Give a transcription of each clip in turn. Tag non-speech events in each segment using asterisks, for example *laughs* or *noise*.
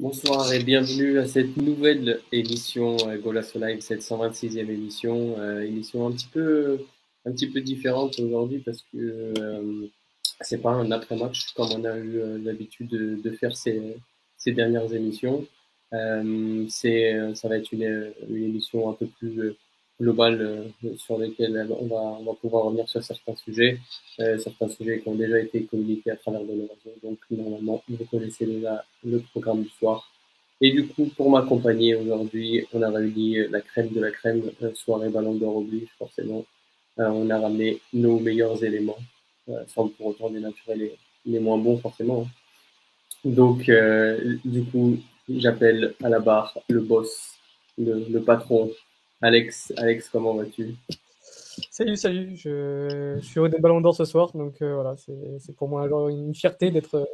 Bonsoir et bienvenue à cette nouvelle émission euh, Golas Live, cette 126e émission, euh, émission un petit peu un petit peu différente aujourd'hui parce que euh, c'est pas un après-match comme on a eu l'habitude de, faire ces, dernières émissions. C'est ça va être une, émission un peu plus globale sur lesquelles on va on va pouvoir revenir sur certains sujets, certains sujets qui ont déjà été communiqués à travers de nos réseaux. Donc normalement vous connaissez déjà le programme du soir. Et du coup, pour m'accompagner aujourd'hui, on a réuni la crème de la crème, soirée Ballon d'Or oblige, forcément. Euh, on a ramené nos meilleurs éléments, euh, sans pour autant dénaturer les, les moins bons, forcément. Hein. Donc, euh, du coup, j'appelle à la barre le boss, le, le patron. Alex, Alex, comment vas-tu? Salut, salut. Je, je suis au des Ballons d'Or ce soir, donc euh, voilà, c'est pour moi genre une fierté d'être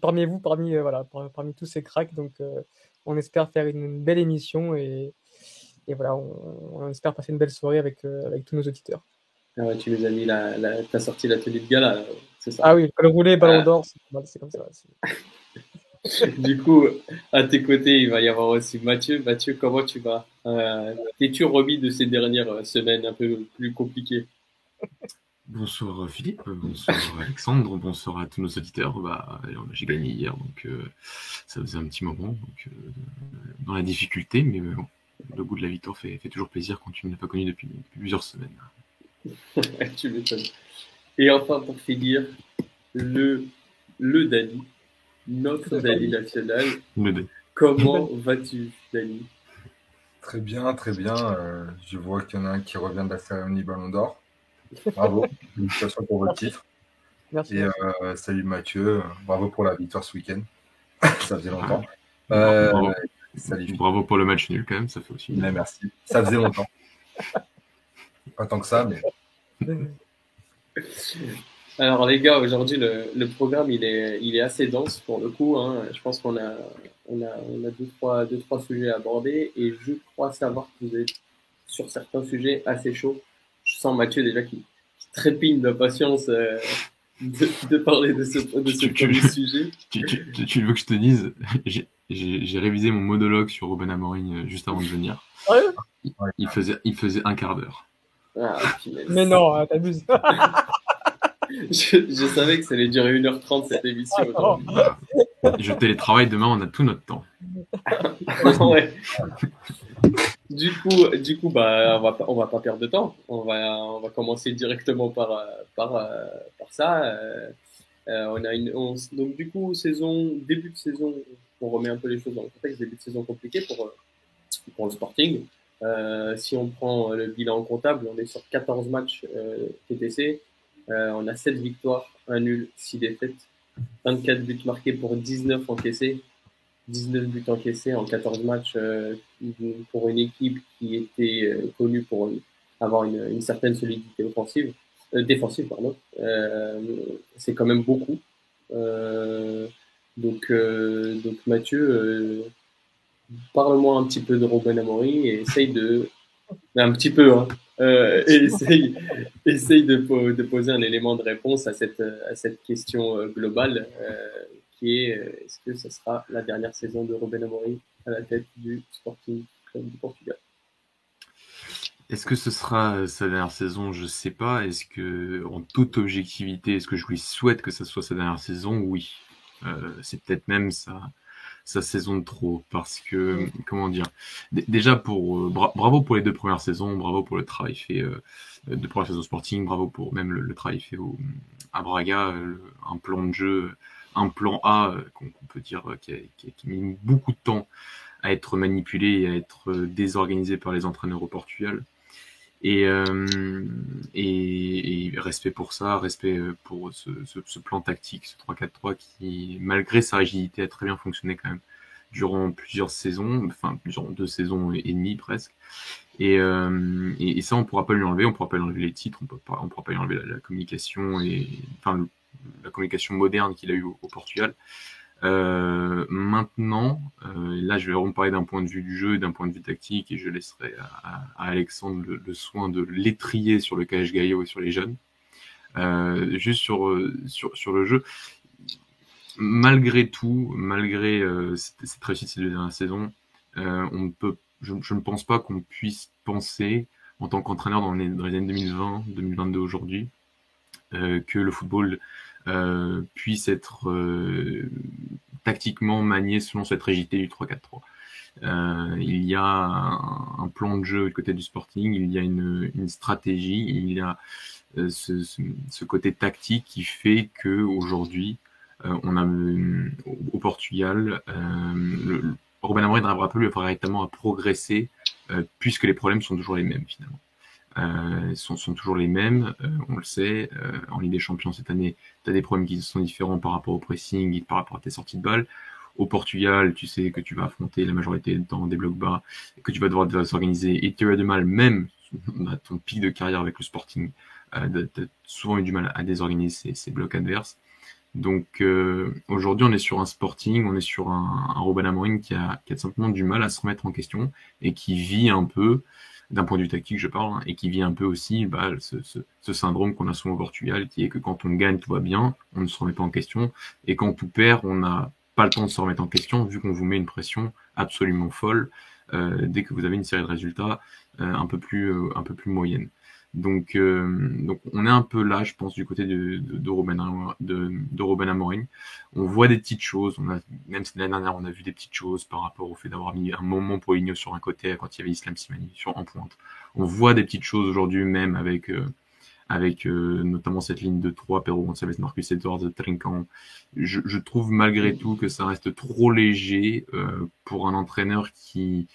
parmi vous, parmi, euh, voilà, par, parmi tous ces cracks. Donc, euh, on espère faire une, belle émission et, et voilà, on, on, espère passer une belle soirée avec, avec tous nos auditeurs. Ah ouais, tu nous as mis la, la t'as sorti la tenue de gala, c'est ça? Ah oui, le roulé, ballon ah. d'or, c'est comme ça. *laughs* *laughs* du coup, à tes côtés, il va y avoir aussi Mathieu. Mathieu, comment tu vas? Euh, T'es-tu remis de ces dernières semaines un peu plus compliquées? Bonsoir euh, Philippe, bonsoir *laughs* Alexandre, bonsoir à tous nos auditeurs. Bah, j'ai gagné hier, donc euh, ça faisait un petit moment, donc, euh, dans la difficulté, mais bon, le goût de la victoire fait, fait toujours plaisir quand tu ne l'as pas connu depuis, depuis, plusieurs semaines. *laughs* tu m'étonnes. Et enfin, pour finir, le, le Dani, notre Dani national. Comment vas-tu, Dani Très bien, très bien. Euh, je vois qu'il y en a un qui revient de la cérémonie Ballon d'Or. Bravo, *laughs* félicitations pour votre titre. Merci. Et euh, salut Mathieu, bravo pour la victoire ce week-end. ça faisait longtemps. *laughs* Euh, bravo. Salut. bravo pour le match nul quand même, ça fait aussi. Mais merci, ça faisait longtemps. Pas tant que ça, mais. *laughs* Alors les gars, aujourd'hui le, le, programme il est, il est assez dense pour le coup. Hein. Je pense qu'on a, on a, on a deux, trois, deux, trois sujets à aborder et je crois savoir que vous êtes sur certains sujets assez chauds je sens Mathieu déjà qui, qui trépigne d'impatience euh, de, de, parler de ce, de ce tu, premier sujet. Tu, tu, tu, veux que je te dise J'ai révisé mon monologue sur Ruben Amorim euh, juste avant de venir. Ouais. Il, il, faisait, il faisait un quart d'heure. Ah, Mais non, hein, t'abuses. *laughs* je, je, savais que ça allait durer 1h30 cette émission. Ah, je télétravaille demain, on a tout notre temps. *laughs* ouais. Du coup, du coup, bah, on va, on va pas perdre de temps. On va, on va commencer directement par, par, par ça. Euh, on a une, on, donc du coup, saison, début de saison, on remet un peu les choses dans le contexte, début de saison compliqué pour, pour le Sporting. Euh, si on prend le bilan comptable, on est sur 14 matchs euh, TTC. Euh, on a 7 victoires, 1 nul, 6 défaites, 24 buts marqués pour 19 encaissés. 19 buts encaissés en 14 matchs euh, pour une équipe qui était euh, connue pour avoir une, certaine solidité offensive, défensive, pardon. C'est quand même beaucoup. Donc, donc Mathieu, parle-moi un petit peu de Robin Amori et essaye de, un petit peu, hein, essaye, essaye de, de, poser un élément de réponse à cette, à cette question globale qui est euh, est-ce que ce sera la dernière saison de Robin Amorim à la tête du Sporting Club du Portugal? Est-ce que ce sera sa dernière saison? Je ne sais pas. Est-ce que, en toute objectivité, est-ce que je lui souhaite que ce soit sa dernière saison? Oui. Euh, c'est peut-être même sa, sa saison de trop parce que comment dire déjà pour euh, bra bravo pour les deux premières saisons bravo pour le travail fait euh, de première saison Sporting bravo pour même le, le travail fait au, à Braga le, un plan de jeu un plan A euh, qu'on qu peut dire euh, qui a, qui, a, qui a, mis beaucoup de temps à être manipulé et à être euh, désorganisé par les entraîneurs au Portugal. Et, euh, et, et, respect pour ça, respect pour ce, ce, ce plan tactique, ce 3-4-3 qui, malgré sa rigidité, a très bien fonctionné quand même durant plusieurs saisons, enfin durant deux saisons et demie presque. Et, euh, et, et, ça, on pourra pas lui enlever, on pourra pas lui enlever les titres, on, on pourra pas lui enlever la, communication et enfin la communication moderne qu'il a eu au, au Portugal. Euh, maintenant, euh, là, je vais vraiment parler d'un point de vue du jeu, d'un point de vue tactique, et je laisserai à, Alexandre le, soin de l'étrier sur le KH Gaillot et sur les jeunes. Euh, juste sur, sur, sur le jeu, malgré tout, malgré cette, cette, réussite ces deux dernières saisons, on peut, je, ne pense pas qu'on puisse penser en tant qu'entraîneur dans, les, années 2020, 2022 aujourd'hui, que le football puisse être tactiquement manié selon cette rigidité du 3-4-3. Euh, il y a un, plan de jeu du côté du Sporting, il y a une, stratégie, il y a euh, ce, côté tactique qui fait que aujourd'hui, euh, euh, au Portugal, le, Robin Amorim n'arrivera plus véritablement à progresser puisque les problèmes sont toujours les mêmes finalement. Euh, sont, sont, toujours les mêmes, on le sait. Euh, en Ligue des Champions cette année, tu as des problèmes qui sont différents par rapport au pressing par rapport à tes sorties de balles. Au Portugal, tu sais que tu vas affronter la majorité dans des blocs bas, que tu vas devoir s'organiser et tu as du mal, même à ton pic de carrière avec le Sporting, euh, tu as souvent eu du mal à désorganiser ces, ces blocs adverses. Donc euh, aujourd'hui, on est sur un Sporting, on est sur un, un Robin Amorim qui a, qui a simplement du mal à se remettre en question et qui vit un peu d'un point de vue tactique, je parle, hein, et qui vit un peu aussi bah, ce, syndrome qu'on a souvent au Portugal, qui est que quand on gagne, tout va bien, on ne se remet pas en question, et quand tout perd, on n'a pas le temps de se remettre en question, vu qu'on vous met une pression absolument folle euh, dès que vous avez une série de résultats euh, un peu plus euh, un peu plus moyenne. Donc, euh, donc on est un peu là, je pense, du côté de, de, de Robin, de, Robin Amorim. On voit des petites choses. On a, même l'année dernière, on a vu des petites choses par rapport au fait d'avoir mis un moment pour Igno sur un côté quand il y avait Islam Simani sur en pointe. On voit des petites choses aujourd'hui, même avec euh, avec euh, notamment cette ligne de 3, Pedro Gonçalves, Marcus Edwards, Trinquant. Je, je, trouve malgré tout que ça reste trop léger euh, pour un entraîneur qui,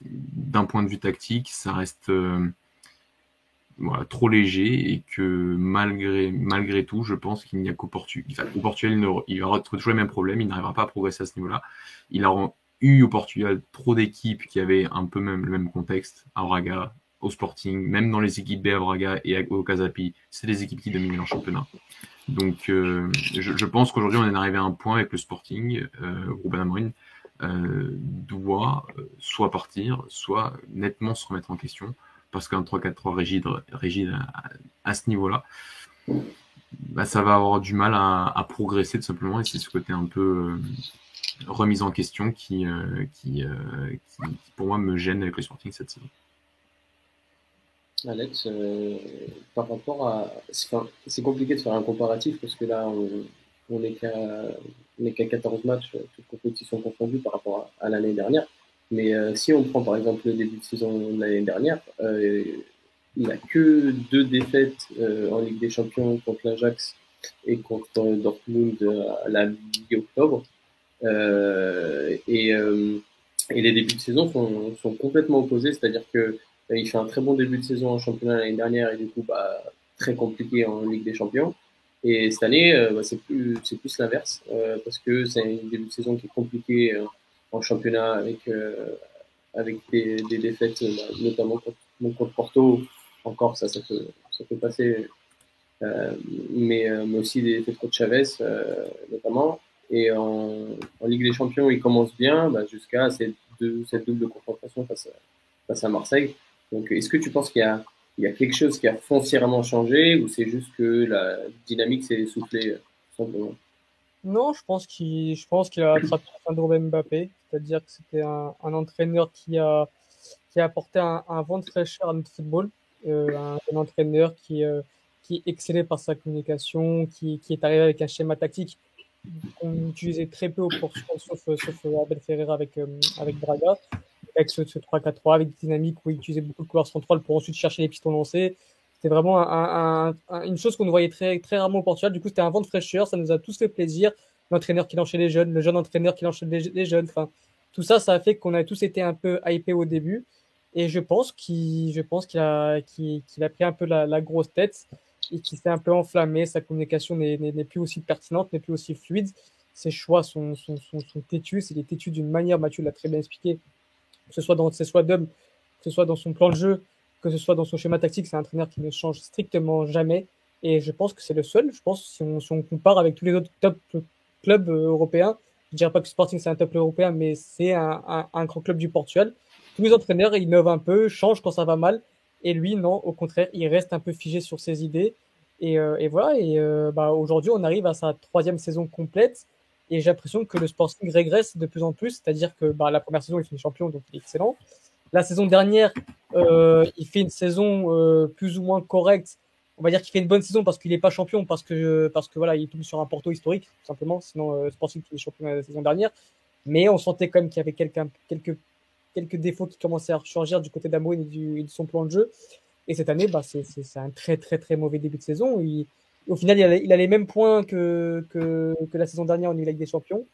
d'un point de vue tactique, ça reste euh, trop léger et que malgré, malgré tout, je pense qu'il n'y a qu'au Portugal. Enfin, au Portugal, il, aura toujours les mêmes problèmes, il n'arrivera pas à progresser à ce niveau-là. Il a eu au Portugal trop d'équipes qui avaient un peu même le même contexte, à Braga, au Sporting, même dans les équipes B à Braga et au Casapi, c'est des équipes qui dominent leur championnat. Donc, euh, je, pense qu'aujourd'hui, on est arrivé à un point avec le Sporting. Euh, Ruben Amorim euh, doit euh, soit partir, soit nettement se remettre en question parce qu'un 3-4-3 rigide, à, ce niveau-là, bah, ça va avoir du mal à, progresser tout simplement. Et c'est ce côté un peu euh, remise en question qui, euh, euh, qui, pour moi, me gêne avec le Sporting cette saison. Alex, euh, par rapport à. C'est compliqué de faire un comparatif parce que là, on, on est qu'à qu 14 matchs, toutes compétitions confondues par rapport à l'année dernière. Mais euh, si on prend par exemple le début de saison de l'année dernière, euh, il n'a que deux défaites euh, en Ligue des Champions contre l'Ajax et contre Dortmund à la mi-octobre. et, les débuts de saison sont, complètement opposés, c'est-à-dire que il fait un très bon début de saison en championnat l'année dernière et du coup bah, très compliqué en Ligue des Champions. Et cette année, bah, c'est plus, plus l'inverse parce que c'est un début de saison qui est compliqué en championnat avec, euh, avec des, défaites, bah, notamment contre, Porto. Encore, ça, ça peut, ça peut passer. Euh, mais, euh, mais, aussi des défaites contre Chavez, euh, notamment. Et en, Ligue des Champions, il commence bien bah, jusqu'à cette, cette double confrontation face à, face à Marseille. Donc, est-ce que tu penses qu'il y y a quelque chose qui a foncièrement changé ou c'est juste que la dynamique s'est essoufflée simplement? Non, je pense qu'il, je pense qu'il a attrapé le syndrome Mbappé. C'est-à-dire que c'était un, entraîneur qui a, qui apporté un, vent de fraîcheur à notre football, euh, un, entraîneur qui, euh, qui excellait par sa communication, qui, qui est arrivé avec un schéma tactique qu'on utilisait très peu au Portugal, sauf, sauf Abel Ferreira avec, euh, avec Braga, avec ce, ce 3-4-3, avec des dynamiques où il utilisait beaucoup de couloirs centrales pour ensuite chercher les pistons lancés. C'était vraiment un, un, une chose qu'on ne voyait très, très rarement au Portugal. Du coup, c'était un vent de fraîcheur. Ça nous a tous fait plaisir l'entraîneur qui chez les jeunes, le jeune entraîneur qui chez les, jeunes. Enfin, tout ça, ça a fait qu'on a tous été un peu hypés au début. Et je pense qu'il, je a, qu'il, a pris un peu la, grosse tête et qu'il s'est un peu enflammé. Sa communication n'est, plus aussi pertinente, n'est plus aussi fluide. Ses choix sont, sont, sont, sont têtus. Il est têtu d'une manière, Mathieu l'a très bien expliqué, que ce soit dans ses choix d'homme, que ce soit dans son plan de jeu, que ce soit dans son schéma tactique. C'est un entraîneur qui ne change strictement jamais. Et je pense que c'est le seul. Je pense si on, si on compare avec tous les autres top club européen. Je dirais pas que Sporting c'est un top européen, mais c'est un, grand club du Portugal. Tous les entraîneurs innovent un peu, changent quand ça va mal, et lui non, au contraire, il reste un peu figé sur ses idées. Et, euh, voilà. Et euh, bah, aujourd'hui, on arrive à sa troisième saison complète. Et j'ai l'impression que le Sporting régresse de plus en plus, c'est-à-dire que bah, la première saison, il finit champion, donc il est excellent. La saison dernière, euh, il fait une saison euh, plus ou moins correcte. On va dire qu'il fait une bonne saison parce qu'il n'est pas champion, parce que, parce que voilà, il tombe sur un Porto historique, tout simplement. Sinon, euh, Sporting est champion la saison dernière. Mais on sentait quand même qu'il y avait quelques, quelques, quelques défauts qui commençaient à surgir du côté d'Amoun et, de son plan de jeu. Et cette année, bah, c'est un très, très, très mauvais début de saison. Au final, il a, il a, les mêmes points que, que, que la saison dernière en Ligue des Champions.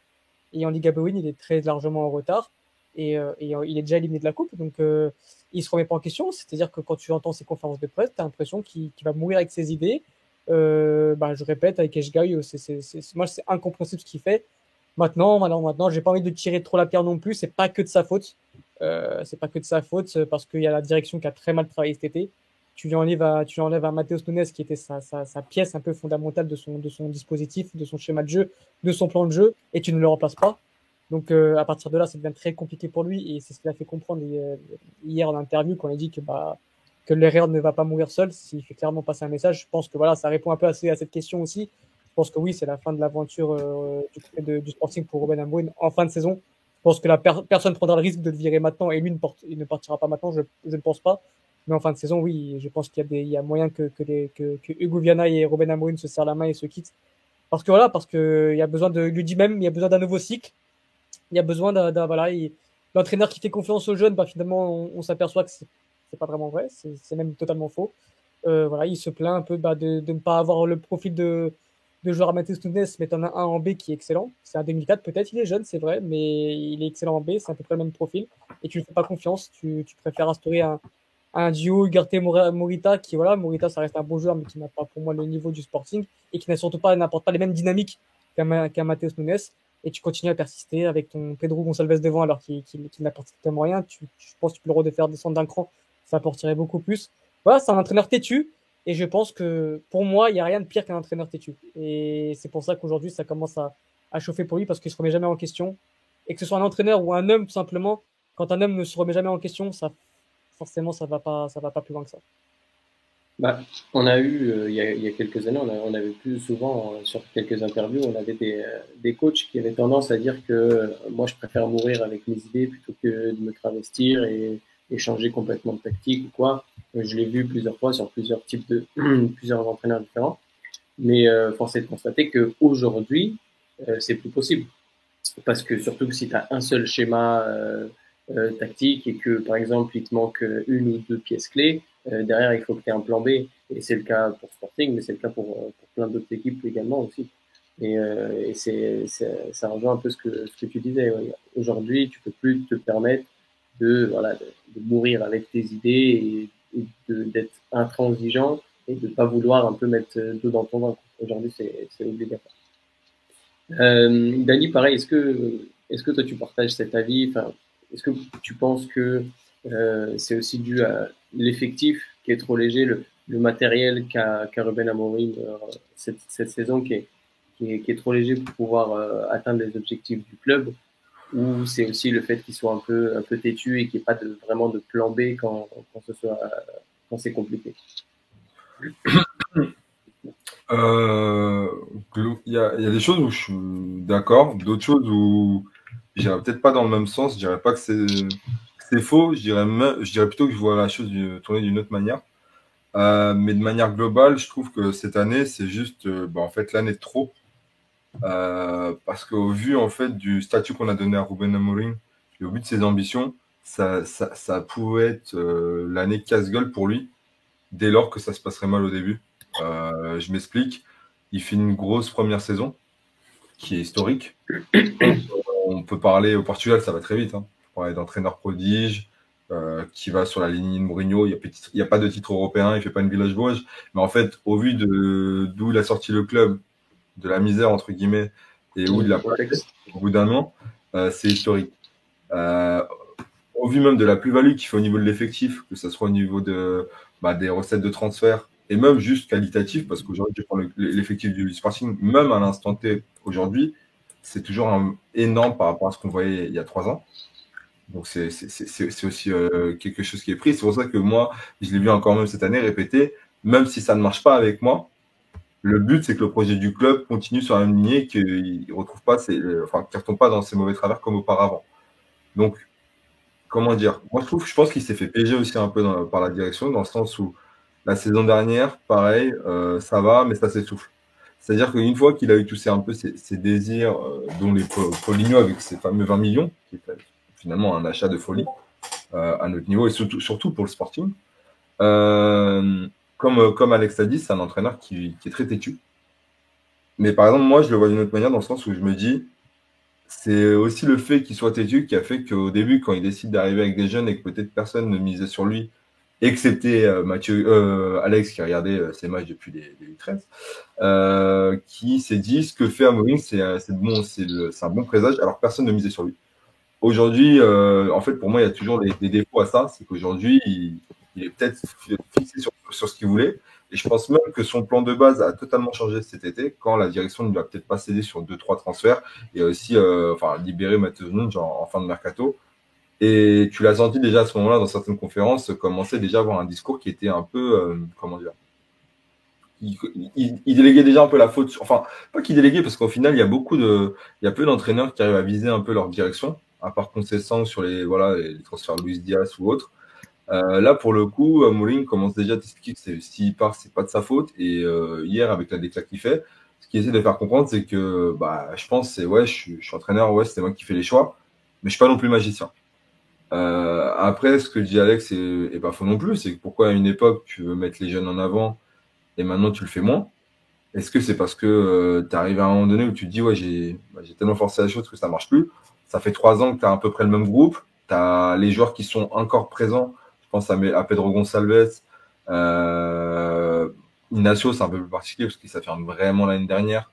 Et en Ligue Abowin, il est très largement en retard. Et, euh, et, il est déjà éliminé de la Coupe. Donc, euh, il se remet pas en question. C'est-à-dire que quand tu entends ses conférences de presse, tu as l'impression qu'il va mourir avec ses idées. Euh, bah, je répète, avec Eshgai, c'est, moi, c'est incompréhensible ce qu'il fait. Maintenant, maintenant, maintenant, j'ai pas envie de tirer trop la pierre non plus. C'est pas que de sa faute. Euh, c'est pas que de sa faute parce qu'il y a la direction qui a très mal travaillé cet été tu lui enlèves à, tu enlèves à Nunes, qui était sa, pièce un peu fondamentale de son dispositif, de son schéma de jeu, de son plan de jeu, et tu ne le remplaces pas. Donc euh, à partir de là, ça devient très compliqué pour lui, et c'est ce qu'il a fait comprendre hier en interview quand il dit que bah que l'erreur ne va pas mourir seul. S'il fait clairement passer un message, je pense que voilà, ça répond un peu assez à cette question aussi. Je pense que oui, c'est la fin de l'aventure euh, du du Sporting pour Robin Amoun en fin de saison. Je pense que la personne prendra le risque de le virer maintenant et lui ne, il ne partira pas maintenant. Je, je ne pense pas. Mais en fin de saison, oui, je pense qu'il y y a moyen que, que, les, que, que Hugo Viana et Robin Amorim se serrent la main et se quittent. Parce que voilà, parce que il y a besoin de, lui dit même, il y a besoin d'un nouveau cycle. Il y a besoin d'un, voilà, l'entraîneur qui fait confiance aux jeunes, bah, finalement, on, s'aperçoit que c'est, pas vraiment vrai, c'est, même totalement faux. Euh, voilà, il se plaint un peu bah, de, ne pas avoir le profil de, de joueur Matheus Nunes, mais t'en as un en B qui est excellent. C'est un 2004, peut-être, il est jeune, c'est vrai, mais il est excellent en B, c'est à peu près le même profil. Et tu ne fais pas confiance, tu, préfères instaurer un, un duo Ugarte Morita qui voilà Morita ça reste un bon joueur mais qui n'a pas pour moi le niveau du Sporting et qui n'a surtout pas n'apporte pas les mêmes dynamiques qu'un qu Nunes et tu continues à persister avec ton Pedro Gonçalves devant alors qu'il n'apporte tellement rien tu, je pense que tu peux le refaire descendre d'un cran ça apporterait beaucoup plus. Voilà c'est un entraîneur têtu et je pense que pour moi il n'y a rien de pire qu'un entraîneur têtu. Et c'est pour ça qu'aujourd'hui ça commence à, chauffer pour lui parce qu'il se remet jamais en question. Et que ce soit un entraîneur ou un homme tout simplement quand un homme ne se remet jamais en question ça forcément, ça va va pas plus loin que ça. Bah, on a eu, euh, il, y a, il, y a, quelques années, on, a, on avait plus souvent, euh, sur quelques interviews, on avait des, euh, des, coachs qui avaient tendance à dire que moi, je préfère mourir avec mes idées plutôt que de me travestir et, et changer complètement de tactique ou quoi. Je l'ai vu plusieurs fois sur plusieurs types de, *clears throat* plusieurs entraîneurs différents. Mais force est de constater qu'aujourd'hui, c'est plus possible. Parce que surtout que si tu as un seul schéma euh, tactique et que, par exemple, il te manque une ou deux pièces clés, euh, derrière, il faut que tu aies un plan B. Et c'est le cas pour Sporting, mais c'est le cas pour, pour plein d'autres équipes également aussi. Et, euh, c'est, ça rejoint un peu ce que, tu disais. Aujourd'hui, tu peux plus te permettre de, voilà, de, mourir avec tes idées et, d'être intransigeant et de pas vouloir un peu mettre d'eau dans ton vin. Aujourd'hui, c'est, obligatoire. Euh, Dani, pareil, est-ce que, est-ce que toi tu partages cet avis? Enfin, est-ce que tu penses que euh, c'est aussi dû à l'effectif qui est trop léger, le, matériel qu'a qu Ruben Amorim euh, cette, saison qui est, qui est, trop léger pour pouvoir euh, atteindre les objectifs du club ou c'est aussi le fait qu'il soit un peu, un peu têtu et qu'il n'y ait pas vraiment de plan B quand, quand, ce soit, c'est compliqué *coughs* Il y, a, y, a, des choses où je suis d'accord, d'autres choses où je dirais peut-être pas dans le même sens. Je dirais pas que c'est faux. Je dirais, je dirais plutôt que je vois la chose tourner d'une autre manière. Euh, mais de manière globale, je trouve que cette année, c'est juste, euh, bah, en fait, l'année de trop. Euh, parce qu'au vu, en fait, du statut qu'on a donné à Ruben Amorim et au vu de ses ambitions, ça, ça, ça pouvait être l'année casse-gueule pour lui, dès lors que ça se passerait mal au début. je m'explique. Il fait une grosse première saison, qui est historique on peut parler au Portugal, ça va très vite. Hein. Parler d'entraîneur prodige euh, qui va sur la ligne de Mourinho. Il n'y a, pas de titre européen, il fait pas une village Vosges. Mais en fait, au vu de d'où il a sorti le club, de la misère entre guillemets, et où il a au bout d'un an, euh, c'est historique. Euh, au vu même de la plus-value qu'il fait au niveau de l'effectif, que ce soit au niveau de bah, des recettes de transfert et même juste qualitatif, parce qu'aujourd'hui, je prends l'effectif du Sporting, même à l'instant T aujourd'hui, c'est toujours un, énorme par rapport à ce qu'on voyait il y a trois ans. Donc c'est aussi euh, quelque chose qui est pris. C'est pour ça que moi, je l'ai vu encore même cette année répéter, même si ça ne marche pas avec moi, Le but, c'est que le projet du club continue sur la même lignée qu'il ne retrouve pas, enfin, qu'il retombe pas dans ses mauvais travers comme auparavant. Donc, comment dire? Moi, je trouve, je pense qu'il s'est fait piéger aussi un peu par la direction, dans le sens où la saison dernière, pareil, euh, ça va, mais ça s'essouffle. C'est-à-dire qu'une fois qu'il a eu tous ces, un peu ses, désirs, euh, dont les Poligno avec ses fameux 20 millions, qui finalement un achat de folie euh, à notre niveau, et surtout, surtout pour le sporting, comme, comme Alex a dit, c'est un entraîneur qui, est très têtu. Mais par exemple, moi, je le vois d'une autre manière, dans le sens où je me dis, c'est aussi le fait qu'il soit têtu qui a fait qu'au début, quand il décide d'arriver avec des jeunes et que peut-être personne ne misait sur lui, excepté euh, Mathieu, euh, Alex qui regardait euh, ses matchs depuis les, les 13, euh, qui s'est dit ce que fait Amorim, c'est bon, un bon présage, alors personne ne misait sur lui. Aujourd'hui, en fait, pour moi, il y a toujours des, défauts à ça, c'est qu'aujourd'hui, il, est peut-être fixé sur, ce qu'il voulait, et je pense même que son plan de base a totalement changé cet été, quand la direction ne lui a peut-être pas cédé sur deux trois transferts, et aussi, enfin, libéré Mathieu Nunes en, en fin de mercato. Et tu l'as senti déjà à ce moment-là dans certaines conférences, commencer déjà à avoir un discours qui était un peu, euh, comment dire, il, déléguait déjà un peu la faute. Enfin, pas qu'il déléguait, parce qu'au final, il y a beaucoup de, il y a peu d'entraîneurs qui arrivent à viser un peu leur direction, à part Concessant sur les, voilà, les transferts Luis Diaz ou autres. Euh, là, pour le coup, Mourinho commence déjà à t'expliquer que s'il part, c'est pas de sa faute. Et euh, hier, avec la déclaque qu'il fait, ce qu'il essaie de faire comprendre, c'est que, bah, je pense, c'est ouais, je suis, entraîneur, ouais, c'est moi qui fais les choix, mais je suis pas non plus magicien. Euh, après, ce que dit Alex est, pas faux non plus, c'est que pourquoi à une époque tu veux mettre les jeunes en avant et maintenant tu le fais moins? Est-ce que c'est parce que euh, tu arrives à un moment donné où tu te dis ouais j'ai bah, tellement forcé la chose que ça marche plus? Ça fait trois ans que tu as à peu près le même groupe, tu as les joueurs qui sont encore présents, je pense à, Pedro Gonçalves, euh, Ignacio c'est un peu plus particulier parce qu'il s'affirme vraiment l'année dernière.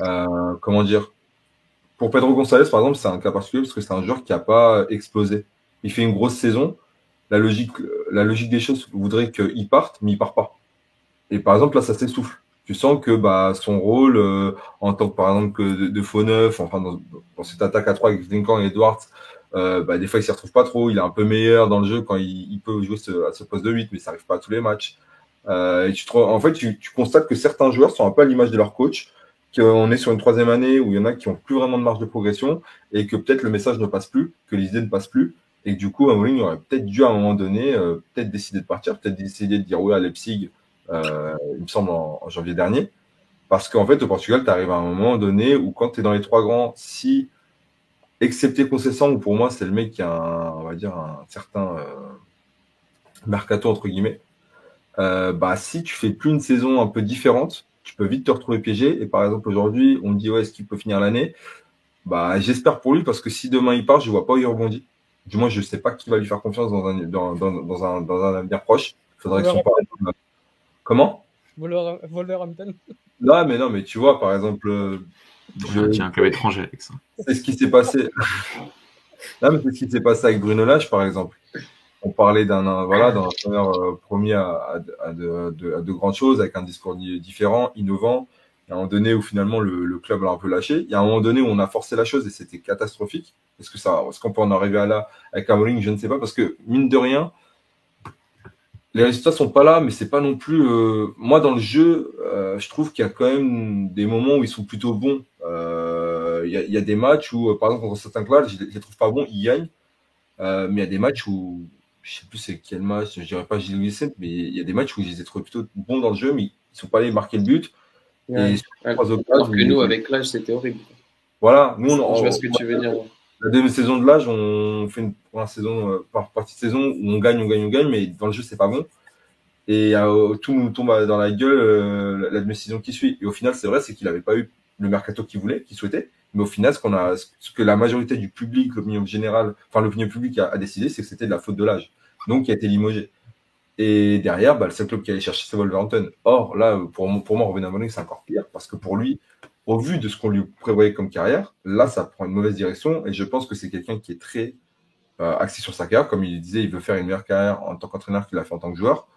Euh, comment dire? Pour Pedro Gonçalves, par exemple, c'est un cas particulier parce que c'est un joueur qui n'a pas explosé il fait une grosse saison, la logique, la logique des choses voudrait qu'il parte, mais il part pas. Et par exemple, là, ça s'essouffle. Tu sens que bah, son rôle euh, en tant que, par exemple, que de, faux neuf, enfin, dans, cette attaque à 3 avec Lincoln et Edwards, euh, bah, des fois, il s'y retrouve pas trop. Il est un peu meilleur dans le jeu quand il, peut jouer à ce poste de 8, mais ça arrive pas à tous les matchs. Euh, et tu en fait, tu, tu, constates que certains joueurs sont un peu à l'image de leur coach, qu'on est sur une troisième année où il y en a qui ont plus vraiment de marge de progression et que peut-être le message ne passe plus, que les idées ne passent plus et que du coup, Amorim aurait peut-être dû à un moment donné, euh, peut-être décider de partir, peut-être décider de dire oui à Leipzig, euh, il me semble en, janvier dernier. Parce qu'en fait, au Portugal, tu arrives à un moment donné où quand tu es dans les trois grands, si, excepté Concessant, où pour moi, c'est le mec qui a, un, on va dire, un certain euh, mercato, entre guillemets, euh, bah, si tu fais plus une saison un peu différente, tu peux vite te retrouver piégé. Et par exemple, aujourd'hui, on me dit, ouais, est-ce qu'il peut finir l'année? Bah, J'espère pour lui, parce que si demain il part, je vois pas où il rebondit. Du moins, je ne sais pas qui va lui faire confiance dans un, dans, dans, dans un, dans un avenir proche. Il faudrait que son Comment? Wolverhampton. Non, mais non, mais tu vois, par exemple. Euh, je... Tiens, un club étranger avec ça. C'est ce qui s'est passé. *laughs* non, mais c'est ce qui s'est passé avec Bruno Lage, par exemple. On parlait d'un voilà, d'un entraîneur euh, promis à, à, à, de, à, de, grandes choses, avec un discours différent, innovant. Il y a un moment donné où finalement le, le, club l'a un peu lâché. Il y a un moment donné où on a forcé la chose et c'était catastrophique. Est-ce que ça, est-ce qu'on peut en arriver à là avec Amorim? Je ne sais pas parce que mine de rien, les résultats sont pas là, mais c'est pas non plus. Euh, moi, dans le jeu, euh, je trouve qu'il y a quand même des moments où ils sont plutôt bons. Euh, il y, a, y, a, des matchs où, par exemple, contre certains clubs, je, les trouve pas bons, ils gagnent. mais il y a des matchs où, je sais plus c'est quel match, je dirais pas Gilles Vicente, mais il y a des matchs où je les ai trouvés plutôt bons dans le jeu, mais ils sont pas allés marquer le but. Et que nous, avec l'âge, c'était horrible. Voilà, nous, on, je vois ce que tu veux dire. La deuxième saison de l'âge, on fait une première saison euh, par partie de saison où on gagne, on gagne, on gagne, mais dans le jeu, c'est pas bon. Et euh, tout nous tombe dans la gueule euh, la deuxième saison qui suit. Et au final, c'est vrai, c'est qu'il n'avait pas eu le mercato qu'il voulait, qu'il souhaitait. Mais au final, ce, qu'on a, ce que la majorité du public, l'opinion générale, enfin l'opinion publique a, a décidé, c'est que c'était de la faute de l'âge. Donc, il a été limogé. Et derrière, bah, le seul club qui allait chercher, c'est Wolverhampton. Or, là, pour, pour moi, Robin Amorim, c'est encore pire, parce que pour lui, au vu de ce qu'on lui prévoyait comme carrière, là, ça prend une mauvaise direction. Et je pense que c'est quelqu'un qui est très euh, axé sur sa carrière. Comme il disait, il veut faire une meilleure carrière en tant qu'entraîneur qu'il a fait en tant que joueur.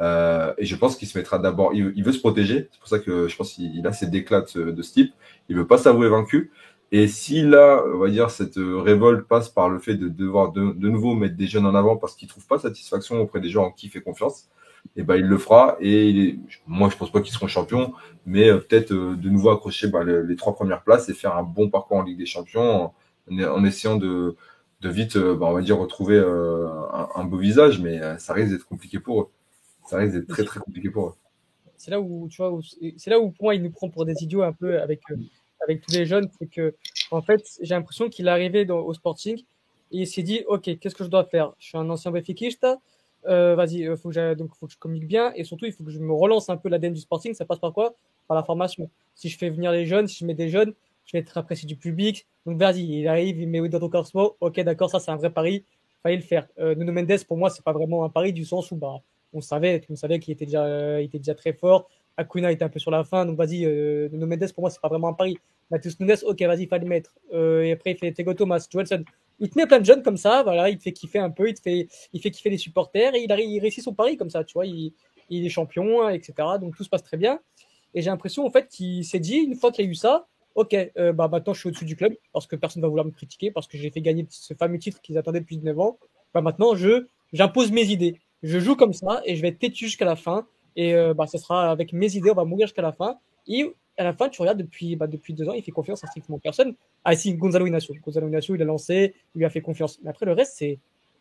Euh, et je pense qu'il se mettra d'abord, il, veut se protéger. C'est pour ça que je pense qu'il a ces déclats de, ce type. Il veut pas s'avouer vaincu. Et si là, on va dire, cette révolte passe par le fait de devoir de, nouveau mettre des jeunes en avant parce qu'ils trouvent pas satisfaction auprès des gens en qui il fait confiance, et ben il le fera. Et moi, je pense pas qu'ils seront champions, mais peut-être de nouveau accrocher bah, les, trois premières places et faire un bon parcours en Ligue des Champions en, essayant de, vite, bah, on va dire, retrouver un, beau visage, mais ça risque d'être compliqué pour eux. Ça risque d'être très très compliqué pour eux c'est là où tu vois, c'est là où pour moi il nous prend pour des idiots un peu avec euh, avec tous les jeunes, c'est que en fait j'ai l'impression qu'il est arrivé au Sporting et il s'est dit ok qu'est-ce que je dois faire? Je suis un ancien béfiquiste, euh, vas-y euh, faut que donc faut que je communique bien et surtout il faut que je me relance un peu l'ADN du Sporting. Ça passe par quoi? Par la formation. Si je fais venir les jeunes, si je mets des jeunes, je vais être apprécié du public. Donc vas-y, il arrive, il met ton corps Ok d'accord, ça c'est un vrai pari. Fallait le faire. Euh, Nuno Mendes pour moi c'est pas vraiment un pari du sens où bah on savait, on savait qu'il était déjà, il était déjà très fort. Acuna était un peu sur la fin, donc vas-y, euh, Nuno Mendes, pour moi, c'est pas vraiment un pari. Matheus Nunes, ok, vas-y, fallait le mettre. Euh, et après, il fait Tego Thomas, Johnson. Il te met plein de jeunes comme ça, voilà, il te fait kiffer un peu, il te fait, il fait kiffer les supporters, et il, arrive, il réussit son pari comme ça, tu vois, il, il est champion, etc. Donc tout se passe très bien. Et j'ai l'impression, en fait, qu'il s'est dit, une fois qu'il a eu ça, ok, euh, bah maintenant je suis au-dessus du club, parce que personne ne va vouloir me critiquer, parce que j'ai fait gagner ce fameux titre qu'ils attendaient depuis 9 ans. Bah maintenant, je j'impose mes idées je joue comme ça et je vais être têtu jusqu'à la fin. Et euh, bah, ce sera avec mes idées, on va mourir jusqu'à la fin. Et à la fin, tu regardes depuis, bah, depuis deux ans, il fait confiance à strictement personne. Ah, si, Gonzalo Inacio. Gonzalo Inacio, il a lancé, il lui a fait confiance. Mais après, le reste, c'est.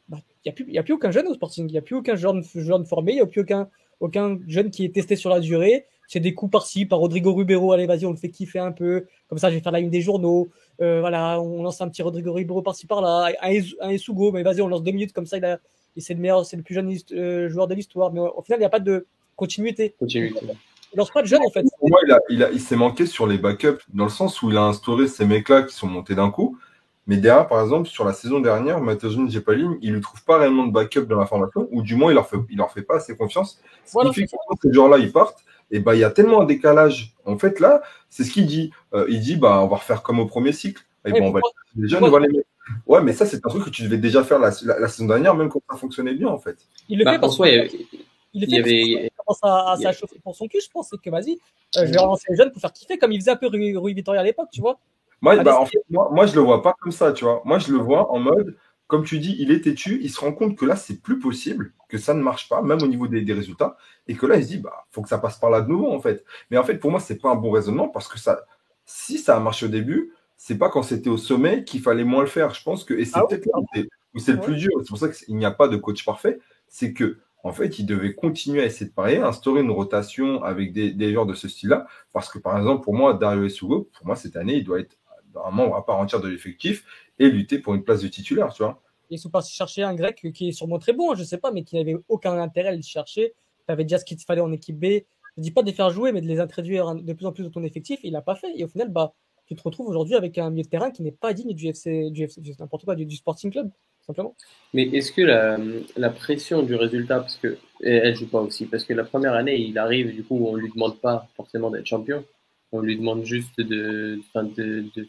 Bah, il bah, n'y a, a, plus aucun jeune au Sporting. Il n'y a plus aucun jeune, jeune formé. Il n'y a plus aucun, aucun jeune qui est testé sur la durée. C'est des coups par-ci, par Rodrigo Rubero. Allez, vas-y, on le fait kiffer un peu. Comme ça, je vais faire la une des journaux. Euh, voilà, on lance un petit Rodrigo Rubero par-ci par-là. Un, un Esugo, mais vas-y, on lance deux minutes. Comme ça, il a, c'est le meilleur, c'est le plus jeune euh, joueur de l'histoire. Mais au, final, il n'y a pas de continuité. Continuité. Il lance pas de jeunes en fait. Pour moi, il, il, s'est manqué sur les backups dans le sens où il a instauré ces mecs-là qui sont montés d'un coup. Mais derrière, par exemple, sur la saison dernière, Mateusz Jepaline, il ne trouve pas réellement de backup dans la formation, ou du moins, il leur fait, il leur fait pas assez confiance. Ce qui fait que quand ces joueurs-là, ils partent, et bah, il y a tellement un décalage. En fait, là, c'est ce qu'il dit. Euh, il dit, bah, on va refaire comme au premier cycle. Et bon, on va les jeunes, on va les mettre. Ouais, mais ça, c'est un truc que tu devais déjà faire la, la, saison dernière, même quand ça fonctionnait bien, en fait. Il le bah, fait parce qu'il il, il, avait... commence à, à s'achauffer pour son cul, je pense. C'est que vas-y, euh, je vais relancer les jeunes pour faire kiffer, comme il faisait un peu Rui, Rui Vittoria à l'époque, tu vois. Moi, bah, en fait, moi, moi, je le vois pas comme ça, tu vois. Moi, je le vois en mode, comme tu dis, il est têtu, il se rend compte que là, c'est plus possible, que ça ne marche pas, même au niveau des, des, résultats, et que là, il se dit, bah, faut que ça passe par là de nouveau, en fait. Mais en fait, pour moi, c'est pas un bon raisonnement parce que ça, si ça a marché au début, c'est pas quand c'était au sommet qu'il fallait moins le faire. Je pense que, et c'est ah peut-être là où c'est le plus dur, c'est pour ça qu'il n'y a pas de coach parfait, c'est que en fait, il devait continuer à essayer de parier, instaurer une rotation avec des, joueurs de ce style-là, parce que par exemple, pour moi, Dario Esugo, pour moi, cette année, il doit être un membre à part entière de l'effectif et lutter pour une place de titulaire, tu vois. Ils sont partis chercher un grec qui est sûrement très bon, je sais pas, mais qui n'avait aucun intérêt à le chercher. Tu avais déjà ce qu'il fallait en équipe B. Je dis pas de les faire jouer, mais de les introduire de plus en plus dans ton effectif. Il l'a pas fait. Et au final, bah, tu te retrouves aujourd'hui avec un milieu de terrain qui n'est pas digne du FC, du Sporting Club, simplement. Mais est-ce que la, pression du résultat, parce que elle joue pas aussi, parce que la première année, il arrive, du coup, on lui demande pas forcément d'être champion, on lui demande juste de,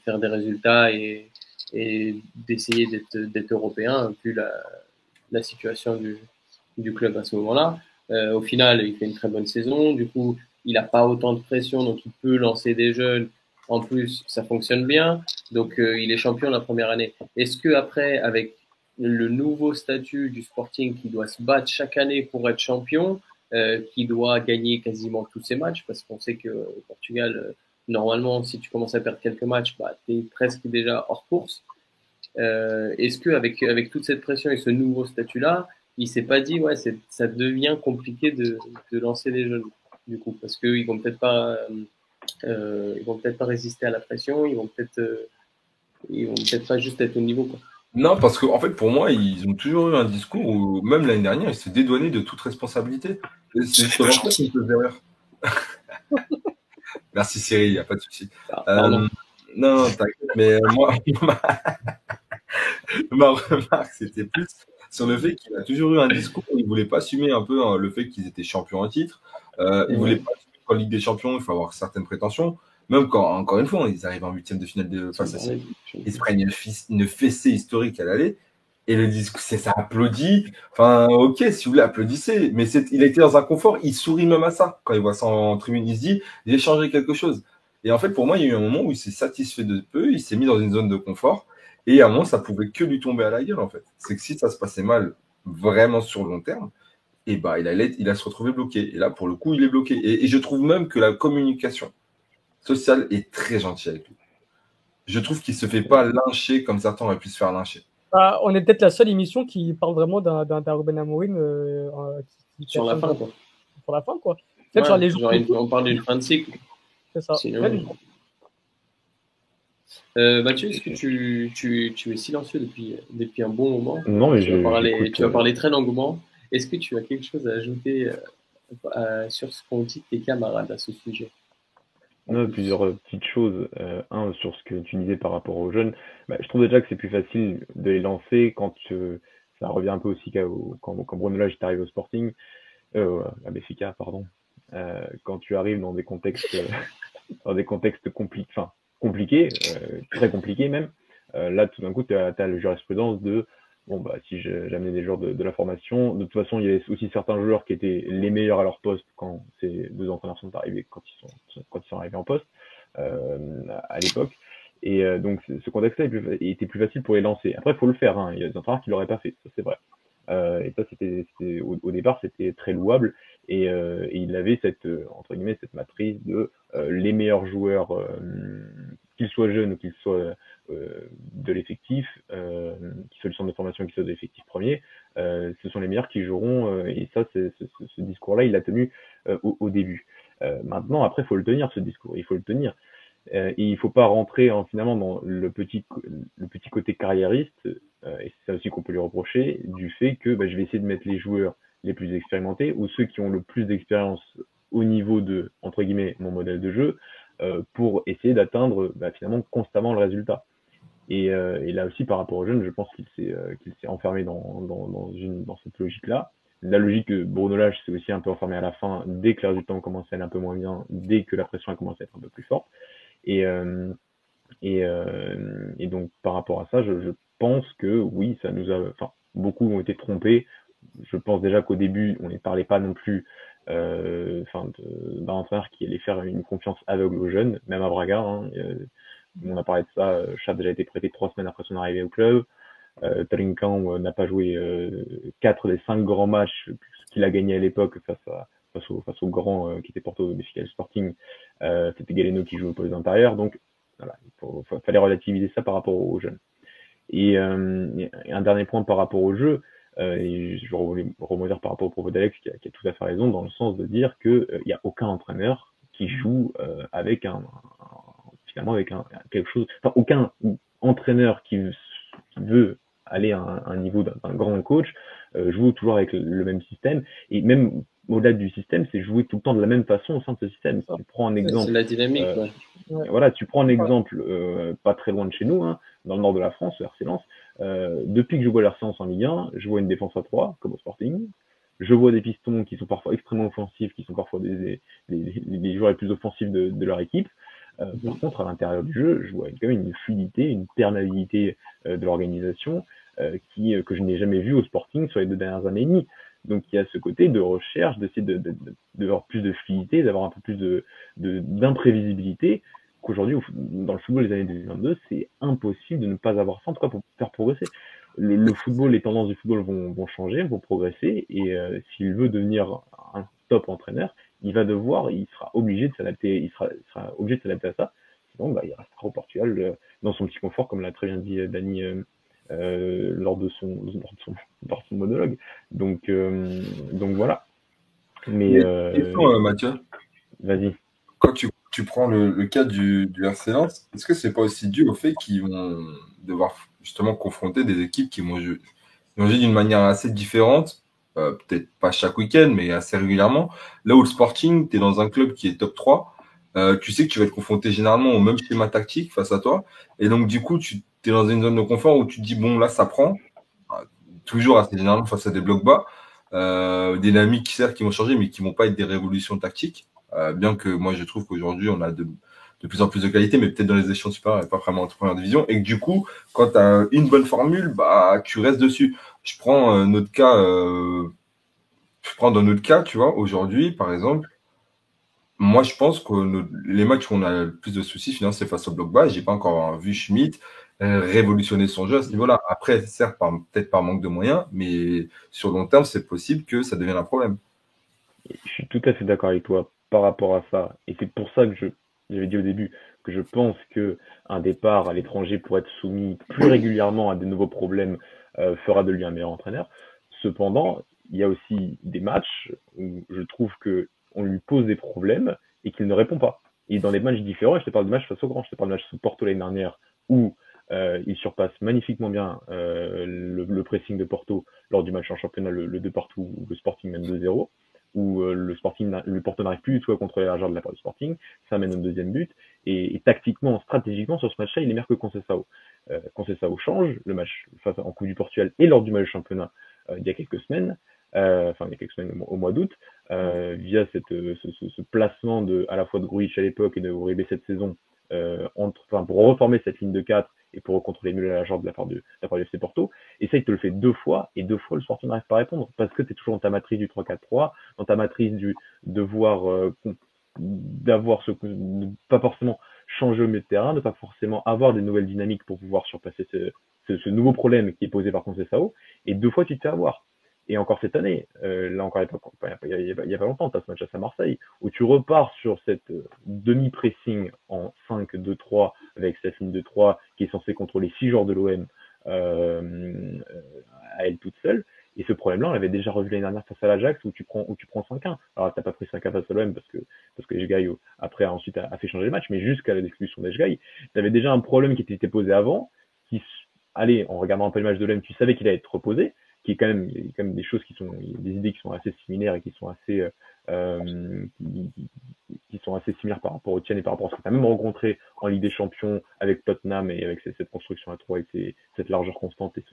faire des résultats et, d'essayer d'être européen, vu la, situation du, du club à ce moment-là. Euh, au final, il fait une très bonne saison, du coup, il n'a pas autant de pression, donc il peut lancer des jeunes en plus, ça fonctionne bien. Donc, euh, il est champion la première année. Est-ce que après, avec le nouveau statut du Sporting qui doit se battre chaque année pour être champion, euh, qui doit gagner quasiment tous ses matchs, parce qu'on sait que au Portugal, euh, normalement, si tu commences à perdre quelques matchs, bah, tu es presque déjà hors course. Euh, Est-ce que avec, toute cette pression et ce nouveau statut-là, il s'est pas dit, ouais, ça devient compliqué de, de lancer des jeunes, du coup, parce qu'ils vont peut-être pas euh, ils vont peut-être pas résister à la pression, ils vont peut-être euh, ils vont peut-être pas juste être au niveau. Quoi. Non, parce qu'en en fait, pour moi, ils ont toujours eu un discours où, même l'année dernière, ils se dédouanaient de toute responsabilité. C'est justement ça qui me faisait rire. *laughs* Merci Cyril, il n'y a pas de souci. Ah, euh, non, non, t'inquiète, mais euh, moi, *laughs* ma remarque, c'était plus sur le fait qu'il a toujours eu un discours où il ne voulait pas assumer un peu hein, le fait qu'ils étaient champions en titre. Euh, il ne voulait pas en Ligue des Champions, il faut avoir certaines prétentions. Même quand, encore une fois, ils arrivent en huitième de finale de face à ils se prennent une, fessée historique à l'aller. Et le disque, c'est ça applaudit. Enfin, ok, si vous voulez, applaudissez. Mais il été dans un confort, il sourit même à ça. Quand il voit ça en tribune, il se dit, j'ai changé quelque chose. Et en fait, pour moi, il y a eu un moment où il s'est satisfait de peu, il s'est mis dans une zone de confort. Et à un moment, ça pouvait que lui tomber à la gueule, en fait. C'est que si ça se passait mal, vraiment sur le long terme, et bah il a, il a se retrouvé bloqué. Et là, pour le coup, il est bloqué. Et, je trouve même que la communication sociale est très gentille avec lui. Je trouve qu'il se fait pas lyncher comme certains auraient pu se faire lyncher. Bah, on est peut-être la seule émission qui parle vraiment d'un Ruben Amorim euh, sur la fin, quoi. Sur la fin, quoi. on parle d'une fin de cycle. C'est ça. Euh, Mathieu, est-ce que tu, tu, tu, es silencieux depuis, depuis un bon moment? Non, mais tu, je, vas parler, tu vas parler très longuement. Est-ce que tu as quelque chose à ajouter euh, sur ce qu'ont dit tes camarades à ce sujet? On a plusieurs euh, petites choses. Euh, un, sur ce que tu disais par rapport aux jeunes. Bah, je trouve déjà que c'est plus facile de les lancer quand ça revient un peu aussi quand, Bruno Lage est arrivé au Sporting, euh, à BFK, pardon. quand tu arrives dans des contextes, *laughs* dans des contextes compliqués, très compliqués même, là, tout d'un coup, tu as, as la jurisprudence de bon bah si j'amenais des joueurs de, la formation, de toute façon il y avait aussi certains joueurs qui étaient les meilleurs à leur poste quand ces deux entraîneurs sont arrivés, quand ils sont quand ils sont arrivés en poste euh, à l'époque. Et euh, donc ce contexte-là était plus facile pour les lancer. Après il faut le faire, hein. il y a des entraîneurs qui l'auraient pas fait, ça c'est vrai. Euh, et ça c'était au, au, départ c'était très louable et, euh, et, il avait cette entre guillemets cette matrice de les meilleurs joueurs qu'ils soient jeunes ou qu'ils soient euh, de l'effectif, euh, qui soit le centre de formation, qui soit de l'effectif premier, euh, ce sont les meilleurs qui joueront. et ça, ce, ce discours-là, il l'a tenu au, au, début. maintenant, après, il faut le tenir, ce discours. Il faut le tenir. et il faut pas rentrer en, finalement dans le petit, le petit côté carriériste, et c'est ça aussi qu'on peut lui reprocher, du fait que bah, je vais essayer de mettre les joueurs les plus expérimentés ou ceux qui ont le plus d'expérience au niveau de, entre guillemets, mon modèle de jeu, euh, pour essayer d'atteindre bah, finalement constamment le résultat. Et, euh, et, là aussi, par rapport aux jeunes, je pense qu'il s'est euh, qu'il s'est enfermé dans, dans, dans, une, dans cette logique-là. La logique que Bruno Lage s'est aussi un peu enfermé à la fin, dès que l'air du temps commençait à aller un peu moins bien, dès que la pression a commencé à être un peu plus forte. Et, euh, et, euh, et donc, par rapport à ça, je, je, pense que oui, ça nous a. Enfin, beaucoup ont été trompés. Je pense déjà qu'au début, on ne parlait pas non plus euh, enfin, d'un entraîneur qui allait faire une confiance aveugle aux jeunes, même à Braga. Hein, on a parlé de ça. Euh, Chad a déjà été prêté trois semaines après son arrivée au club. Euh, euh, n'a pas joué euh, quatre des cinq grands matchs qu'il a gagné à l'époque face à face au, face au grand euh, qui était au défi Sporting. Euh, C'était Galeno qui jouait au poste intérieur. Donc voilà, il fallait relativiser ça par rapport aux jeunes. Et, et, un dernier point par rapport au jeu, et je vais rebondir par rapport au propos d'Alex qui, qui, a tout à fait raison dans le sens de dire qu'il n'y a aucun entraîneur qui joue avec un, avec un, quelque chose, enfin, aucun entraîneur qui, veut aller à un, niveau d'un grand coach euh, joue toujours avec le, même système et même au-delà du système, c'est jouer tout le temps de la même façon au sein de ce système. tu prends un exemple, la dynamique. Euh, voilà, tu prends un exemple euh, pas très loin de chez nous, hein, dans le nord de la France, le RC Lens. depuis que je vois le RC en Ligue 1, je vois une défense à 3 comme au Sporting. Je vois des pistons qui sont parfois extrêmement offensifs, qui sont parfois des, des, joueurs les plus offensifs de, de leur équipe. Euh, par contre, à l'intérieur du jeu, je vois quand même une fluidité, une perméabilité euh, de l'organisation euh, qui que je n'ai jamais vu au Sporting sur les deux dernières années et demie. Donc il y a ce côté de recherche, d'essayer de, de, de, plus de fluidité, d'avoir un peu plus de d'imprévisibilité qu'aujourd'hui dans le football des années 2022, c'est impossible de ne pas avoir ça, en tout cas pour faire progresser. Le, le football, les tendances du football vont, vont changer, vont progresser, et s'il veut devenir un top entraîneur, il va devoir, il sera obligé de s'adapter, il sera, sera, obligé de s'adapter à ça. Sinon, bah, il restera au Portugal euh, dans son petit confort, comme l'a très bien dit Dani euh, lors, de son, lors, de son, *laughs* lors de son monologue. Donc, euh, donc voilà. Mais, euh, question, Mathieu. Vas-y. Quand tu, tu prends le, le, cas du, du RC Lens, est-ce que c'est pas aussi dû au fait qu'ils vont devoir justement confronter des équipes qui vont jouer, jouer d'une manière assez différente euh, peut-être pas chaque week-end, mais assez régulièrement. Là où le Sporting, tu es dans un club qui est top 3, euh, tu sais que tu vas être confronté généralement au même schéma tactique face à toi. Et donc, du coup, tu es dans une zone de confort où tu te dis, bon, là, ça prend. Toujours assez généralement face à des blocs bas. Euh, des dynamiques, certes, qui vont changer, mais qui vont pas être des révolutions tactiques. Euh, bien que moi, je trouve qu'aujourd'hui, on a de, de plus en plus de qualité, mais peut-être dans les échelons supérieurs et pas vraiment en première division. Et que du coup, quand tu as une bonne formule, bah, tu restes dessus. Je prends euh, notre cas, euh, je prends dans notre cas, tu vois, aujourd'hui, par exemple, moi, je pense que les matchs où on a le plus de soucis, finalement, c'est face au bloc bas. J'ai pas encore vu Schmidt révolutionner son jeu à ce niveau-là. Après, certes, peut-être par manque de moyens, mais sur long terme, c'est possible que ça devienne un problème. Je suis tout à fait d'accord avec toi par rapport à ça. Et c'est pour ça que je, j'avais dit au début que je pense que un départ à l'étranger pour être soumis plus régulièrement à de nouveaux problèmes euh, fera de lui un meilleur entraîneur. Cependant, il y a aussi des matchs où je trouve que on lui pose des problèmes et qu'il ne répond pas. Et dans des matchs différents, je te parle de matchs face au grand, je te parle de matchs sous Porto l'année dernière où euh, il surpasse magnifiquement bien euh, le, pressing de Porto lors du match en championnat, le, le 2 partout, le Sporting mène 2-0 où euh, le Sporting, le Porto n'arrive plus du tout à contrôler l'argent de la part du Sporting, ça amène un deuxième but, et, tactiquement, stratégiquement, sur ce match-là, il est meilleur que Conceição. Euh, Conceição change, le match face en Coupe du Portugal et lors du match championnat euh, il y a quelques semaines, euh, enfin il y a quelques semaines au, mois d'août, via cette, ce, ce, ce, placement de, à la fois de Gruitch à l'époque et de Uribe cette saison, entre, enfin, pour reformer cette ligne de 4 et pour contrôler mieux la jambe de la part de, la part du FC Porto. Et ça, il te le fait deux fois, et deux fois, le Sporting n'arrive pas à répondre, parce que tu es toujours dans ta matrice du 3-4-3, dans ta matrice du devoir, euh, d'avoir ce, pas forcément changer au milieu de terrain, ne pas forcément avoir des nouvelles dynamiques pour pouvoir surpasser ce, ce, ce nouveau problème qui est posé par Conceição, et deux fois, tu te fais avoir. Et encore cette année, euh, là encore, il n'y a, a, pas longtemps, tu as ce match à Marseille, où tu repars sur cette euh, demi-pressing en 5-2-3 avec cette ligne de 3 qui est censée contrôler 6 joueurs de l'OM euh, à elle toute seule. Et ce problème-là, on l'avait déjà revu l'année dernière face à l'Ajax où tu prends où tu prends 5-1. Alors t'as pas pris 5-1 face à l'OM parce que parce que Ejgaï après ensuite a, fait changer le match, mais jusqu'à l'exclusion d'Ejgaï, tu avais déjà un problème qui t'était posé avant, qui allez, en regardant un peu le match de l'OM, tu savais qu'il allait être reposé, qui est quand même, il y a quand même des choses qui sont, des idées qui sont assez similaires et qui sont assez, euh, euh qui, sont assez similaires par rapport au tien et par rapport à ce que tu as même rencontré en Ligue des Champions avec Tottenham et avec cette construction à 3 et cette largeur constante et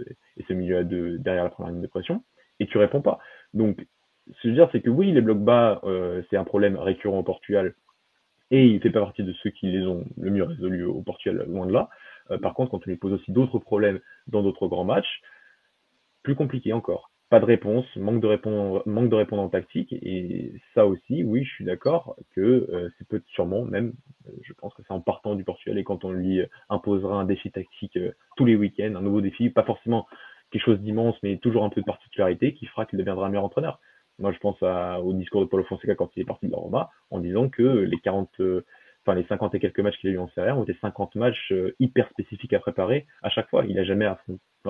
ce, milieu à 2 derrière la première ligne de pression, et tu réponds pas. Donc, ce que je veux dire, c'est que oui, les blocs bas, euh, c'est un problème récurrent au Portugal, et il fait pas partie de ceux qui les ont le mieux résolus au Portugal, loin de là. Par contre, quand on lui pose aussi d'autres problèmes dans d'autres grands matchs, plus compliqué encore. Pas de réponse, manque de répondre, manque de répondre en tactique, et ça aussi, oui, je suis d'accord que euh, c'est peut sûrement même, euh, je pense que c'est en partant du Portugal et quand on lui imposera un défi tactique euh, tous les week-ends, un nouveau défi, pas forcément quelque chose d'immense, mais toujours un peu de particularité, qui fera qu'il deviendra un meilleur entraîneur. Moi, je pense à, au discours de Paulo Fonseca quand il est parti de la Roma, en disant que les 40, enfin les 50 et quelques matchs qu'il a eu en Serie A ont été 50 matchs euh, hyper spécifiques à préparer à chaque fois. Il a jamais,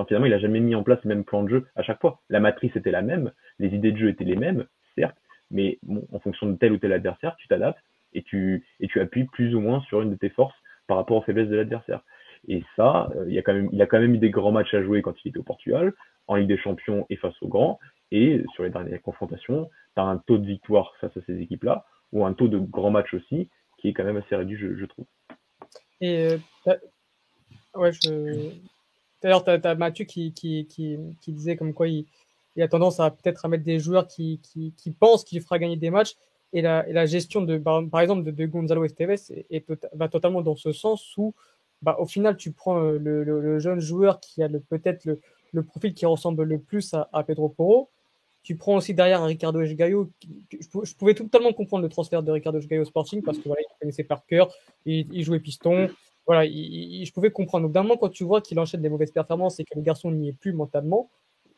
finalement, il a jamais mis en place le même plan de jeu à chaque fois. La matrice était la même, les idées de jeu étaient les mêmes, certes, mais en fonction de tel ou tel adversaire, tu t'adaptes et tu et appuies plus ou moins sur une de tes forces par rapport aux faiblesses de l'adversaire. Et ça, euh, il, a quand même, il a quand même eu des grands matchs à jouer quand il était au Portugal, en Ligue des Champions et face aux grands. Et sur les dernières confrontations, tu as un taux de victoire face à ces équipes-là, ou un taux de grands matchs aussi, qui est quand même assez réduit, je, trouve. Et euh, ouais, je... D'ailleurs, tu as, Mathieu qui, qui, qui, disait comme quoi il, il a tendance à peut-être à mettre des joueurs qui, qui, pensent qu'il fera gagner des matchs. Et la, et la gestion de, par, exemple, de, Gonzalo Esteves est, va totalement dans ce sens où, bah, au final, tu prends euh, le, le, jeune joueur qui a peut-être le, le, profil qui ressemble le plus à, à Pedro Porro, tu prends aussi derrière un Ricardo Esgaio. Je, pouvais totalement comprendre le transfert de Ricardo Esgaio au Sporting parce que voilà, il connaissait par cœur, il, jouait piston. Voilà, je pouvais comprendre. Donc, d'un moment, quand tu vois qu'il enchaîne des mauvaises performances et que le garçon n'y est plus mentalement,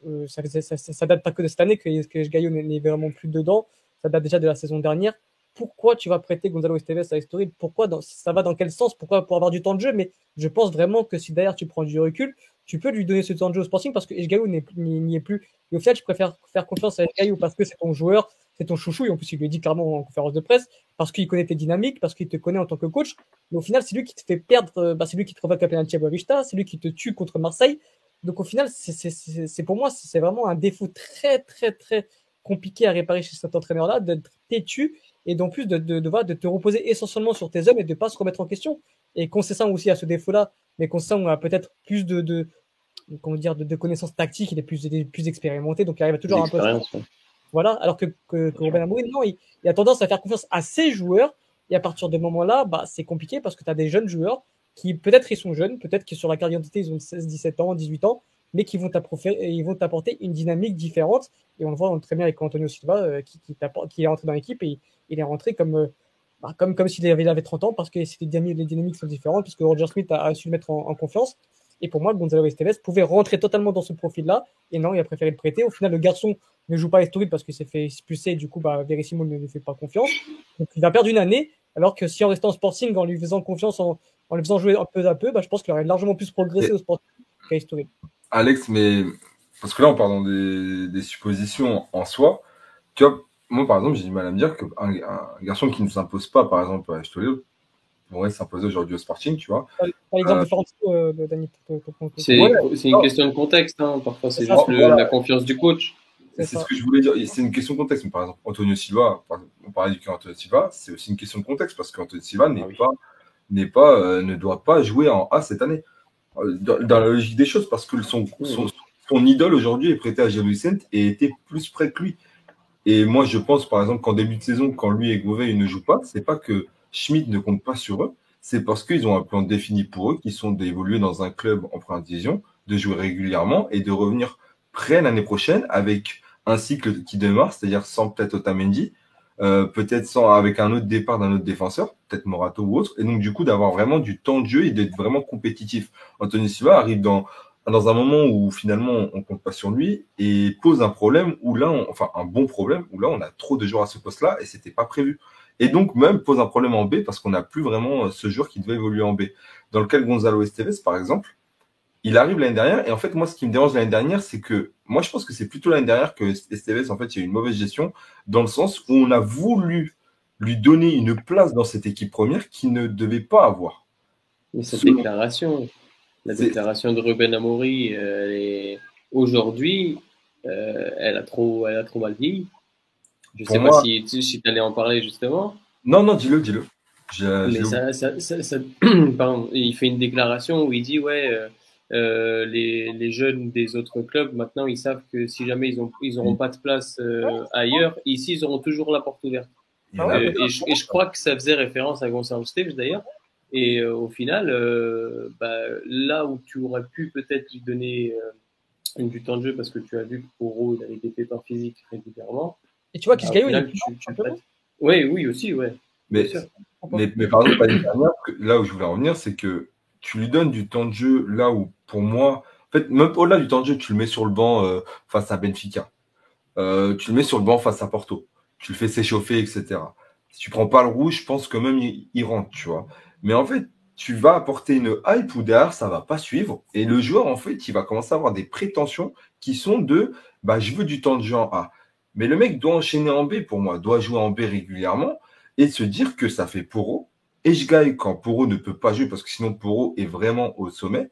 euh, ça, ça, date pas que de cette année que, que n'est vraiment plus dedans. Ça date déjà de la saison dernière. Pourquoi tu vas prêter Gonzalo Esteves à Estoril? Pourquoi Ça va dans quel sens? Pourquoi Pour avoir du temps de jeu? Mais je pense vraiment que si derrière tu prends du recul, tu peux lui donner ce temps de jeu au Sporting parce que Esgaio n'y est plus. Et au final, tu préfères faire confiance à Esgaio parce que c'est ton joueur, c'est ton chouchou. Et en plus, il lui dit clairement en conférence de presse parce qu'il connaît tes dynamiques, parce qu'il te connaît en tant que coach. Mais au final, c'est lui qui te fait perdre, euh, bah, c'est lui qui te provoque un penalty à c'est lui qui te tue contre Marseille. Donc au final, c'est pour moi, c'est vraiment un défaut très, très, très compliqué à réparer chez cet entraîneur-là, d'être têtu et d'en plus de, de, de, de, te reposer essentiellement sur tes hommes et de pas se remettre en question. Et Concessin aussi à ce défaut-là, mais Concessin a peut-être plus de, de, comment dire, de, connaissances tactiques, il est plus, plus expérimenté, donc il arrive toujours un peu. Voilà, alors que, que, que Robin Amorim, non, il, il, a tendance à faire confiance à ses joueurs, et à partir de ce moment-là, bah, c'est compliqué parce que tu as des jeunes joueurs qui, peut-être ils sont jeunes, peut-être que sur la carte d'identité, ils ont 16, 17 ans, 18 ans, mais qui vont t'apporter une dynamique différente. Et on le voit très bien avec Antonio Silva, euh, qui, qui, qui, est rentré dans l'équipe et il est rentré comme, euh, bah, comme, comme s'il avait, avait 30 ans parce que les dynamiques, les dynamiques sont différentes, puisque Roger Smith a, su le mettre en, confiance. Et pour moi, Gonzalo Esteves pouvait rentrer totalement dans ce profil-là. Et non, il a préféré le prêter. Au final, le garçon ne joue pas Estoril parce qu'il s'est fait expulser. Et du coup, bah, Verissimo ne lui fait pas confiance. Donc, il va perdre une année. Alors que si en restant au Sporting, en lui faisant confiance, en, en le faisant jouer un peu à peu, bah, je pense qu'il aurait largement plus progressé au Sporting qu'à Estoril. Alex, mais parce que là, on parle dans des, des suppositions en soi. Tu vois, moi, par exemple, j'ai du mal à me dire qu'un un garçon qui ne s'impose pas, par exemple, à Estoril, pourrait s'imposer aujourd'hui au Sporting, tu vois. Par exemple, de Florentino, euh, Dani, C'est Ouais, une question de contexte, hein. parfois c'est ça. juste le- Voilà. la confiance du coach. c'est ce que je voulais dire. C'est une question de contexte. Mais par exemple, Antonio Silva, par exemple, on parlait du cas Antonio Silva, c'est aussi une question de contexte parce qu'Antonio Silva n'est Ah oui. pas, n'est pas, euh, ne doit pas jouer en A cette année. Euh, Dans, dans la logique des choses, parce que son, son, son idole aujourd'hui est prêté à Gilles Vicente et était plus près que lui. Et moi, je pense, par exemple, qu'en début de saison, quand lui et Gouvet ils ne jouent pas, c'est pas que Schmidt ne compte pas sur eux, c'est parce qu'ils ont un plan défini pour eux, qui sont d'évoluer dans un club en première division, de jouer régulièrement et de revenir prêt l'année prochaine avec un cycle qui démarre, c'est-à-dire sans peut-être Otamendi, euh, peut-être sans avec un autre départ d'un autre défenseur, peut-être Morato ou autre, et donc du coup d'avoir vraiment du temps de jeu et d'être vraiment compétitif. Anthony Silva arrive dans dans un moment où finalement on compte pas sur lui et pose un problème où là, on- enfin un bon problème où là on a trop de joueurs à ce poste-là et c'était pas prévu. Et donc même pose un problème en B parce qu'on n'a plus vraiment euh, ce joueur qui devait évoluer en B. Dans le cas de Gonzalo Esteves par exemple, il arrive l'année dernière et en fait moi ce qui me dérange l'année dernière c'est que moi je pense que c'est plutôt l'année dernière que Esteves en fait il y a eu une mauvaise gestion dans le sens où on a voulu lui donner une place dans cette équipe première qu'il ne devait pas avoir. Mais cette déclaration, la déclaration de Ruben Amori, euh, est- aujourd'hui, euh, elle, a trop, elle a trop mal vieilli. Je Pour sais moi- pas si, tu si allais en parler justement, Non non dis-le dis-le. Ça, ça, ça, *clears throat* pardon, il fait une déclaration où il dit ouais, euh, euh, les, les jeunes des autres clubs maintenant ils savent que si jamais ils ont ils auront pas de place euh, ailleurs, ici ils auront toujours la porte ouverte. Ah ouais, Euh, et, je, et je crois que ça faisait référence à Gonzalo Steves d'ailleurs. Et euh, au final, euh, bah, là où tu aurais pu peut-être lui donner euh, du temps de jeu parce que tu as vu que Poro il avait des pépins physiques régulièrement. Et tu vois, bah, au Kisgayo, il est final, plus tu, tu simplement. prêtes. Oui, oui, aussi, ouais. mais, mais, mais par exemple, l'année dernière, que- là où je voulais en venir, c'est que tu lui donnes du temps de jeu là où, pour moi, en fait, même au-delà du temps de jeu, tu le mets sur le banc euh, face à Benfica. Euh, tu le mets sur le banc face à Porto. Tu le fais s'échauffer, etc. Si tu prends pas le rouge, je pense que même il, il rentre, tu vois. Mais en fait, tu vas apporter une hype ou derrière, ça va pas suivre. Et le joueur, en fait, il va commencer à avoir des prétentions qui sont de, bah, je veux du temps de jeu en A. Mais le mec doit enchaîner en B pour moi, doit jouer en B régulièrement et se dire que ça fait Poro. Et je gagne quand Poro ne peut pas jouer parce que sinon Poro est vraiment au sommet.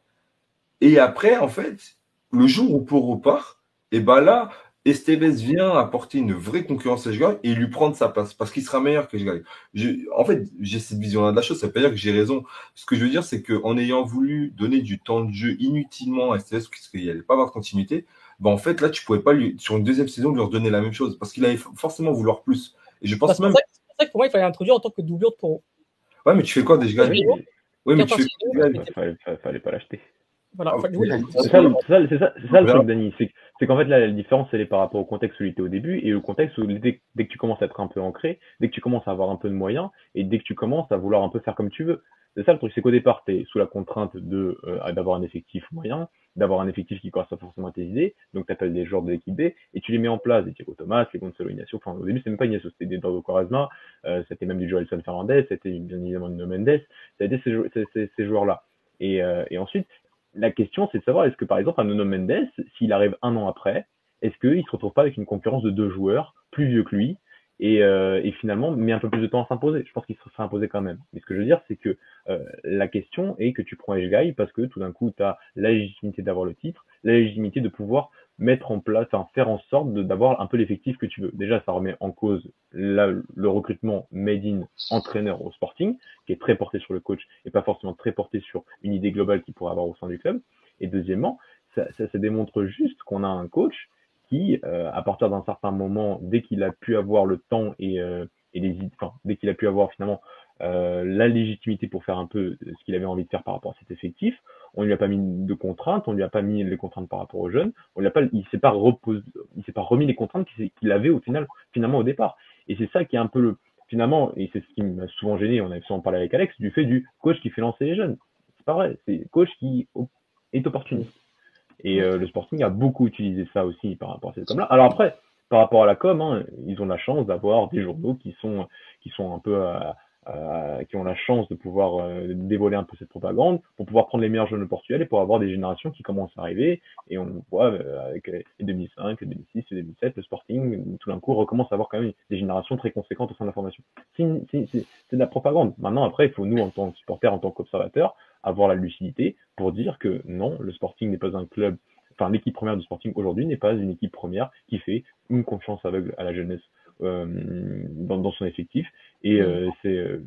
Et après, en fait, le jour où Poro part, et ben là, Esteves vient apporter une vraie concurrence à Jgai et lui prendre sa place parce qu'il sera meilleur que. Je- En fait, j'ai cette vision-là de la chose. Ça veut pas dire que j'ai raison. Ce que je veux dire, c'est qu'en ayant voulu donner du temps de jeu inutilement à Esteves, parce qu'il n'allait pas avoir de continuité, ben en fait, là, tu pouvais pas lui, sur une deuxième saison, lui redonner la même chose parce qu'il allait forcément vouloir plus. Et je Bah, pense C'est même. pour, ça que- c'est pour ça que pour moi, il fallait introduire en tant que doublure de Poro. Ouais, mais tu fais quoi déjà? Oui, Oui, mais tu fais. Fa- Fallait, fa- fallait pas l'acheter. Voilà. Ah. C'est ça, ça, ça, le truc, Dani. C'est que- c'est qu'en fait, là, la différence, elle est par rapport au contexte où il était au début et au contexte où dès, dès que tu commences à être un peu ancré, dès que tu commences à avoir un peu de moyens et dès que tu commences à vouloir un peu faire comme tu veux. C'est ça le truc, c'est qu'au départ, tu sous la contrainte de euh, d'avoir un effectif moyen, d'avoir un effectif qui correspond forcément à tes idées. Donc, tu appelles des joueurs de l'équipe B et tu les mets en place. Des Diego Thomas, les Gonzalo Ignacio. Enfin, au début, c'était même pas Ignacio, c'était des Dordo Quaresma, euh, c'était même du Joelson Fernandez, c'était bien évidemment Nuno Mendes. Jou- ces, ces, ces joueurs-là. Et, euh, et ensuite, la question, c'est de savoir est-ce que par exemple un Nuno Mendes, s'il arrive un an après, est-ce qu'il se retrouve pas avec une concurrence de deux joueurs plus vieux que lui et, euh, finalement met un peu plus de temps à s'imposer? Je pense qu'il se serait imposé quand même. Mais ce que je veux dire, c'est que euh, la question est que tu prends Eshgai parce que tout d'un coup, tu as la légitimité d'avoir le titre, la légitimité de pouvoir mettre en place, enfin faire en sorte d'avoir un peu l'effectif que tu veux. Déjà, ça remet en cause le recrutement made in entraîneur au Sporting, qui est très porté sur le coach et pas forcément très porté sur une idée globale qu'il pourrait avoir au sein du club. Et deuxièmement, ça, ça, démontre juste qu'on a un coach qui, euh, à partir d'un certain moment, dès qu'il a pu avoir le temps et, euh, et les, enfin, dès qu'il a pu avoir finalement euh, la légitimité pour faire un peu ce qu'il avait envie de faire par rapport à cet effectif, on lui a pas mis de contraintes, on lui a pas mis les contraintes par rapport aux jeunes, on lui a pas, il s'est pas s'est pas remis les contraintes qu'il avait au final, finalement au départ. Et c'est ça qui est un peu le, finalement, et c'est ce qui m'a souvent gêné, on avait souvent parlé avec Alex, du fait du coach qui fait lancer les jeunes. C'est pas vrai, c'est coach qui, est opportuniste. Et euh, le Sporting a beaucoup utilisé ça aussi par rapport à cette com-là. Alors après, par rapport à la com, hein, ils ont la chance d'avoir des journaux qui sont qui sont un peu à, euh, qui ont la chance de pouvoir euh, dévoiler un peu cette propagande pour pouvoir prendre les meilleurs jeunes au Portugal et pour avoir des générations qui commencent à arriver. Et on voit euh, avec les 2005, les 2006, les 2007, le Sporting, tout d'un coup, recommence à avoir quand même des générations très conséquentes au sein de la formation. C'est de la propagande. Maintenant, après, il faut nous, en tant que supporters, en tant qu'observateurs, avoir la lucidité pour dire que non, le Sporting n'est pas un club enfin l'équipe première du Sporting aujourd'hui n'est pas une équipe première qui fait une confiance aveugle à la jeunesse euh, dans, dans, son effectif et euh, c'est euh,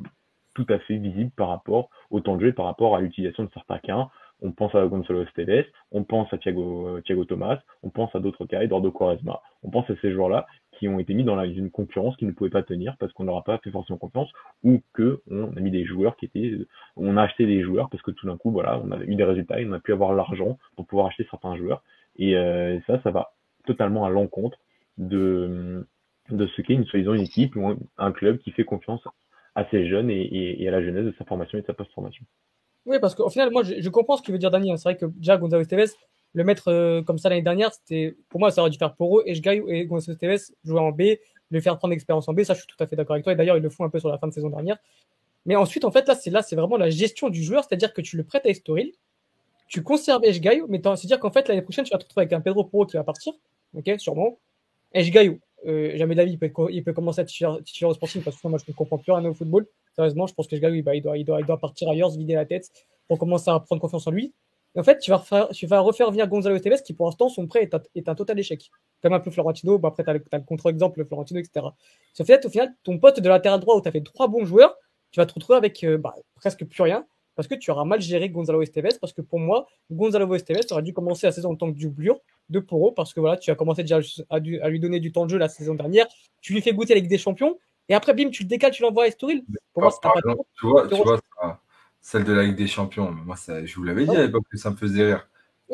tout à fait visible par rapport au temps de jeu, par rapport à l'utilisation de certains cas. On pense à Gonzalo Esteves, on pense à Thiago, Thiago Thomas, on pense à d'autres cas, Eduardo Quaresma. On pense à ces joueurs-là qui ont été mis dans la, une concurrence qui ne pouvait pas tenir parce qu'on n'aura pas fait forcément confiance ou que on a mis des joueurs qui étaient, on a acheté des joueurs parce que tout d'un coup, voilà, on a eu des résultats et on a pu avoir l'argent pour pouvoir acheter certains joueurs. Et euh, ça, ça va totalement à l'encontre de, de ce qu'est une, soi-disant une équipe ou un, club qui fait confiance à ses jeunes et, à la jeunesse de sa formation et de sa post-formation. Oui, parce qu'au final, moi, je, comprends ce que veut dire Dani. Hein. C'est vrai que déjà, Gonzalo Esteves, le mettre euh, comme ça l'année dernière, c'était, pour moi, ça aurait dû faire Poro et et Gonzalo Esteves jouer en B, le faire prendre l'expérience en B. Ça, je suis tout à fait d'accord avec toi. Et d'ailleurs, ils le font un peu sur la fin de saison dernière. Mais ensuite, en fait, là, c'est là, c'est vraiment la gestion du joueur, c'est-à-dire que tu le prêtes à Estoril, tu conserves Gaio, mais c'est-à-dire qu'en fait, l'année prochaine, tu vas te retrouver avec un Pedro Poro qui va partir, ok, sûrement. Gaio, euh, jamais d'avis, il peut, commencer à titulaire au sporting parce que moi, je ne comprends plus rien au football. Sérieusement, je pense que ce gars, bah, il, doit, partir ailleurs, se vider la tête pour commencer à prendre confiance en lui. Et en fait, tu vas, refaire, tu venir Gonzalo Tevez qui, pour l'instant, son prêt est un, total échec. Comme un peu Florentino, bah, après, tu as, le contre-exemple, Florentino, etc. Sauf fait, au final, ton pote de latéral droit où tu as fait trois bons joueurs, tu vas te retrouver avec euh, bah, presque plus rien parce que tu auras mal géré Gonzalo Esteves, parce que pour moi, Gonzalo Esteves aurait dû commencer la saison en tant que doublure de Poro, parce que voilà, tu as commencé déjà à, lui donner du temps de jeu la saison dernière, tu lui fais goûter avec des champions, et après, bim, tu le décales, tu l'envoies à Estoril. Pour moi, pas tu vois, tu vois celle de la Ligue des Champions, moi, ça, je vous l'avais dit à l'époque que ça me faisait rire.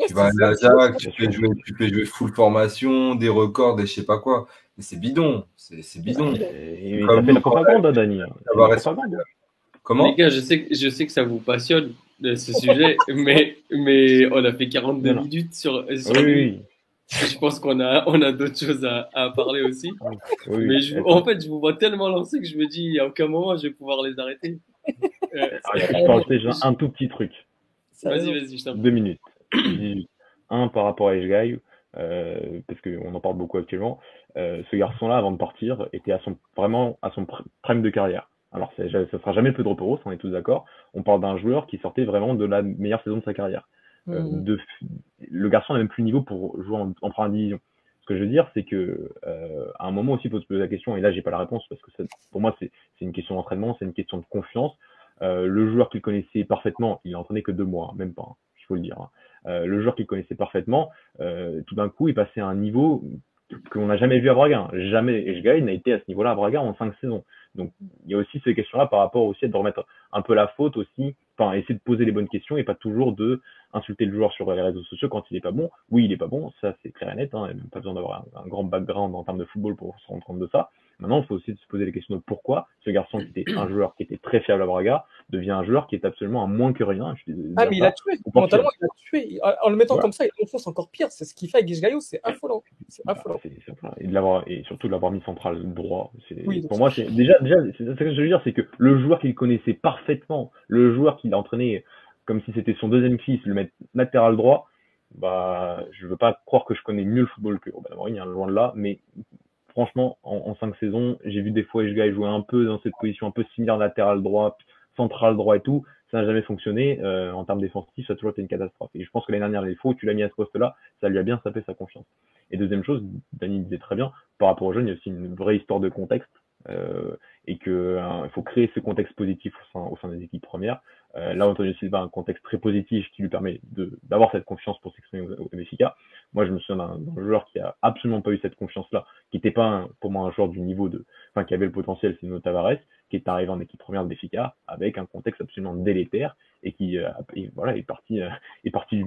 tu vas à l'Ajax, tu, fais jouer, tu fais jouer full formation, des records, des je sais pas quoi. Mais c'est bidon, c'est bidon. Il a fait la propagande, Dani. Comment Les gars, je sais, je sais que ça vous passionne de ce sujet, *laughs* mais, mais on a fait 42 minutes sur, sur oui, Je pense qu'on a, on a d'autres choses à, à, parler aussi. Oui, mais je, en fait, je vous vois tellement lancé que je me dis, à aucun moment, je vais pouvoir les arrêter. Euh, ah, je pense déjà un tout petit truc. Vas-y, vas-y, je t'en Deux minutes. un par rapport à Eshgai, euh, parce qu'on en parle beaucoup actuellement. Euh, ce garçon-là, avant de partir, était à son, vraiment à son prime de carrière. Alors, ça sera jamais Pedro Porros, on est tous d'accord. On parle d'un joueur qui sortait vraiment de la meilleure saison de sa carrière. Euh, de, le garçon n'a même plus le niveau pour jouer en, en première division. Ce que je veux dire, c'est que euh, à un moment aussi, il faut se poser la question, et là, j'ai pas la réponse parce que ça, pour moi, c'est une question d'entraînement, c'est une question de confiance. Euh, le joueur qu'il connaissait parfaitement, il a entraîné que deux mois, hein, même pas, hein, il faut le dire. Hein. Euh, le joueur qu'il connaissait parfaitement, euh, tout d'un coup, il passait à un niveau qu'on n'a jamais vu à Braga. Jamais Eshgaï n'a été à ce niveau-là à Braga en cinq saisons. Donc il y a aussi ces questions-là par rapport aussi à de remettre un peu la faute aussi, enfin essayer de poser les bonnes questions et pas toujours de insulter le joueur sur les réseaux sociaux quand il est pas bon. Oui, il est pas bon, ça c'est clair et net, hein, il n'y a même pas besoin d'avoir un, grand background en termes de football pour se rendre compte de ça. Maintenant, il faut aussi se poser les questions de pourquoi ce garçon qui était un joueur qui était très fiable à Braga devient un joueur qui est absolument un moins que rien. ah, mais il a tué. Mentalement, il a tué. En le mettant comme ça, il enfonce encore pire. C'est ce qu'il fait avec Gisgaio, c'est affolant. C'est affolant. et, de et surtout de l'avoir mis central droit. pour moi, c'est déjà, déjà c'est ce que je veux dire, c'est que le joueur qu'il connaissait parfaitement, le joueur qu'il a entraîné comme si c'était son deuxième fils, le mettre latéral droit, bah, je veux pas croire que je connais mieux le football que Robin Amorim, loin de là, mais franchement, en, cinq saisons, j'ai vu des fois Eshgai jouer un peu dans cette position un peu similaire latéral droit, central droit et tout. Ça n'a jamais fonctionné. Euh, en termes défensifs, ça a toujours été une catastrophe. Et je pense que l'année dernière, les faux, tu l'as mis à ce poste-là, ça lui a bien sapé sa confiance. Et deuxième chose, Dani disait très bien, par rapport aux jeunes, il y a aussi une vraie histoire de contexte. Euh, et que hein, faut créer ce contexte positif au sein, au sein des équipes premières. Euh, là, Antonio Silva a un contexte très positif qui lui permet d'avoir cette confiance pour s'exprimer au, au. Moi, je me souviens d'un joueur qui a absolument pas eu cette confiance-là, qui n'était pas pour moi un joueur du niveau de, enfin, qui avait le potentiel, c'est Nuno Tavares, qui est arrivé en équipe première de Benfica avec un contexte absolument délétère et qui, euh, voilà, est parti, euh, est parti,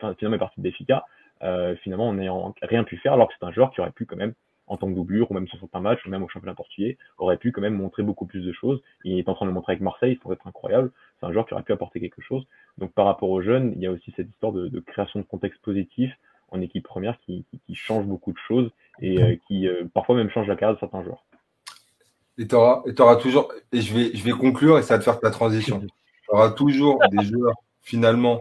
enfin, finalement est parti de Benfica, euh, finalement en n'ayant rien pu faire, alors que c'est un joueur qui aurait pu quand même en tant que doublure, ou même sur certains matchs, ou même au championnat portugais, aurait pu quand même montrer beaucoup plus de choses. Il est en train de le montrer avec Marseille, ça pourrait être incroyable. C'est un joueur qui aurait pu apporter quelque chose. Donc par rapport aux jeunes, il y a aussi cette histoire de, de création de contexte positif en équipe première qui, qui, qui change beaucoup de choses et euh, qui euh, parfois même change la carrière de certains joueurs. Et tu auras, toujours, et je vais, je vais conclure et ça va te faire ta transition. *laughs* Tu auras toujours des joueurs finalement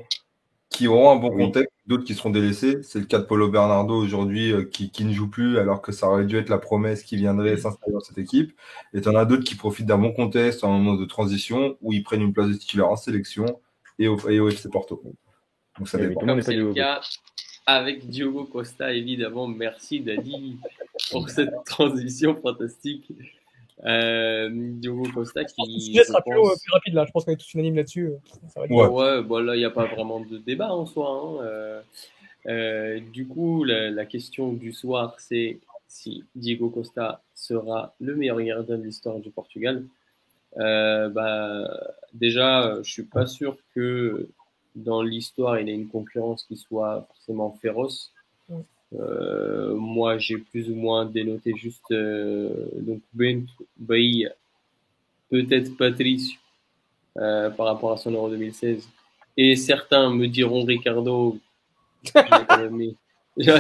qui auront un bon contexte, d'autres qui seront délaissés. C'est le cas de Paulo Bernardo aujourd'hui euh, qui, qui, ne joue plus alors que ça aurait dû être la promesse qui viendrait s'installer dans cette équipe. Et tu en as d'autres qui profitent d'un bon contexte en un moment de transition où ils prennent une place de titulaire en sélection et au, et au FC Porto. Donc ça dépend. Comme c'est le cas avec Diogo Costa, évidemment. Merci Dadi pour cette transition fantastique. Euh, Diogo Costa qui. Le sujet sera plus, plus, rapide là, je pense qu'on est tous unanimes là-dessus. Ouais, ouais bon, là il n'y a pas vraiment de débat en soi. Hein. Euh, euh, du coup, la, la, question du soir, c'est si Diego Costa sera le meilleur gardien de l'histoire du Portugal. Euh, bah, déjà, je suis pas sûr que dans l'histoire il ait une concurrence qui soit forcément féroce. Euh, moi, j'ai plus ou moins dénoté juste euh, donc Ben Bailly, peut-être Patrice euh, par rapport à son Euro 2016. Et certains me diront Ricardo. *laughs* *laughs* ah,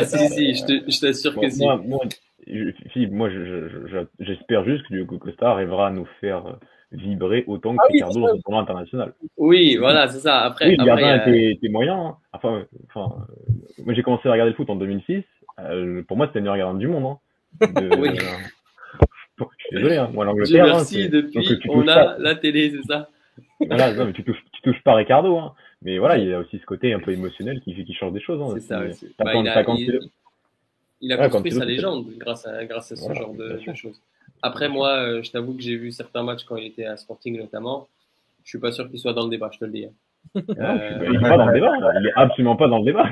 si, si, je t'assure que si. Moi, moi, moi j'espère juste que Costa arrivera à nous faire vibrer autant que ah, Ricardo dans le tournoi international. Oui, voilà, c'est ça. Après, oui, le après, gardien euh... était, moyen. Hein. Enfin, enfin, euh, moi j'ai commencé à regarder le foot en 2006. Euh, pour moi, c'était le meilleur gardien du monde. Hein. De, *laughs* oui. *laughs* je suis désolé, hein. moi l'Angleterre. Merci, hein, depuis on a pas. la télé, c'est ça. voilà, non, mais tu touches, tu touches pas Ricardo. Hein. Mais voilà, il y a aussi ce côté un peu émotionnel qui, qui change des choses. Hein. C'est ça aussi. Bah, il, a, il, il, a, construit sa légende grâce à, grâce à ce voilà, genre de, de choses. Après, moi, euh, je t'avoue que j'ai vu certains matchs quand il était à Sporting notamment. Je suis pas sûr qu'il soit dans le débat, je te le dis. Euh... il est pas dans le débat. Il est absolument pas dans le débat.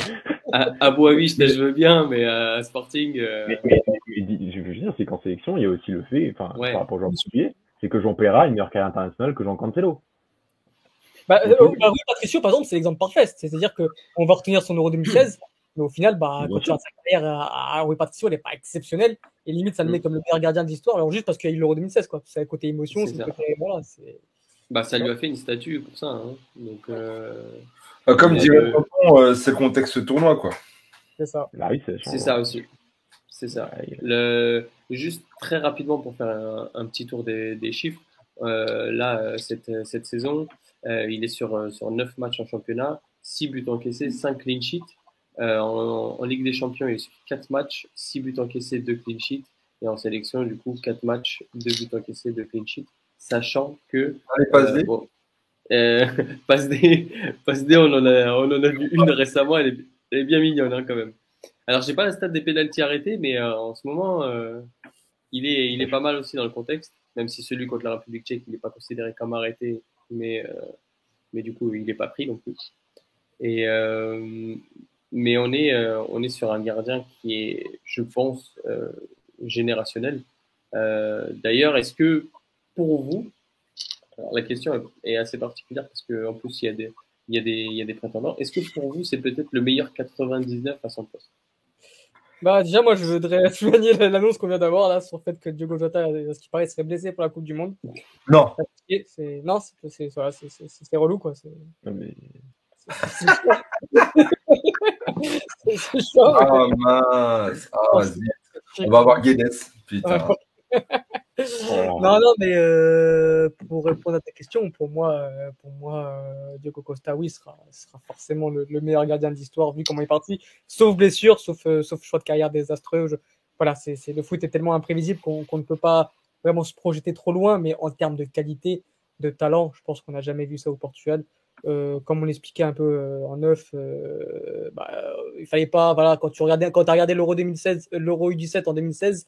*laughs* à, à Boavich, je veux bien, mais à Sporting. Euh... Mais, mais, mais, je veux dire, c'est qu'en sélection, il y a aussi le fait, enfin, ouais. par rapport au joueur de c'est que Jean Perra a une meilleure carrière internationale que Jean Cancelo. Bah, euh, bah, oui, Patricio, par exemple, c'est l'exemple parfait. C'est-à-dire qu'on va retenir son Euro 2016, mais au final, bah, quand tu regardes sa carrière à, à Rui Patricio, elle n'est pas exceptionnelle. Et limite, ça le met comme le meilleur gardien de l'histoire. Alors, juste parce qu'il y a eu l'Euro 2016, quoi. C'est le côté émotion, c'est côté. Voilà, bah, ça lui a fait une statue pour ça. Hein. Donc, euh... ah, comme dirait euh... euh, c'est le contexte tournoi, quoi. C'est ça. Bah, oui, c'est ça aussi. C'est ça. Le... Juste très rapidement pour faire un, un petit tour des, des chiffres. Euh, là, cette, cette saison, euh, il est sur, sur 9 matchs en championnat, 6 buts encaissés, 5 clean sheets. Euh, en, en, Ligue des Champions, il est sur 4 matchs, 6 buts encaissés, 2 clean sheets. Et en sélection, du coup, 4 matchs, 2 buts encaissés, 2 clean sheets. Sachant que. Allez, passe D. Bon, euh, *laughs* passe D, passe D, on en a, on en a vu une récemment, elle est, elle est bien mignonne hein, quand même. Alors, j'ai pas la stade des pénalties arrêtés, mais euh, en ce moment, euh, il, est, il est pas mal aussi dans le contexte, même si celui contre la République tchèque, il n'est pas considéré comme arrêté, mais, euh, mais du coup, il n'est pas pris non plus. Et, euh, mais on est, euh, on est sur un gardien qui est, je pense, euh, générationnel. Euh, D'ailleurs, est-ce que pour vous, alors la question est assez particulière parce qu'en plus il y a des, il y a des, il y a des prétendants. Est-ce que pour vous c'est peut-être le meilleur 99 à son poste? Bah déjà moi je voudrais *laughs* souligner l'annonce qu'on vient d'avoir là sur le fait que Diogo Jota, ce qui paraît, serait blessé pour la Coupe du Monde. Non. C'est non, c'est relou quoi. Non, mais *laughs* c'est chaud. Ah mince. Ah, vas-y. On va avoir Guedes. Putain. non, non, mais euh, pour répondre à ta question, pour moi, euh, pour moi, euh, Diogo Costa, oui, sera, sera forcément le, le meilleur gardien de l'histoire vu comment il est parti, sauf blessure, sauf, euh, sauf choix de carrière désastreux. Je, voilà, c'est, c'est le foot est tellement imprévisible qu'on, qu'on ne peut pas vraiment se projeter trop loin, mais en termes de qualité, de talent, je pense qu'on n'a jamais vu ça au Portugal. Euh, comme on l'expliquait un peu euh, en neuf, euh, bah, il fallait pas, voilà, quand tu regardais, quand as regardé l'Euro 2016, l'Euro U17 en 2016,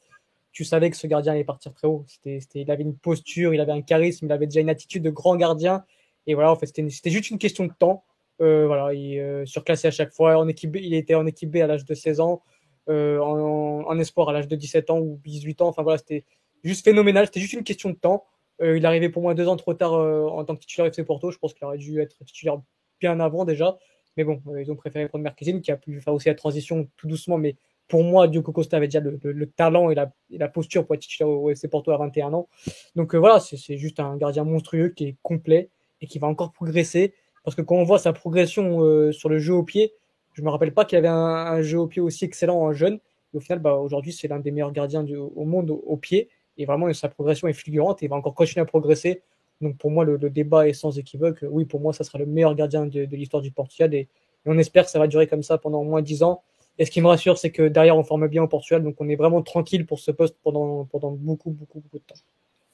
tu savais que ce gardien allait partir très haut. C'était, il avait une posture, il avait un charisme, il avait déjà une attitude de grand gardien. Et voilà, en fait, c'était, juste une question de temps. Euh, voilà, il euh, surclassé à chaque fois. En équipe il était en équipe B à l'âge de 16 ans, euh, en, en, espoir à l'âge de 17 ans ou 18 ans. Enfin voilà, c'était juste phénoménal. C'était juste une question de temps. Euh, il arrivait pour moi deux ans trop tard euh, en tant que titulaire FC Porto. Je pense qu'il aurait dû être titulaire bien avant déjà. Mais bon, euh, ils ont préféré prendre Marquezine qui a pu faire aussi la transition tout doucement, mais pour moi, Diogo Costa avait déjà le, talent et la, posture pour être titulaire au FC Porto à 21 ans. Donc voilà, c'est juste un gardien monstrueux qui est complet et qui va encore progresser. Parce que quand on voit sa progression sur le jeu au pied, je me rappelle pas qu'il avait un, jeu au pied aussi excellent en jeune. Et au final, bah, aujourd'hui, c'est l'un des meilleurs gardiens du, au monde au, pied. Et vraiment, sa progression est fulgurante et va encore continuer à progresser. Donc pour moi, le, débat est sans équivoque. Oui, pour moi, ça sera le meilleur gardien de, l'histoire du Portugal. Et, on espère que ça va durer comme ça pendant au moins 10 ans. Et ce qui me rassure, c'est que derrière, on forme bien au Portugal. Donc on est vraiment tranquille pour ce poste pendant, pendant beaucoup, beaucoup, beaucoup de temps.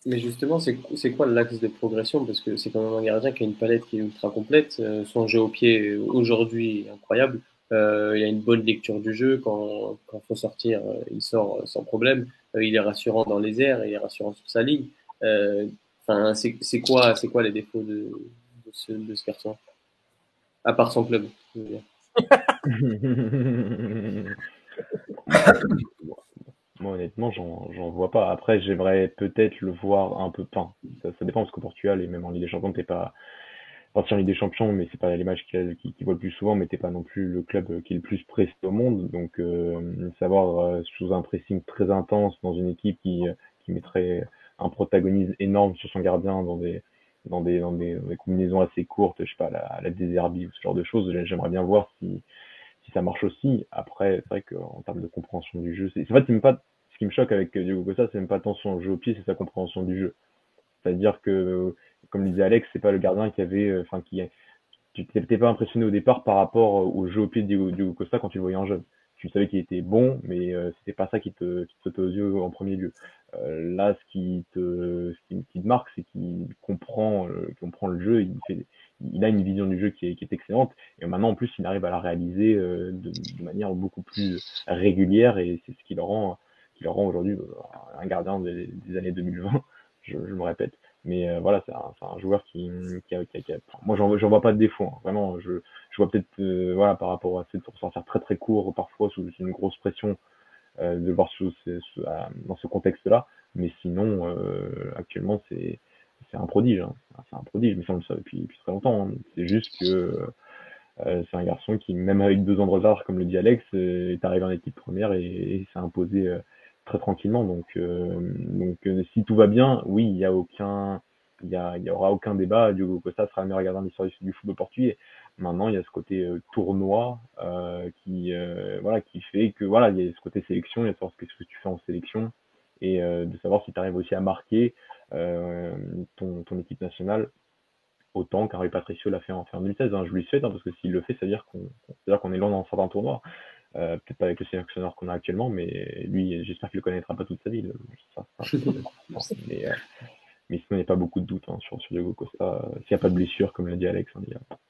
Mais justement, c'est quoi l'axe de progression? Parce que c'est quand même un gardien qui a une palette qui est ultra complète. Euh, son jeu au pied aujourd'hui incroyable. Euh, il a une bonne lecture du jeu. Quand il faut sortir, euh, il sort sans problème. Il est rassurant dans les airs, il est rassurant sur sa ligne. Enfin, c'est quoi, c'est quoi les défauts de, ce, garçon? À part son club. *laughs* Moi, honnêtement, j'en vois pas. Après, j'aimerais peut-être le voir un peu. Ça, ça dépend parce qu'au Portugal et même en Ligue des Champions, t'es pas partir en Ligue des Champions, mais c'est pas l'image qu'il qui, qui voit le plus souvent, mais t'es pas non plus le club qui est le plus pressé au monde. Donc, euh, savoir euh, sous un pressing très intense dans une équipe qui, qui mettrait un protagonisme énorme sur son gardien dans des dans des, dans des, combinaisons assez courtes, je sais pas, la, la désherbie ou ce genre de choses. J'aimerais bien voir si, si ça marche aussi. Après, c'est vrai qu'en termes de compréhension du jeu, c'est en fait, c'est même pas ce qui me choque avec Diego Costa, c'est même pas tant son jeu au pied, c'est sa compréhension du jeu. C'est-à-dire que, comme le disait Alex, c'est pas le gardien qui avait, euh, enfin, qui, tu t'étais pas impressionné au départ par rapport au jeu au pied de Diego, Costa quand tu le voyais en jeune. Tu savais qu'il était bon, mais euh, c'était pas ça qui te, qui te sautait aux yeux en premier lieu. Euh, là, ce qui te, ce qui, te marque, c'est qu'il comprend, euh, comprend le jeu, il fait, il a une vision du jeu qui est, excellente. Et maintenant, en plus, il arrive à la réaliser euh, de, de, manière beaucoup plus régulière, et c'est ce qui le rend, qui le rend aujourd'hui un gardien des, des, années 2020. *laughs* Je, je me répète. Mais euh, voilà, c'est un, joueur qui, qui, a, moi, j'en vois pas de défaut. Hein. Vraiment, je, je vois peut-être, voilà, par rapport à cette pour sortir très très court parfois sous une grosse pression euh, de voir sous, dans ce contexte-là. Mais sinon, euh, actuellement, c'est c'est un prodige. Hein. C'est un prodige, mais ça on le sait depuis, très longtemps. Hein. C'est juste que euh, c'est un garçon qui, même avec deux ans de retard, comme le dit Alex, est arrivé en équipe première et, s'est imposé très tranquillement. Donc, donc si tout va bien, oui, il y a aucun, il y, y aura aucun débat. Diogo Costa sera le meilleur gardien l'histoire du football portugais. Maintenant, il y a ce côté euh, tournoi euh, qui, euh, voilà, qui fait que voilà, il y a ce côté sélection, il y a de savoir ce que tu fais en sélection et de savoir si tu arrives aussi à marquer ton, ton équipe nationale autant qu'Henri Patricio l'a fait en, en 2016. Hein. Je lui souhaite, hein, parce que s'il le fait, ça veut dire qu'on qu'on est loin dans certains tournois. Euh, Peut-être pas avec le sélectionneur qu'on a actuellement, mais lui, j'espère qu'il le connaîtra pas toute sa vie. Ça, ça, mais, euh, mais sinon, il n'y a pas beaucoup de doutes hein, sur, sur Diego Costa. S'il n'y a pas de blessure, comme l'a dit Alex, hein, il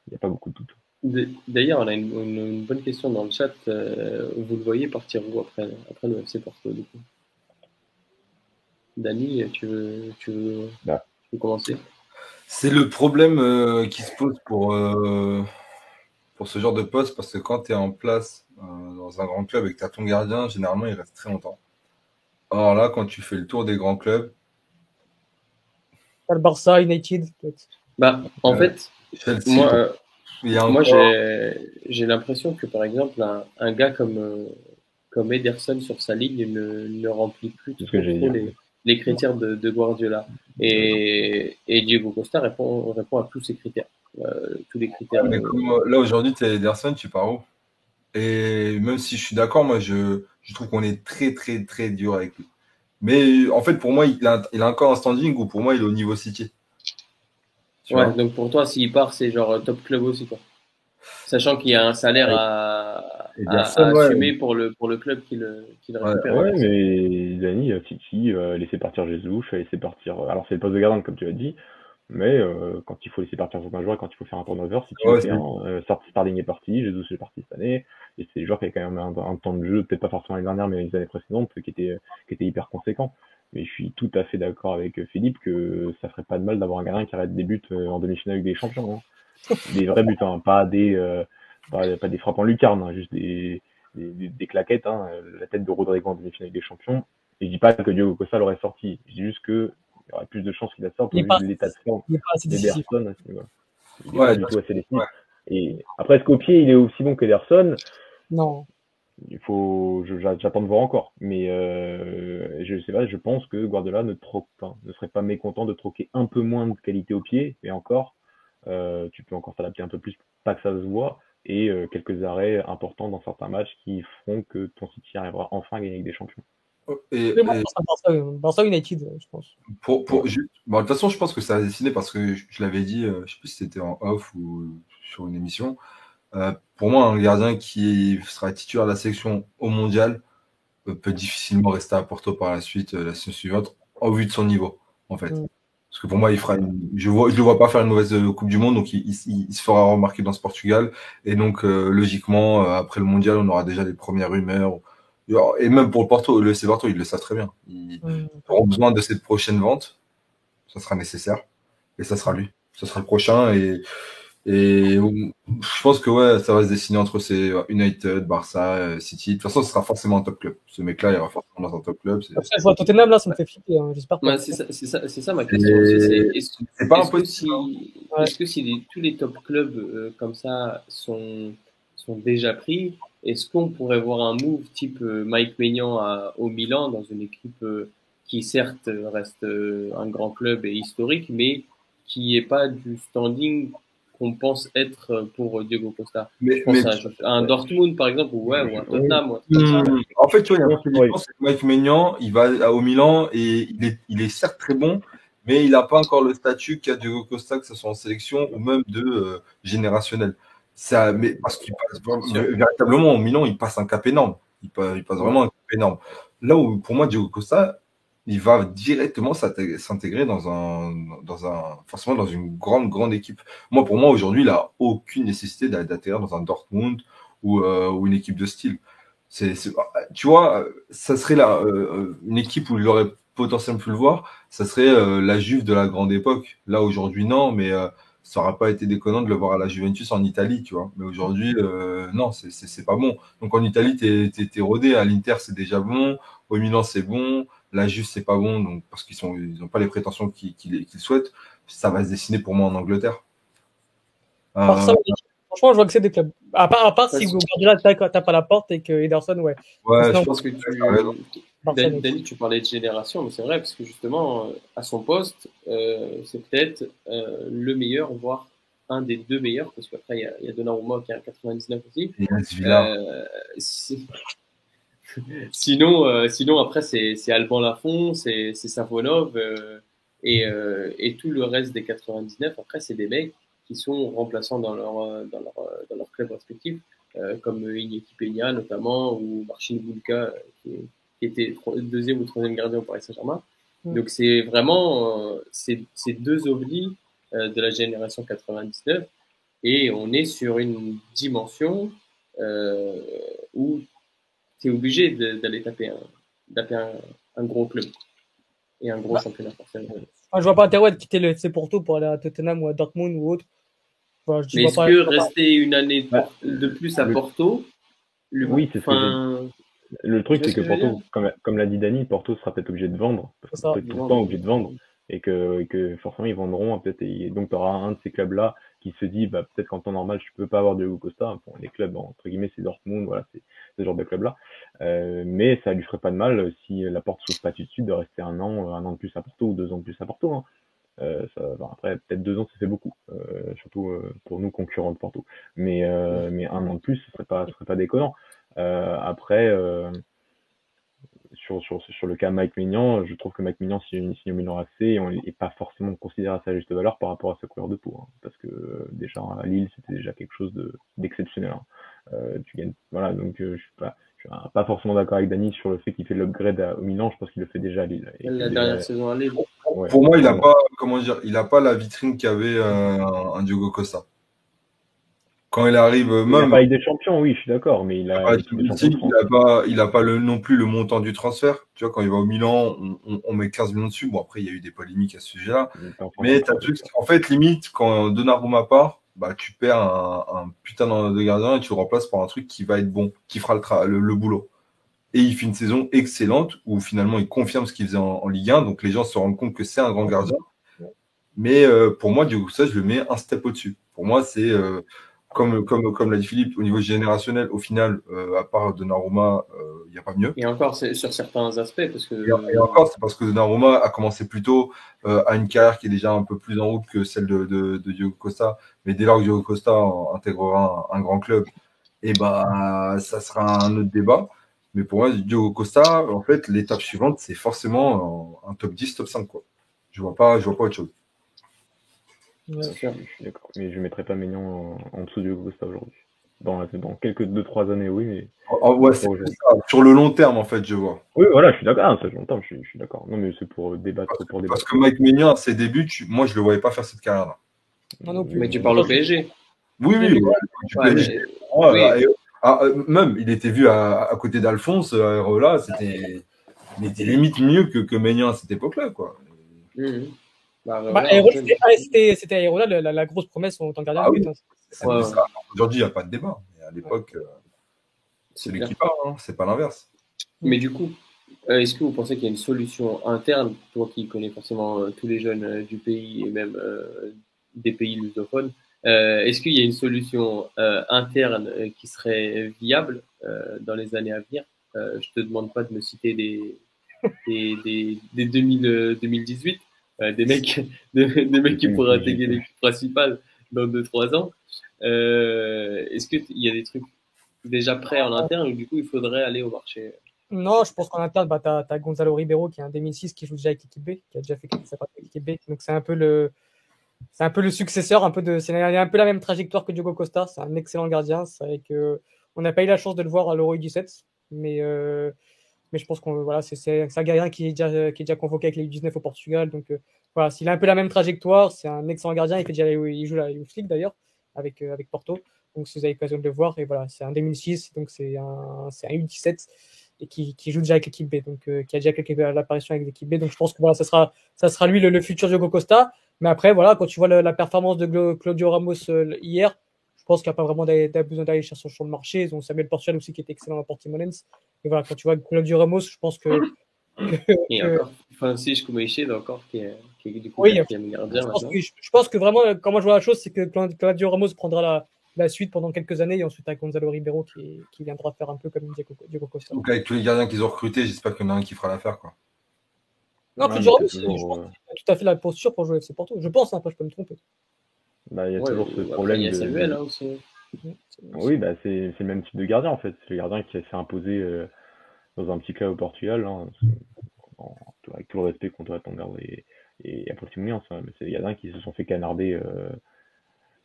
n'y a, pas beaucoup de doutes. D'ailleurs, on a une, une, bonne question dans le chat. Euh, vous le voyez partir où après, après le FC Porto du coup? Dani, tu veux, tu veux, bah. tu veux commencer? C'est le problème euh, qui se pose pour, euh, pour ce genre de poste parce que quand tu es en place dans un grand club et que tu as ton gardien, généralement il reste très longtemps. Or là, quand tu fais le tour des grands clubs, le Barça, United, peut-être. Bah, en fait, moi, euh, moi j'ai l'impression que, par exemple, un, un gars comme, euh, comme Ederson sur sa ligne ne, ne remplit plus trop les, les, critères de, de, Guardiola. Et, et Diego Costa répond, répond à tous ces critères. Euh, tous les critères. mais là, aujourd'hui, tu es Ederson, tu pars où? Et même si je suis d'accord, moi, je, je trouve qu'on est très, très, très dur avec lui. Mais en fait, pour moi, il a, il a encore un standing ou pour moi, il est au niveau City. ouais, donc pour toi, s'il part, c'est genre top club aussi, quoi. Sachant qu'il y a un salaire à, à, assumer pour, le, pour le club qui le, qui le récupère. Ouais, mais Dani, City, euh, laisser partir Jesus, laisser partir. Alors, c'est le poste de gardien, comme tu as dit. Mais euh, quand il faut laisser partir certains joueurs, quand il faut faire un turnover, si tu ouais, fais un euh, Starling est parti, Jesus est parti cette année, et c'est des joueurs qui avaient quand même un, temps de jeu, peut-être pas forcément l'année dernière, mais les années précédentes, qui était qui était hyper conséquent. Mais je suis tout à fait d'accord avec Philippe que ça ferait pas de mal d'avoir un gardien qui arrête des buts euh, en demi-finale avec des champions. Hein. Des vrais buts, hein, pas des euh, pas, pas, des frappes en lucarne, hein, juste des, des, des claquettes. Hein, la tête de Rodrigo en demi-finale des champions. Et je dis pas que Diogo Costa l'aurait sorti. Je dis juste que il y aurait plus de chances qu'il la sorte au vu de l'état de forme. Il est pas du tout assez décisif. Et après, est-ce qu'au pied, il est aussi bon qu'Ederson? Non. il faut, j'attends de voir encore. Mais euh, je sais pas, je pense que Guardiola ne troque pas, ne serait pas mécontent de troquer un peu moins de qualité au pied, mais encore, euh, tu peux encore s'adapter un peu plus, pas que ça se voit, et euh, quelques arrêts importants dans certains matchs qui feront que ton City arrivera enfin à gagner avec des champions. Et, Barça, United, je pense. Pour, pour, de toute façon, je pense que ça a dessiné parce que je, l'avais dit, je sais plus si c'était en off ou sur une émission. Euh, pour moi, un gardien qui sera titulaire de la sélection au mondial euh, peut difficilement rester à Porto par la suite, euh, la saison suivante, au vu de son niveau, en fait. Mm. Parce que pour moi, il fera je ne le vois pas faire une mauvaise Coupe du Monde, donc il, se fera remarquer dans ce Portugal. Et donc, logiquement, après le mondial, on aura déjà les premières rumeurs. Et même pour le Porto, le FC Porto, ils le savent très bien. Ils mm. auront besoin de cette prochaine vente. Ça sera nécessaire. Et ça sera lui. Ça sera le prochain. Et et je pense que ouais, ça va se dessiner entre ces United, Barça, euh, City. De toute façon, ce sera forcément un top club. Ce mec-là, il aura forcément dans un top club. Après, je vois Tottenham là, ça me fait flipper. Hein, J'espère c'est ça, ça, ça, ma question. C'est pas impossible. Si, Est-ce que si tous les top clubs euh, comme ça sont, sont déjà pris, est-ce qu'on pourrait voir un move type euh, Mike Maignan à, au Milan dans une équipe qui certes reste un grand club et historique, mais qui n'est pas du standing qu'on pense être euh, pour Diego Costa. Mais, un Dortmund, par exemple, ou, ouais, ou un Tottenham. Hmm. En fait, tu vois, il y a c'est que Mike Maignan, il va au Milan et il est, il est certes très bon, mais il n'a pas encore le statut qu'a Diego Costa, que ce soit en sélection ou même de euh, générationnel. Ça, mais parce qu'il passe véritablement au Milan, il passe un cap énorme. Il passe, il passe vraiment un cap énorme. Là où, pour moi, Diego Costa, il va directement s'intégrer dans un, dans un, forcément dans une grande, grande équipe. Moi, pour moi, aujourd'hui, il a aucune nécessité d'atterrir dans un Dortmund ou, euh, ou, une équipe de style. C'est, tu vois, ça serait là, euh, une équipe où il aurait potentiellement pu le voir, ça serait euh, la Juve de la grande époque. Là, aujourd'hui, non, mais ça n'aurait pas été déconnant de le voir à la Juventus en Italie, tu vois. Mais aujourd'hui, non, c'est pas bon. Donc en Italie, t'es es, rodé. À l'Inter, c'est déjà bon. Au Milan, c'est bon. Là, juste, c'est pas bon, donc, parce qu'ils sont, ils n'ont pas les prétentions qu'ils souhaitent. Ça va se dessiner pour moi en Angleterre. Euh, franchement, je vois que c'est des clubs. À part, à part si Guardiola tape à la porte et que Ederson, ouais. Ouais, je pense que tu. Danny, tu parlais de génération, mais c'est vrai, parce que justement, euh, à son poste, euh, c'est peut-être le meilleur, voire un des deux meilleurs, parce qu'après, il y a, il y a Donnarumma qui a 99 aussi. Et euh, *laughs* sinon, euh, sinon, après, c'est Alban Lafont, c'est Savonov euh, et, euh, et, tout le reste des 99. Après, c'est des mecs qui sont remplaçants dans leur, dans leur, dans leur club respectif, comme Iñaki Peña notamment, ou Marcin Bulka, qui, qui, était deuxième ou troisième gardien au Paris Saint-Germain. Donc, c'est vraiment ces, ces deux ovnis de la génération 99 et on est sur une dimension où tu es obligé d'aller taper, un, un, gros club et un gros bah. championnat forcément. Ah, je vois pas intérêt de quitter le FC Porto pour aller à Tottenham ou à Dortmund ou autre. Mais est-ce que rester une année de plus à Porto, le, oui, c'est Le truc, c'est que, Porto, comme, comme l'a dit Dani, Porto sera peut-être obligé de vendre. Peut-être tout le temps obligé de vendre. Et que, que forcément, ils vendront. Peut-être, et donc, tu auras un de ces clubs-là qui se dit bah, peut-être qu'en temps normal, je peux pas avoir Diego Costa. Bon, les clubs, entre guillemets, c'est Dortmund, voilà, c'est ce genre de club-là. Euh, mais ça lui ferait pas de mal si la porte s'ouvre pas tout de suite de rester un an, un an de plus à Porto ou deux ans de plus à Porto. Hein. Euh, ça, après, peut-être deux ans, ça fait beaucoup, euh, surtout euh, pour nous concurrents de Porto. Mais, euh, mais un an de plus, ce serait pas, ce serait pas déconnant. après, sur, sur, sur le cas Mike Mignon, je trouve que Mike Mignon signe au Milan AC et on n'est pas forcément considéré à sa juste valeur par rapport à sa couleur de peau. Hein, parce que euh, déjà à Lille, c'était déjà quelque chose d'exceptionnel. Hein. Euh, tu gagnes, voilà, donc euh, je suis pas, je suis pas forcément d'accord avec Dani sur le fait qu'il fait l'upgrade au Milan. Je pense qu'il le fait déjà à Lille. la dernière saison à Lille. Pour moi, il a pas, comment dire, il a pas la vitrine qu'avait un, un Diogo Costa quand il arrive même. Il a pas avec des champions, oui, je suis d'accord, mais il a. il a pas, il a pas le, non plus le montant du transfert. Tu vois, quand il va au Milan, on, on, met 15 millions dessus. Bon, après, il y a eu des polémiques à ce sujet-là. Mais as truc, en fait, limite, quand Donnarumma part, bah, tu perds un, un putain de gardien et tu le remplaces par un truc qui va être bon, qui fera le, le, boulot. Et il fait une saison excellente où finalement il confirme ce qu'il faisait en, Ligue 1. Donc les gens se rendent compte que c'est un grand gardien. Mais euh, pour moi, du coup, ça, je le mets un step au-dessus. Pour moi, c'est euh, comme, comme, comme l'a dit Philippe, au niveau générationnel, au final, euh, à part Donnarumma, il n'y a pas mieux. Et encore, c'est sur certains aspects. Parce que... Et, encore, c'est parce que Donnarumma a commencé plus tôt, à une carrière qui est déjà un peu plus en route que celle de, de, de Diogo Costa. Mais dès lors que Diogo Costa intégrera un, un grand club, et eh bah, ça sera un autre débat. Mais pour moi, Diogo Costa, en fait, l'étape suivante, c'est forcément un, top 10, top 5. Quoi. Je ne vois, pas, je vois pas autre chose. Je suis d'accord. Mais je ne mettrai pas Ménian en, dessous de Diogo Costa aujourd'hui. Dans, dans quelques 2-3 années, oui. Mais... Oh, ouais, ça. Sur le long terme, en fait, je vois. Oui, voilà, je suis d'accord. Ah, long terme, je suis, je suis d'accord. Non, mais c'est pour débattre. Parce, pour débattre. parce que Mike Ménian, à ses débuts, moi, je ne le voyais pas faire cette carrière-là. Non, Mais tu parles au PSG. Oui, oui. Ouais, ah, euh, même, il était vu à, à côté d'Alphonse, euh, là, c'était, il était limite mieux que, que Ménian à cette époque-là, quoi. Mmh. Bah, bah, c'était Aérola la, la, grosse promesse en tant que gardien. Ah, oui. hein. Aujourd'hui, il n'y a pas de débat. Mais à l'époque, euh, c'est lui qui parle, hein, c'est pas l'inverse. Mais du coup, est-ce que vous pensez qu'il y a une solution interne, toi qui connais forcément tous les jeunes du pays et même des pays lusophones, euh, est-ce qu'il y a une solution euh, interne euh, qui serait viable dans les années à venir? Je te demande pas de me citer des, des, des, des 2000, 2018, des mecs, *laughs* des, mecs qui pourraient intégrer l'équipe principale dans 2-3 ans. Est-ce qu'il y a des trucs déjà prêts en interne ou du coup il faudrait aller au marché? Non, je pense qu'en interne, bah, tu as, Gonzalo Ribeiro qui est un 2006 qui joue déjà avec l'équipe B, qui a déjà fait sa partie avec l'équipe B. Donc c'est un peu le, c'est un peu le successeur, un peu de, c'est un peu la même trajectoire que Diogo Costa. C'est un excellent gardien. C'est vrai que on n'a pas eu la chance de le voir à l'Euro 17, mais euh, mais je pense qu'on voilà, c'est un gardien qui est déjà qui est déjà convoqué avec les 19 au Portugal. Donc euh, voilà, s'il a un peu la même trajectoire, c'est un excellent gardien. Il fait déjà il joue la Youth League d'ailleurs avec euh, avec Porto. Donc si vous avez l'occasion de le voir, et voilà, c'est un 2006, donc c'est un un U17 et qui, qui, joue déjà avec l'équipe B, donc qui a déjà quelques apparitions avec l'équipe B. Donc je pense que voilà, ça sera ça sera lui le, futur Diogo Costa. Mais après, voilà, quand tu vois la, performance de Claudio Ramos euh, hier, pense qu'il n'y a pas vraiment besoin d'aller chercher sur le marché. Ils ont Samuel Portugal aussi qui était excellent à Portimonense. Et voilà, quand tu vois Claudio Ramos, je pense que. Et encore Francis Koumeiché, encore, qui est, qui est du coup oui, gardien. Je pense, que, je pense que vraiment, comment je vois la chose, c'est que Claudio Ramos prendra la, la suite pendant quelques années et ensuite avec Gonzalo Ribeiro qui, qui viendra faire un peu comme Diego Costa. Donc avec tous les gardiens qu'ils ont recrutés, j'espère qu'il y en a un qui fera l'affaire. quoi. Non, ouais, Claudio Ramos, je pense tout à fait la posture pour jouer FC Porto. Je pense, hein, après je peux me tromper. Bah, il y a toujours ce problème. Il y a Samuel hein, aussi. Oui, bah, c'est le même type de gardien en fait. C'est le gardien qui s'est imposé euh, dans un petit club au Portugal, hein, en, avec tout le respect qu'on doit à et, et à Portimonense. Hein, mais c'est des gardiens qui se sont fait canarder euh,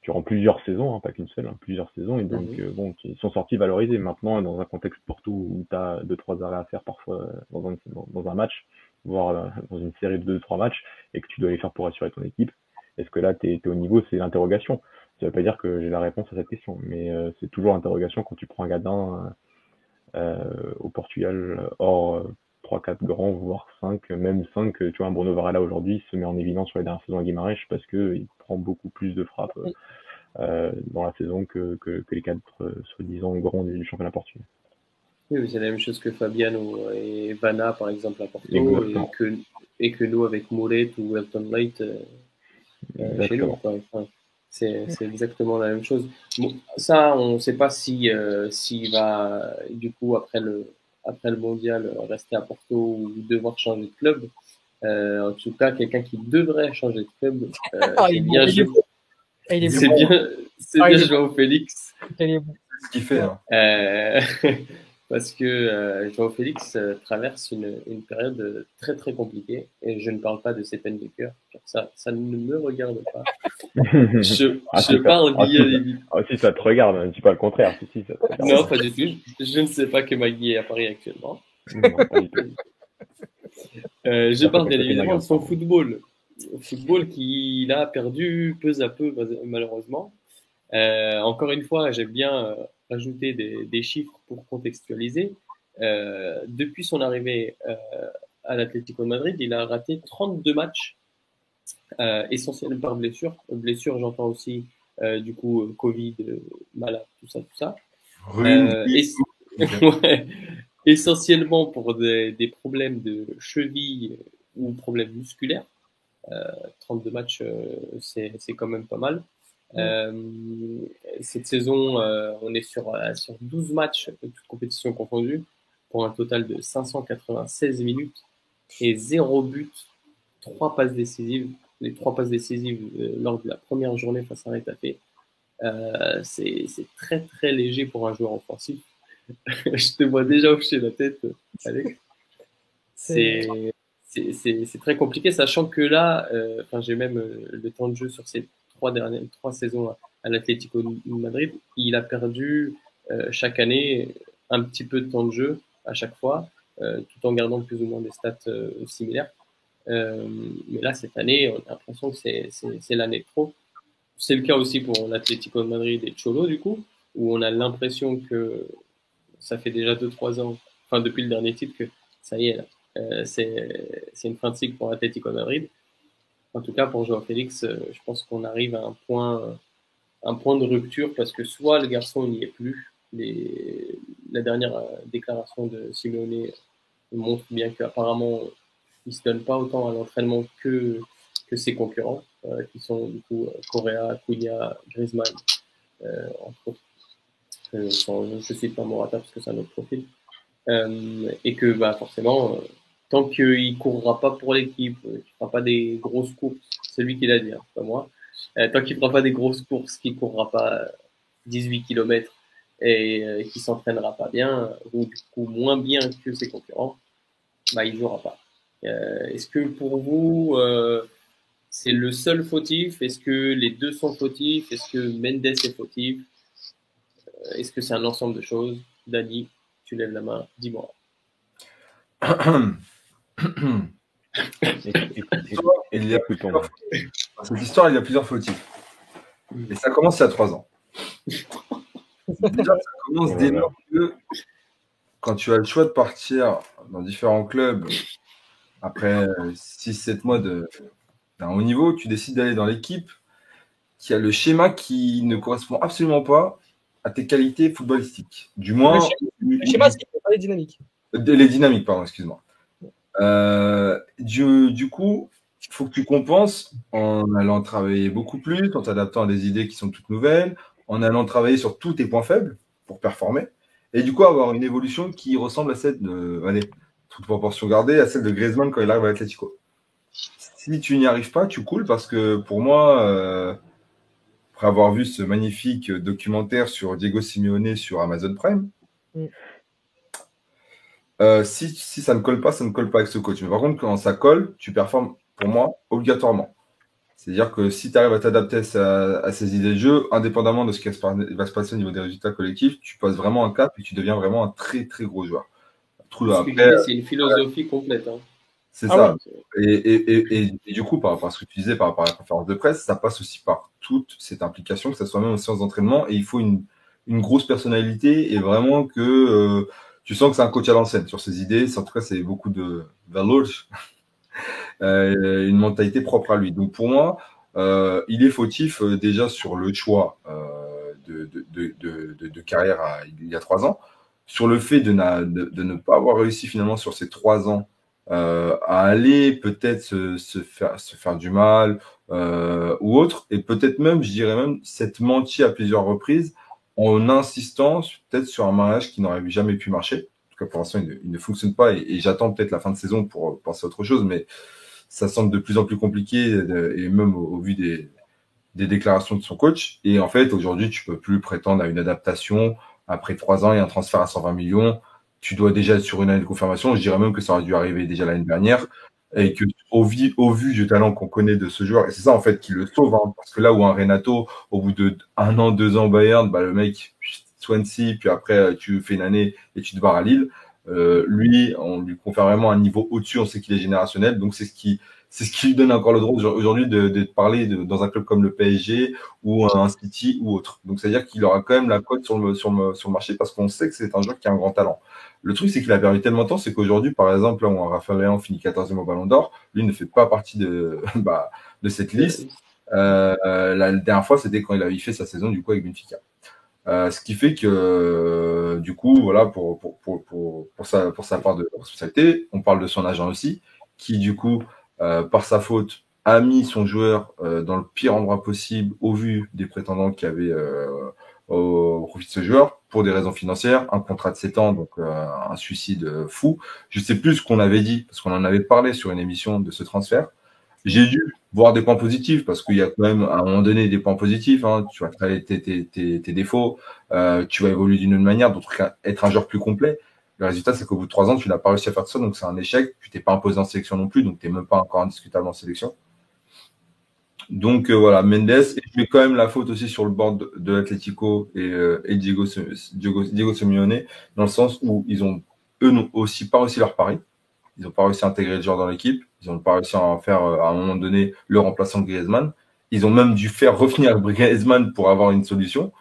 durant plusieurs saisons, hein, pas qu'une seule, plusieurs saisons, et donc mhm. euh, bon, qui sont sortis valorisés. Maintenant, dans un contexte Porto où tu as deux trois arrêts à faire parfois dans un, dans un match, voire dans une série de 2-3 matchs, et que tu dois les faire pour assurer ton équipe, est-ce que là, tu es, au niveau C'est l'interrogation. Ça veut pas dire que j'ai la réponse à cette question, mais euh, c'est toujours l'interrogation quand tu prends un gadin euh, au Portugal hors 3-4 grands, voire 5, même 5. Tu vois, un Bruno Varela aujourd'hui se met en évidence sur les dernières saisons à Guimarães parce qu'il prend beaucoup plus de frappes dans la saison que, que, les quatre soi-disant grands du championnat portugais. Oui, c'est la même chose que Fabiano et Vanna, par exemple, à Porto, et que, et que, nous, avec Mouret ou Elton Light euh, euh, chez nous. c'est exactement la même chose. ça, on ne sait pas si euh, s'il va, du coup, après le, après le mondial, rester à Porto ou devoir changer de club. en tout cas, quelqu'un qui devrait changer de club, *laughs* ah, c'est bien, c'est bien, c'est bien Joao Félix. C'est ce qu'il fait. Hein *laughs* parce que euh, Joao Félix euh, traverse une, une, période euh, très très compliquée et je ne parle pas de ses peines de cœur, car ça, ça ne me regarde pas. *laughs* je, ah, je parle ah, si, ah, si ça te regarde, ne dis pas le contraire. Si, si, ça te non, pas du tout. Je ne sais pas que Magui est à Paris actuellement. euh, je parle bien évidemment de son football. Football qu'il a perdu peu à peu, malheureusement. Euh, encore une fois, j'aime bien ajouter des, des, chiffres pour contextualiser. Euh, depuis son arrivée euh, à l'Atlético de Madrid, il a raté 32 matchs, euh, essentiellement par blessure. Blessure, j'entends aussi du coup Covid, malade, tout ça, tout ça. *laughs* ouais, essentiellement pour des, des, problèmes de cheville ou problèmes musculaires. 32 matchs, c'est quand même pas mal. Cette saison, on est sur, sur 12 matchs, toutes compétitions confondues, pour un total de 596 minutes et 0 but, 3 passes décisives. Les 3 passes décisives lors de la première journée face à Rétafé. Euh, c'est très très léger pour un joueur offensif. *laughs* je te vois déjà hocher la tête, Alex. C'est très compliqué, sachant que là, euh, j'ai même euh, le temps de jeu sur ces trois dernières trois saisons à, l'Atlético Madrid. Il a perdu euh, chaque année un petit peu de temps de jeu à chaque fois, tout en gardant plus ou moins des stats similaires. mais là, cette année, on a l'impression que c'est l'année de trop. C'est le cas aussi pour l'Atlético de Madrid et Cholo, du coup, où on a l'impression que ça fait déjà 2-3 ans, enfin depuis le dernier titre, que ça y est, euh, c'est une fin de cycle pour l'Atlético de Madrid. En tout cas, pour Joao Félix, euh, je pense qu'on arrive à un point, un point de rupture parce que soit le garçon n'y est plus, la dernière déclaration de Simeone montre bien qu'apparemment, il ne se donne pas autant à l'entraînement que, ses concurrents. Euh, qui sont du coup euh, Correa, Cunha, Griezmann, euh, entre autres. je ne cite pas Morata parce que c'est un autre profil. et que bah, forcément, tant qu'il ne courra pas pour l'équipe, qu'il ne fera pas des grosses courses, c'est lui qui l'a dit, hein, pas moi, tant qu'il ne fera pas des grosses courses, qu'il ne courra pas 18 km et euh, qui s'entraînera pas bien, ou du coup moins bien que ses concurrents, bah, il ne jouera pas. Est-ce que pour vous, c'est le seul fautif? Est-ce que les deux sont fautifs? Est-ce que Mendes est fautif? Euh, Est-ce que c'est un ensemble de choses? Dani, tu lèves la main, dis-moi. *clears throat* Cette histoire, il y a plusieurs fautifs. Et ça commence il y a trois ans. Déjà, ça commence dès lors que quand tu as le choix de partir dans différents clubs après 6-7 mois de, d'un haut niveau, tu décides d'aller dans l'équipe qui a le schéma qui ne correspond absolument pas à tes qualités footballistiques. Du moins. Le schéma, c'est pas les dynamiques. Les dynamiques, pardon, excuse-moi. Euh, du, coup, il faut que tu compenses en allant travailler beaucoup plus, en t'adaptant à des idées qui sont toutes nouvelles, en allant travailler sur tous tes points faibles pour performer, et du coup avoir une évolution qui ressemble à celle de, allez, toute proportion gardée, à celle de Griezmann quand il arrive à l'Atlético si tu n'y arrives pas, tu coules parce que pour moi, euh, après avoir vu ce magnifique documentaire sur Diego Simeone sur Amazon Prime, mm. Euh, si, ça ne colle pas, ça ne colle pas avec ce coach. Mais par contre, quand ça colle, tu performes pour moi obligatoirement. C'est-à-dire que si tu arrives à t'adapter à, ces idées de jeu, indépendamment de ce qui va se passer au niveau des résultats collectifs, tu passes vraiment un cap et tu deviens vraiment un très très gros joueur. C'est une philosophie complète. Hein. C'est ah ça. Et, du coup, par rapport à ce que tu disais par rapport à la conférence de presse, ça passe aussi par toute cette implication, que ce soit même en séance d'entraînement, et il faut une, grosse personnalité et vraiment que euh, tu sens que c'est un coach à l'ancienne sur ses idées. En tout cas, c'est beaucoup de valeurs, *laughs* euh, une mentalité propre à lui. Donc pour moi, euh, il est fautif déjà sur le choix de, de, carrière il y a trois ans, sur le fait de, de, ne pas avoir réussi finalement sur ces trois ans euh, à aller peut-être se, se, faire, se faire du mal euh, ou autre, et peut-être même, je dirais même, s'être menti à plusieurs reprises en insistant peut-être sur un mariage qui n'aurait jamais pu marcher. En tout cas, pour l'instant, il, ne fonctionne pas, et, j'attends peut-être la fin de saison pour penser à autre chose, mais ça semble de plus en plus compliqué, et même au, vu des, des déclarations de son coach. Et en fait, aujourd'hui, tu peux plus prétendre à une adaptation après trois ans et un transfert à 120 millions tu dois déjà être sur une année de confirmation. Je dirais même que ça aurait dû arriver déjà l'année dernière. Et que au, vu du talent qu'on connaît de ce joueur, et c'est ça en fait qui le sauve, hein, parce que là où un Renato, au bout de un an, deux ans Bayern, bah, le mec, Swansea, puis après tu fais une année et tu te barres à Lille. Euh, lui, on lui confère vraiment un niveau au-dessus, on sait qu'il est générationnel, donc c'est ce qui c'est ce qui lui donne encore le droit aujourd'hui de, de, parler de, dans un club comme le PSG ou un City ou autre. Donc c'est-à-dire qu'il aura quand même la cote sur le, sur le, sur le marché parce qu'on sait que c'est un joueur qui a un grand talent. Le truc, c'est qu'il a perdu tellement de temps, c'est qu'aujourd'hui, par exemple, là où Raphaël Léon finit 14e au Ballon d'Or, lui ne fait pas partie de, *laughs* bah, de cette liste. Euh, la dernière fois, c'était quand il avait fait sa saison du coup avec Benfica. Euh, ce qui fait que, du coup, voilà, pour, pour, pour, pour, pour, sa, pour sa part de responsabilité, on parle de son agent aussi, qui, du coup, euh, par sa faute, a mis son joueur euh, dans le pire endroit possible au vu des prétendants qui avaient euh, au profit de ce joueur pour des raisons financières, un contrat de 7 ans, donc euh, un suicide fou. Je sais plus ce qu'on avait dit, parce qu'on en avait parlé sur une émission de ce transfert. J'ai dû voir des points positifs, parce qu'il y a quand même à un moment donné des points positifs. Hein. Tu vas créer tes, défauts, euh, tu vas évoluer d'une autre manière, donc être un joueur plus complet. Le résultat, c'est qu'au bout de trois ans, tu n'as pas réussi à faire ça, donc c'est un échec. Tu t'es pas imposé en sélection non plus, donc tu n'es même pas encore indiscutable en sélection. Donc euh, voilà, Mendes, et je mets quand même la faute aussi sur le board de, l'Atlético et, euh, Diego, Diego, Simeone, dans le sens où ils ont, eux, n'ont aussi pas réussi leur pari. Ils n'ont pas réussi à intégrer le joueur dans l'équipe. Ils n'ont pas réussi à en faire, euh, à un moment donné, le remplaçant de Griezmann. Ils ont même dû faire revenir *laughs* Griezmann pour avoir une solution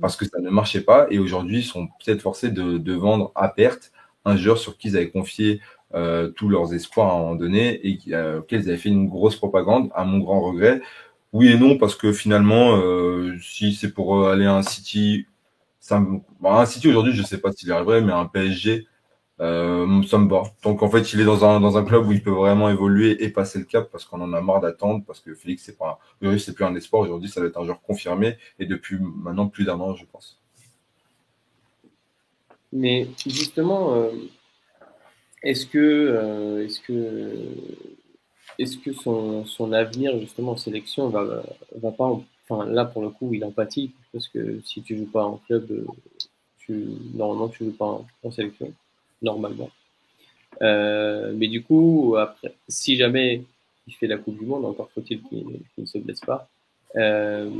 parce que ça ne marchait pas. Et aujourd'hui, ils sont peut-être forcés de, de, vendre à perte un joueur sur qui ils avaient confié euh, tous leurs espoirs à un moment donné et euh, auxquels ils avaient fait une grosse propagande, à mon grand regret. Oui et non, parce que finalement, euh, si c'est pour aller à un City, ça, un City aujourd'hui, je sais pas s'il arriverait, mais un PSG, euh, ça me bat. Donc en fait, il est dans un, dans un club où il peut vraiment évoluer et passer le cap parce qu'on en a marre d'attendre, parce que Félix, c'est pas aujourd'hui, c'est plus un espoir. Aujourd'hui, ça va être un joueur confirmé et depuis maintenant plus d'un an, je pense. Mais justement, euh, est-ce que, euh, est-ce que, est-ce que son, son, avenir justement en sélection va, va pas, enfin là pour le coup, il empathie parce que si tu joues pas en club, tu, normalement tu joues pas en, en sélection normalement. Euh, mais du coup, après, si jamais il fait la Coupe du Monde, encore faut-il qu'il ne se blesse pas, euh,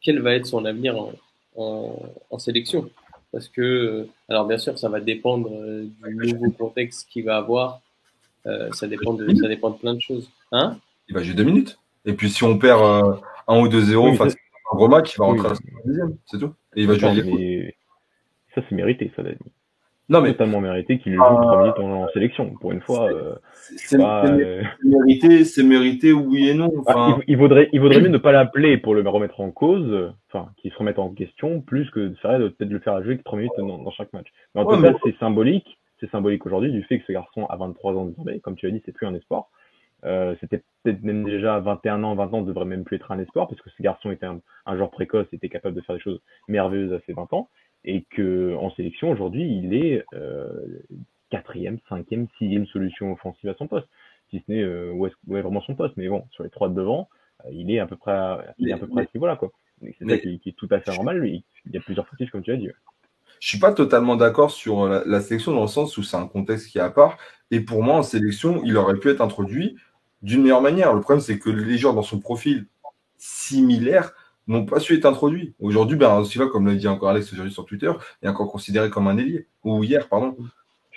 quel va être son avenir en, en, sélection? Parce que, alors bien sûr, ça va dépendre euh, du nouveau contexte qu'il va avoir. Euh, ça, dépend de, ça dépend de plein de choses. Hein? Il va jouer deux minutes. Et puis si on perd euh, 1 ou 2-0 oui, face à un gros match, il va rentrer oui. à la deuxième, c'est tout. Et il va jouer. Ça, c'est mérité, ça, Dani. Non, mais totalement mérité qu'il joue euh, 3 minutes en, en, sélection. Pour une fois, euh, c'est euh... mérité, c'est mérité, oui et non. Enfin... Ah, il, il, vaudrait, il vaudrait mieux *clears throat* ne pas l'appeler pour le remettre en cause, enfin, qu'il se remette en question, plus que de faire de peut-être le faire jouer que 3 minutes dans, dans, chaque match. Mais en ouais, tout cas, mais... c'est symbolique, c'est symbolique aujourd'hui du fait que ce garçon a 23 ans désormais, comme tu as dit, c'est plus un espoir. Euh, c'était peut-être même déjà à 21 ans, 20 ans, devrait même plus être un espoir parce que ce garçon était un, un joueur précoce, était capable de faire des choses merveilleuses à ses 20 ans et que en sélection aujourd'hui il est euh, quatrième, cinquième, sixième solution offensive à son poste, si ce n'est euh, où, est, où est vraiment son poste. Mais bon, sur les trois de devant, euh, il est à peu près, à, il est à peu près à ce niveau-là quoi. C'est ça qui, qui, est tout à fait normal. Il, il y a plusieurs fautifs comme tu as dit. Je suis pas totalement d'accord sur la, la, sélection dans le sens où c'est un contexte qui est à part. Et pour moi, en sélection, il aurait pu être introduit d'une meilleure manière. Le problème, c'est que les joueurs dans son profil similaire n'ont pas su être introduits. Aujourd'hui, ben, Silva, comme l'a dit encore Alex aujourd'hui sur Twitter, est encore considéré comme un ailier. Ou hier, pardon.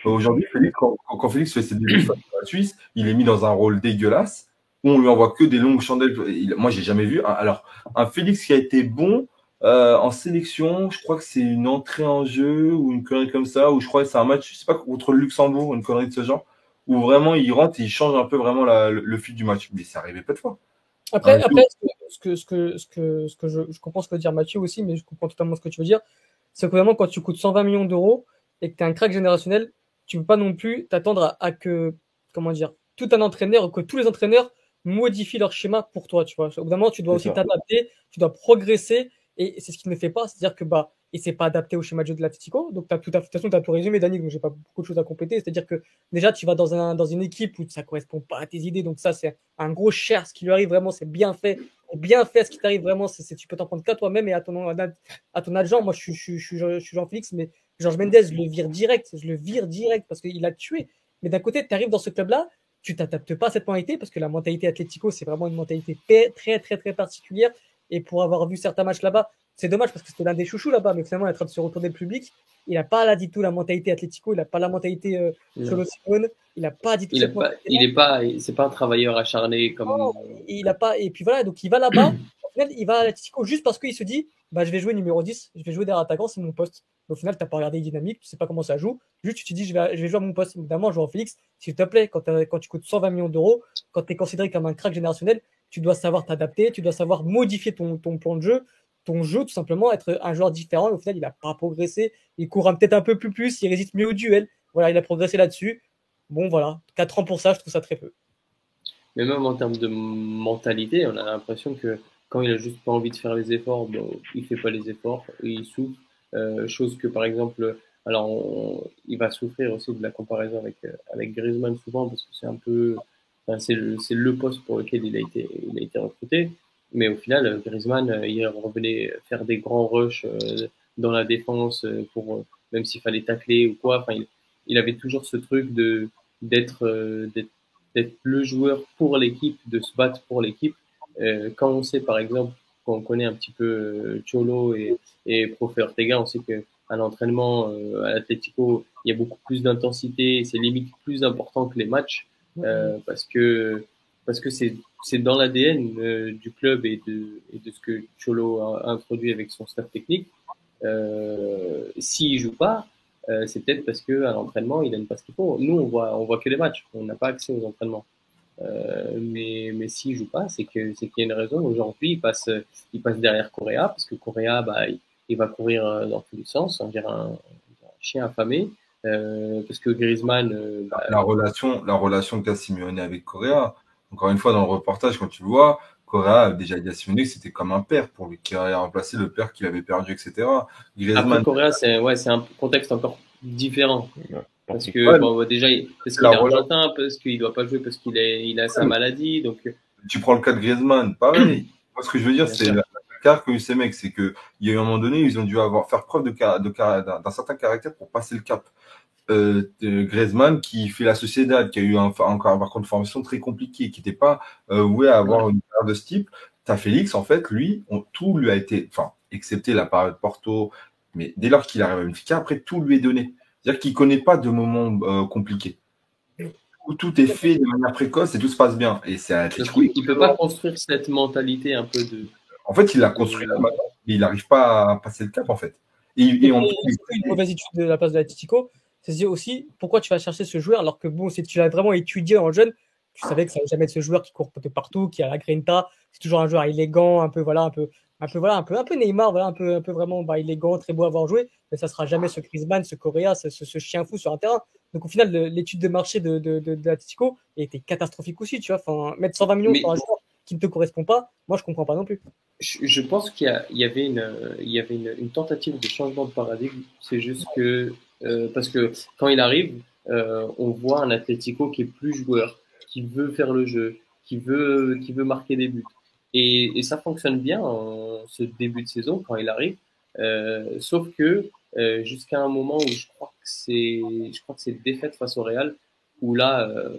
Aujourd'hui, quand, quand, Félix fait ses débuts *clears throat* face à la Suisse, il est mis dans un rôle dégueulasse où on lui envoie que des longues chandelles. Il, moi, j'ai jamais vu. Alors, un Félix qui a été bon euh, en sélection, je crois que c'est une entrée en jeu ou une connerie comme ça, ou je crois que c'est un match, je sais pas, contre le Luxembourg, une connerie de ce genre, où vraiment il rentre et il change un peu vraiment la, le, le fil du match. Mais ça arrivait pas de fois. Après, après ce que, ce que, ce que, ce que je, je, comprends ce que veut dire Mathieu aussi, mais je comprends totalement ce que tu veux dire. C'est que vraiment, quand tu coûtes 120 millions d'euros et que tu es un crack générationnel, tu peux pas non plus t'attendre à, à, que, comment dire, tout un entraîneur, que tous les entraîneurs modifient leur schéma pour toi, tu vois. Au bout d'un moment, tu dois aussi t'adapter, tu dois progresser, et c'est ce qu'il ne fait pas. C'est-à-dire que, bah, il s'est pas adapté au schéma de jeu de l'Atletico. Donc, as tout de toute façon, tu as tout résumé, Dani, donc j'ai pas beaucoup de choses à compléter. C'est-à-dire que déjà, tu vas dans, un, dans une équipe où ça correspond pas à tes idées. Donc, ça, c'est un gros cher. Ce qui lui arrive vraiment, c'est bien fait. Bien fait, ce qui t'arrive vraiment, c'est tu peux t'en prendre qu'à toi-même et à ton, à ton agent. Moi, je, je, je, je suis Jean-Félix, mais Georges Mendes, je le vire direct. Je le vire direct parce qu'il a tué. Mais d'un côté, tu arrives dans ce club-là, tu t'adaptes pas à cette mentalité parce que la mentalité Atlético, c'est vraiment une mentalité très, très, très particulière. Et pour avoir vu certains matchs là-bas, c'est dommage parce que c'était l'un des chouchous là-bas, mais finalement, il est en train de se retourner le public. Il n'a pas là du tout la mentalité Atlético, il n'a pas la mentalité euh, Cholo Simone, il n'a pas du tout. Il est pas, il est pas, c'est pas un travailleur acharné comme. Non, il a pas, et puis voilà, donc il va là-bas. *clears throat* au final, il va à l'Atlético juste parce qu'il se dit, bah, je vais jouer numéro 10, je vais jouer derrière attaquant, c'est mon poste. Au final, tu n'as pas regardé les dynamiques, tu sais pas comment ça joue. Juste, tu te dis, je vais, je vais jouer à mon poste. Évidemment, jouer en Félix, s'il te plaît, quand, quand tu coûtes 120 millions d'euros, quand tu es considéré comme un crack générationnel, tu dois savoir t'adapter, tu dois savoir modifier ton, ton plan de jeu, ton jeu, tout simplement, être un joueur différent. Au final, il n'a pas progressé. Il court peut-être un peu plus plus, il résiste mieux au duel. Voilà, il a progressé là-dessus. Bon, voilà, 4 ans pour ça, je trouve ça très peu. mais même en termes de mentalité, on a l'impression que quand il a juste pas envie de faire les efforts, bon, il fait pas les efforts, il souffre. Euh, chose que par exemple, alors il va souffrir aussi de la comparaison avec euh, avec Griezmann souvent parce que c'est un peu, c'est le le poste pour lequel il a été il a été recruté. Mais au final, Griezmann, euh, il revenait faire des grands rushs euh, dans la défense pour même s'il fallait tacler ou quoi. Enfin, il, il avait toujours ce truc de d'être d'être le joueur pour l'équipe, de se battre pour l'équipe. Euh, quand on sait, par exemple, qu'on connaît un petit peu euh, Cholo et, et Profe Ortega, on sait que à l'entraînement euh, à l'Atlético, il y a beaucoup plus d'intensité, c'est limite plus important que les matchs euh, parce que parce que c'est c'est dans l'ADN euh, du club et de et de ce que Cholo a, introduit avec son staff technique. Euh, S'il joue pas, euh, c'est peut-être parce que à l'entraînement il aime pas ce qu'il faut. Nous on voit on voit que les matchs, on n'a pas accès aux entraînements. Euh, mais mais s'il joue pas, c'est que c'est qu'il y a une raison. Aujourd'hui, il passe il passe derrière Correa parce que Correa, bah, il, va courir euh, dans tous les sens, on dirait un, un chien affamé. Euh, parce que Griezmann, euh, bah, La relation, la relation qu'a Simeone avec Correa, encore une fois, dans le reportage, quand tu le vois, Correa a déjà dit à Simeone que c'était comme un père pour lui, qui a remplacé le père qu'il avait perdu, etc. après Griezmann, Correa, c'est ouais, c'est un contexte encore différent. Parce que Ouais, bon, déjà, parce qu'il est argentin, parce qu'il doit pas jouer, parce qu'il il a sa maladie, donc tu prends le cas de Griezmann, pareil. *clears throat* Moi, ce que je veux dire, c'est la, la carte que eu ces mecs, c'est que il y a eu un moment donné, ils ont dû avoir faire preuve de, car- de car- d'un d'un certain caractère pour passer le cap. Euh, Griezmann qui fait la Sociedad, qui a eu un, encore un parcours de formation très compliqué, qui n'était pas euh, voué à avoir une carrière de ce type. T'as Félix, en fait, lui, on- tout lui a été, enfin, excepté la période Porto, mais dès lors qu'il arrive à Benfica, après tout lui est donné. C'est-à-dire qu'il connaît pas de moments euh, compliqués. Où tout est fait de manière précoce et tout se passe bien. Et c'est il peut pas construire cette mentalité un peu de. en fait, il l'a construit là maintenant, mais il n'arrive pas à passer le cap, en fait. Et, et Et pas une mauvaise étude de la place de l'Atletico. C'est se aussi pourquoi tu vas chercher ce joueur alors que bon, si tu l'as vraiment étudié en jeune, tu savais que ça allait jamais être ce joueur qui court de partout, qui a la grinta. C'est toujours un joueur élégant, un peu voilà, un peu, un peu voilà, un peu, un peu Neymar, voilà, un peu, un peu vraiment bah, élégant, très beau à avoir joué. Mais ça sera jamais ce Griezmann, ce Correa, ce, ce, ce chien fou sur un terrain. Donc au final, l'étude de marché de, de, de, de était catastrophique aussi, tu vois. Enfin, mettre 120 millions Mais- sur un joueur qui ne te correspond pas, moi je comprends pas non plus. Je, je pense qu'il y, avait une, il y avait une, une tentative de changement de paradigme. C'est juste que parce que quand il arrive, euh, on voit un Atlético qui est plus joueur, qui veut faire le jeu, qui veut, qui veut marquer des buts. Et, et ça fonctionne bien en ce début de saison quand il arrive. Euh, sauf que euh, jusqu'à un moment où je crois que c'est, je crois que c'est défaite face au Real, où là, euh,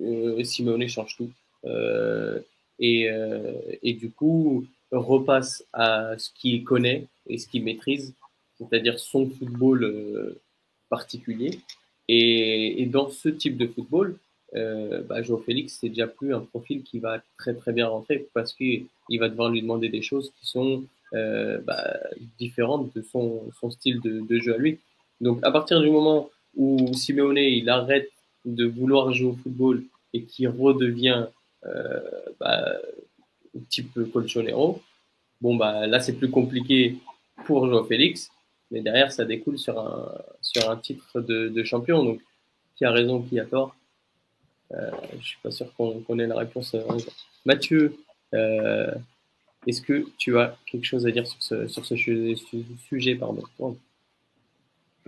euh, Simeone change tout. Euh, et, euh, et du coup repasse à ce qu'il connaît et ce qu'il maîtrise, c'est-à-dire son football euh, particulier. Et, dans ce type de football, euh, bah, Joao Félix, c'est déjà plus un profil qui va très très bien rentrer parce qu'il il va devoir lui demander des choses qui sont euh, bah, différentes de son, style de, jeu à lui. Donc à partir du moment où Simeone il arrête de vouloir jouer au football et qu'il redevient euh, bah, type Colchonero, bon bah là c'est plus compliqué pour Joao Félix, mais derrière ça découle sur un sur un titre de, champion. Donc qui a raison, qui a tort euh, Je suis pas sûr qu'on ait la réponse. euh. Mathieu, euh, est-ce que tu as quelque chose à dire sur ce sur ce su- su- sujet pardon?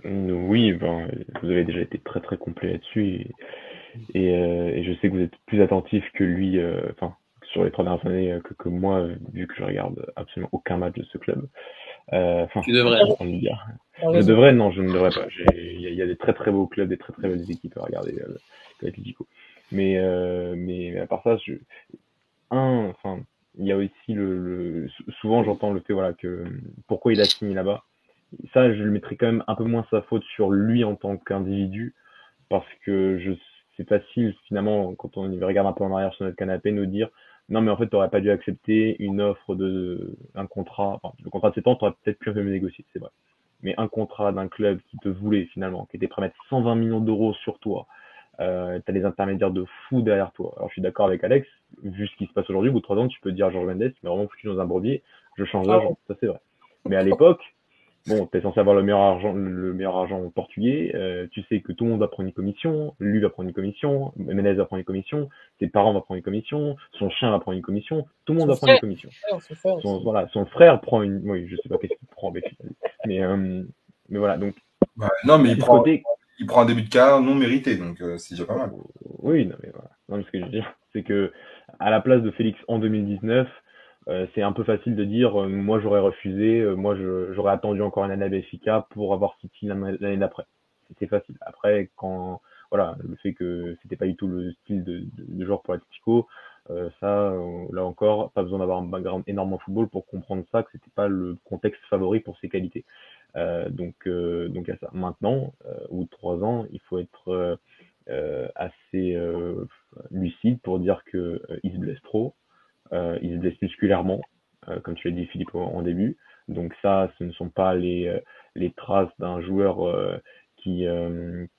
Oui, ben, vous avez déjà été très très complet là-dessus et, je sais que vous êtes plus attentif que lui, enfin sur les trois dernières années que, que moi, vu que je regarde absolument aucun match de ce club. Euh, Tu devrais. en Ligue 1. T'as Je devrais, non, je ne devrais pas. J'ai- Il y, a- y des très très beaux clubs, des très très belles équipes à regarder euh. Mais, euh, mais à part ça, je... un, enfin, il y a aussi le, le- sou- souvent j'entends le fait voilà que pourquoi il a signé là-bas. Ça, je le mettrais quand même un peu moins sa faute sur lui en tant qu'individu, parce que je c'est facile finalement quand on regarde un peu en arrière sur notre canapé nous dire non mais en fait t'aurais pas dû accepter une offre de un contrat, enfin, le contrat de 7 ans t'aurais peut-être pu un peu mieux négocier, c'est vrai mais un contrat d'un club qui te voulait finalement, qui était prêt à mettre 120 millions d'euros sur toi, euh, tu as des intermédiaires de fou derrière toi. Alors je suis d'accord avec Alex, vu ce qui se passe aujourd'hui, au bout de 3 ans, tu peux dire à Georges Mendes, mais vraiment foutu dans un brevier, je change d'agent, ça c'est vrai. Mais à l'époque, bon, tu es censé avoir le meilleur argent, le meilleur argent portugais. euh, tu sais que tout le monde va prendre une commission. Lui va prendre une commission. Menez va prendre une commission. Ses parents vont prendre une commission. Son chien va prendre une commission. Tout le monde Son va prendre une commission. frère, son frère Son, aussi. voilà, son frère prend une. Oui, je sais pas qu'est-ce qu'il prend avec mais euh, mais voilà. Donc Ouais, non, mais il prend, côté, il prend un début de carrière non mérité, donc euh, c'est déjà pas mal. Oui, non, mais voilà. Non, mais ce que je veux dire, c'est que à la place de Félix en 2019, euh, c'est un peu facile de dire, euh, moi j'aurais refusé, euh, moi j'aurais attendu encore une année à Benfica pour avoir City l'année d'après. C'était facile. Après, quand voilà, le fait que c'était pas du tout le style de, de, de joueur pour l'Atlético, euh, ça, là encore, pas besoin d'avoir un background énorme en football pour comprendre ça, que c'était pas le contexte favori pour ses qualités. Euh, donc, donc à ça. Maintenant, de trois ans, il faut être assez lucide pour dire que il se blesse trop, il se blesse musculairement, euh, comme tu l'as dit Philippe en, début. Donc ça, ce ne sont pas les, euh, les traces d'un joueur euh, qui,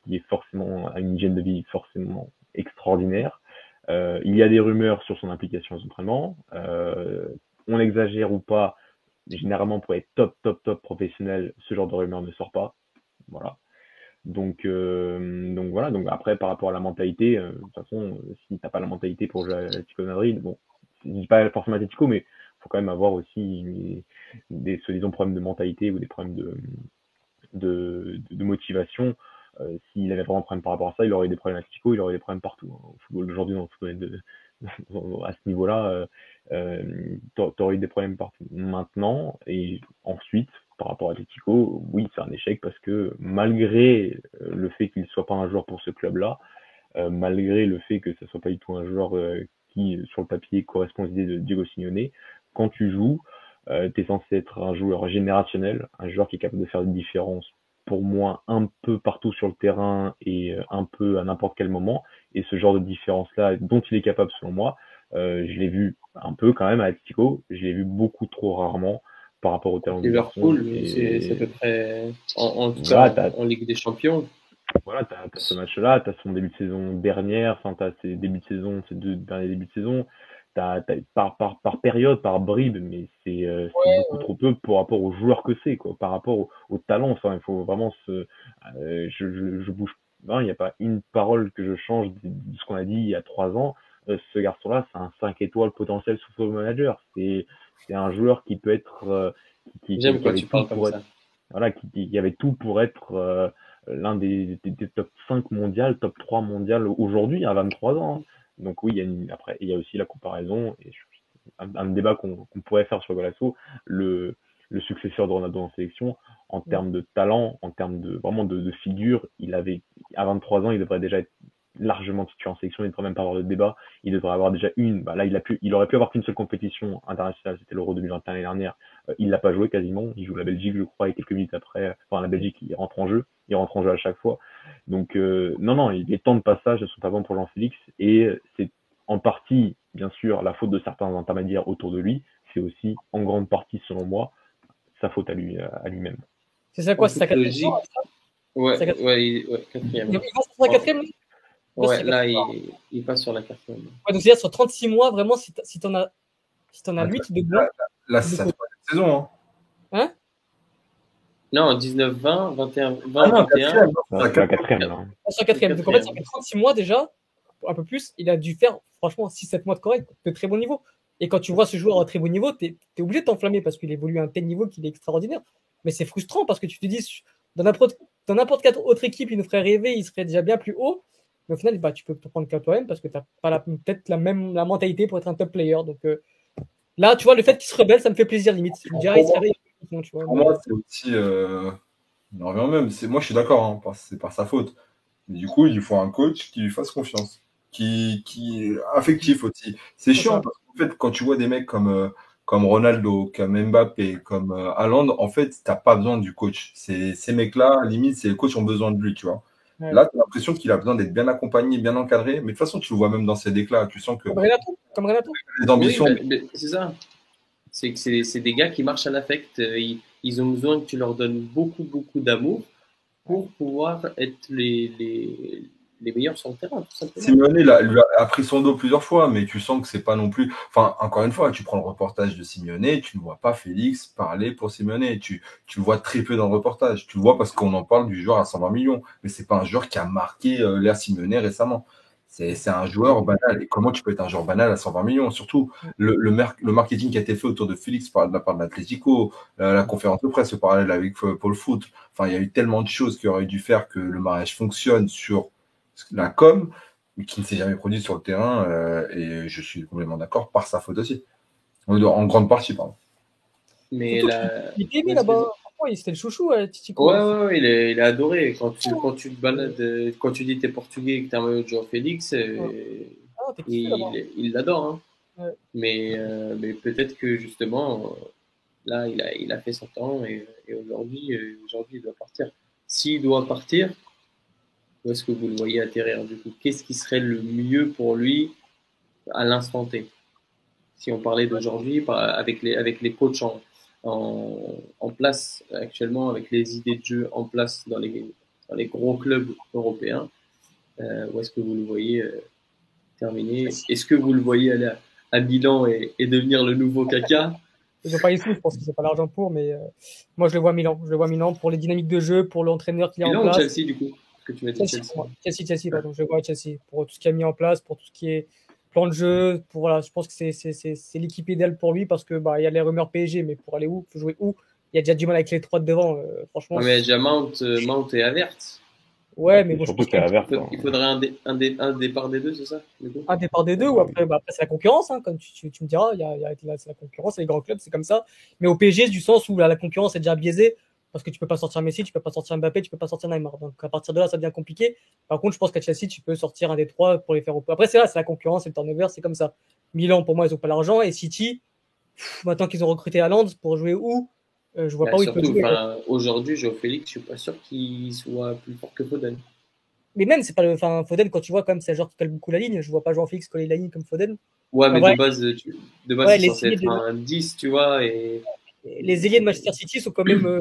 qui est forcément à une hygiène de vie forcément extraordinaire. Euh, il y a des rumeurs sur son implication aux. Euh, on exagère ou pas, généralement pour être top, top, top professionnel, ce genre de rumeur ne sort pas. Voilà. Donc, euh, donc voilà. Donc après, par rapport à la mentalité, de toute façon, si t'as pas la mentalité pour jouer à de Madrid, bon, je dis pas forcément Atlético, mais faut quand même avoir aussi des, soi-disant problèmes de mentalité ou des problèmes de, de, de motivation. Euh, S'il avait vraiment un problème par rapport à ça, il aurait eu des problèmes à Atlético, il aurait eu des problèmes partout. hein. Au football d'aujourd'hui, dans le football *laughs* à ce niveau-là, euh, euh, t'a- t'aurais eu des problèmes partout. Maintenant, et ensuite, par rapport à Atletico, oui, c'est un échec parce que malgré le fait qu'il soit pas un joueur pour ce club-là, malgré le fait que ce soit pas du tout un joueur qui, sur le papier, correspond aux idées de Diego Simeone, quand tu joues, euh, tu es censé être un joueur générationnel, un joueur qui est capable de faire des différences pour moi un peu partout sur le terrain et euh, un peu à n'importe quel moment. Et ce genre de différence-là, dont il est capable selon moi, euh, je l'ai vu un peu quand même à Atletico, je l'ai vu beaucoup trop rarement par rapport au talent. Liverpool, c'est à peu près. En, en tout Voilà, cas, t'as- en, en Ligue des Champions. Voilà, t'as as ce match-là, t'as son début de saison dernière, enfin t'as ses débuts de saison, ses deux derniers débuts de saison, t'as t'as- par, par, par période, par bribe, mais c'est euh, Ouais, beaucoup trop peu par rapport aux joueurs que c'est, quoi, par rapport au, au talent. Enfin, il faut vraiment se, euh, je, je, je bouge, il n'y a pas une parole que je change de, de ce qu'on a dit il y a trois ans. Euh, ce garçon-là, c'est un 5 étoiles potentiel sous Football Manager. C'est c'est un joueur qui peut être, euh, qui, qui, J'aime quand tu parles comme être- ça. voilà, qui, qui avait tout pour être euh, l'un des, des, des top 5 mondial, top 3 mondial aujourd'hui, à 23 ans. hein. Donc oui, il y a une, après, il y a aussi la comparaison, et un, un débat qu'on pourrait faire sur Golasso, le, le successeur de Ronaldo en sélection, en termes de talent, en termes de vraiment de, de figure, il avait, à 23 ans, il devrait déjà être largement titulaire en sélection, il ne devrait même pas avoir de débat, il devrait avoir déjà une, bah là, il a pu, il aurait pu avoir qu'une seule compétition internationale, c'était l'Euro 2021 l'année dernière, euh, il l'a pas joué quasiment. Il joue la Belgique, je crois, et quelques minutes après, euh, enfin la Belgique, il rentre en jeu. Il rentre en jeu à chaque fois. Donc euh, non, non, les temps de passage ne sont pas bons pour Jean-Félix et c'est en partie, bien sûr, la faute de certains intermédiaires autour de lui. C'est aussi en grande partie, selon moi, sa faute à lui, à lui-même. C'est ça quoi C'est sa quatrième Ouais, ouais, ouais, quatrième. Il va sur sa quatrième Ouais, c'est là, il, il passe sur la quatrième. Ouais, donc c'est-à-dire sur 36 mois, vraiment, si t'en as, si t'en as Ouais, 8 de bons, Là, c'est sa troisième saison. Hein. Non, 19, 20, 21, 20, Ah non, 21. quatrième, non, C'est c'est la quatrième, sur quatrième. Donc en fait, ça fait 36 mois déjà, un peu plus, il a dû faire franchement 6-7 mois de correct, de très bon niveau. Et quand tu vois ce joueur à très bon niveau, tu es, obligé de t'enflammer parce qu'il évolue à un tel niveau qu'il est extraordinaire. Mais c'est frustrant parce que tu te dis, dans n'importe quelle autre équipe, il nous ferait rêver, il serait déjà bien plus haut. Mais au final, bah, tu peux te prendre qu'à toi-même parce que tu n'as pas la- peut-être la même la mentalité pour être un top player. Donc euh, là, tu vois, le fait qu'il se rebelle, ça me fait plaisir limite. Je me dis, ah, il se réveille. Tu vois, Pour moi, c'est aussi. Euh... On en revient même. Moi, je suis d'accord, hein, c'est par sa faute. Mais du coup, il faut un coach qui lui fasse confiance. Qui, qui... Affectif aussi. C'est chiant parce qu'en fait, quand tu vois des mecs comme, euh, comme Ronaldo, comme Mbappé, comme euh, Haaland, en fait, t'as pas besoin du coach. Ces mecs-là, limite, c'est les coachs ont besoin de lui, tu vois. Ouais. Là, tu as l'impression qu'il a besoin d'être bien accompagné, bien encadré. Mais de toute façon, tu le vois même dans ses déclats. Tu sens que Comme Renato. Comme Renato. les ambitions. Oui, bah, mais c'est ça. C'est que c'est c'est des gars qui marchent à l'affect. Euh, Ils, ils ont besoin que tu leur donnes beaucoup, beaucoup d'amour pour pouvoir être les, les, les meilleurs sur le terrain. Simeone lui a, pris son dos plusieurs fois, mais tu sens que c'est pas non plus. Enfin, encore une fois, tu prends le reportage de Simeone, tu ne vois pas Félix parler pour Simeone. Tu, tu le vois très peu dans le reportage. Tu le vois parce qu'on en parle du joueur à 120 millions, mais c'est pas un joueur qui a marqué euh, l'ère Simeone récemment. C'est un joueur banal. Et comment tu peux être un joueur banal à 120 millions? Surtout le, le, le, marketing qui a été fait autour de Félix par la part de l'Atlético, la, la, conférence de presse, le parallèle avec Paul Foot. Enfin, il y a eu tellement de choses qui auraient dû faire que le mariage fonctionne sur la com, mais qui ne s'est jamais produit sur le terrain. Euh, et je suis complètement d'accord par sa faute aussi. En grande partie, pardon. Mais la... Il était là-bas. C'était le chouchou, euh, Titico. Ouais, ouais, ouais, il est, il est adoré. Quand tu, quand tu te balades, euh, quand tu dis que t'es portugais et que t'es un maillot de João Félix, ah, il, il l'adore. Hein. Ouais. Mais, euh, mais peut-être que justement, là, il a, il a fait son temps et, et aujourd'hui, aujourd'hui, il doit partir. S'il doit partir, où est-ce que vous le voyez atterrir du coup? Qu'est-ce qui serait le mieux pour lui à l'instant T? Si on parlait d'aujourd'hui, avec les, avec les coachs en, en, en, place actuellement, avec les idées de jeu en place dans les, dans les gros clubs européens, euh, où est-ce que vous le voyez euh, terminer? Est-ce que vous le voyez aller à, à Milan et, et, devenir le nouveau caca je pas ici, je pense que c'est pas l'argent pour, mais euh, moi je le vois à Milan. Je le vois à Milan pour les dynamiques de jeu, pour l'entraîneur qu'il a en place. Chelsea du coup? Que tu Chelsea. Chelsea, Chelsea, pardon, je vois Chelsea. Pour tout ce qu'il a mis en place, pour tout ce qui est plan de jeu, pour, voilà, je pense que c'est l'équipe idéale pour lui parce que bah, il y a les rumeurs PSG, mais pour aller où, pour jouer où Il y a déjà du mal avec les trois de devant, euh, franchement. mais il y a déjà Mount, euh, Mount et Avert. Ouais, mais bon, je pense qu'il hein. il faudrait un, dé, un, dé, un, départ des deux, c'est ça Un départ des deux, ou après, bah, après c'est la concurrence, hein, comme tu, tu, tu, me diras, il y a, y a, c'est la concurrence, les grands clubs, c'est comme ça. Mais au PSG, du sens où là, la concurrence est déjà biaisée, parce que tu peux pas sortir Messi, tu peux pas sortir Mbappé, tu peux pas sortir Neymar. Donc à partir de là, ça devient compliqué. Par contre, je pense qu'à Chelsea, tu peux sortir un des trois pour les faire au Après, c'est là, c'est la concurrence, c'est le turnover, c'est comme ça. Milan, pour moi, ils ont pas l'argent. Et City, pff, maintenant qu'ils ont recruté Haaland pour jouer où euh, Je vois bah, pas où surtout, il peut jouer. Aujourd'hui, Joe Félix, je suis pas sûr qu'il soit plus fort que Foden. Mais même, c'est pas le. Enfin, Foden, quand tu vois, quand même, c'est un joueur qui colle beaucoup la ligne. Je vois pas Jean Félix coller la ligne comme Foden. Ouais, mais de base, tu... de base, ouais, c'est censé être de... un 10, tu vois. Et... Les ailiers de Manchester City sont quand même.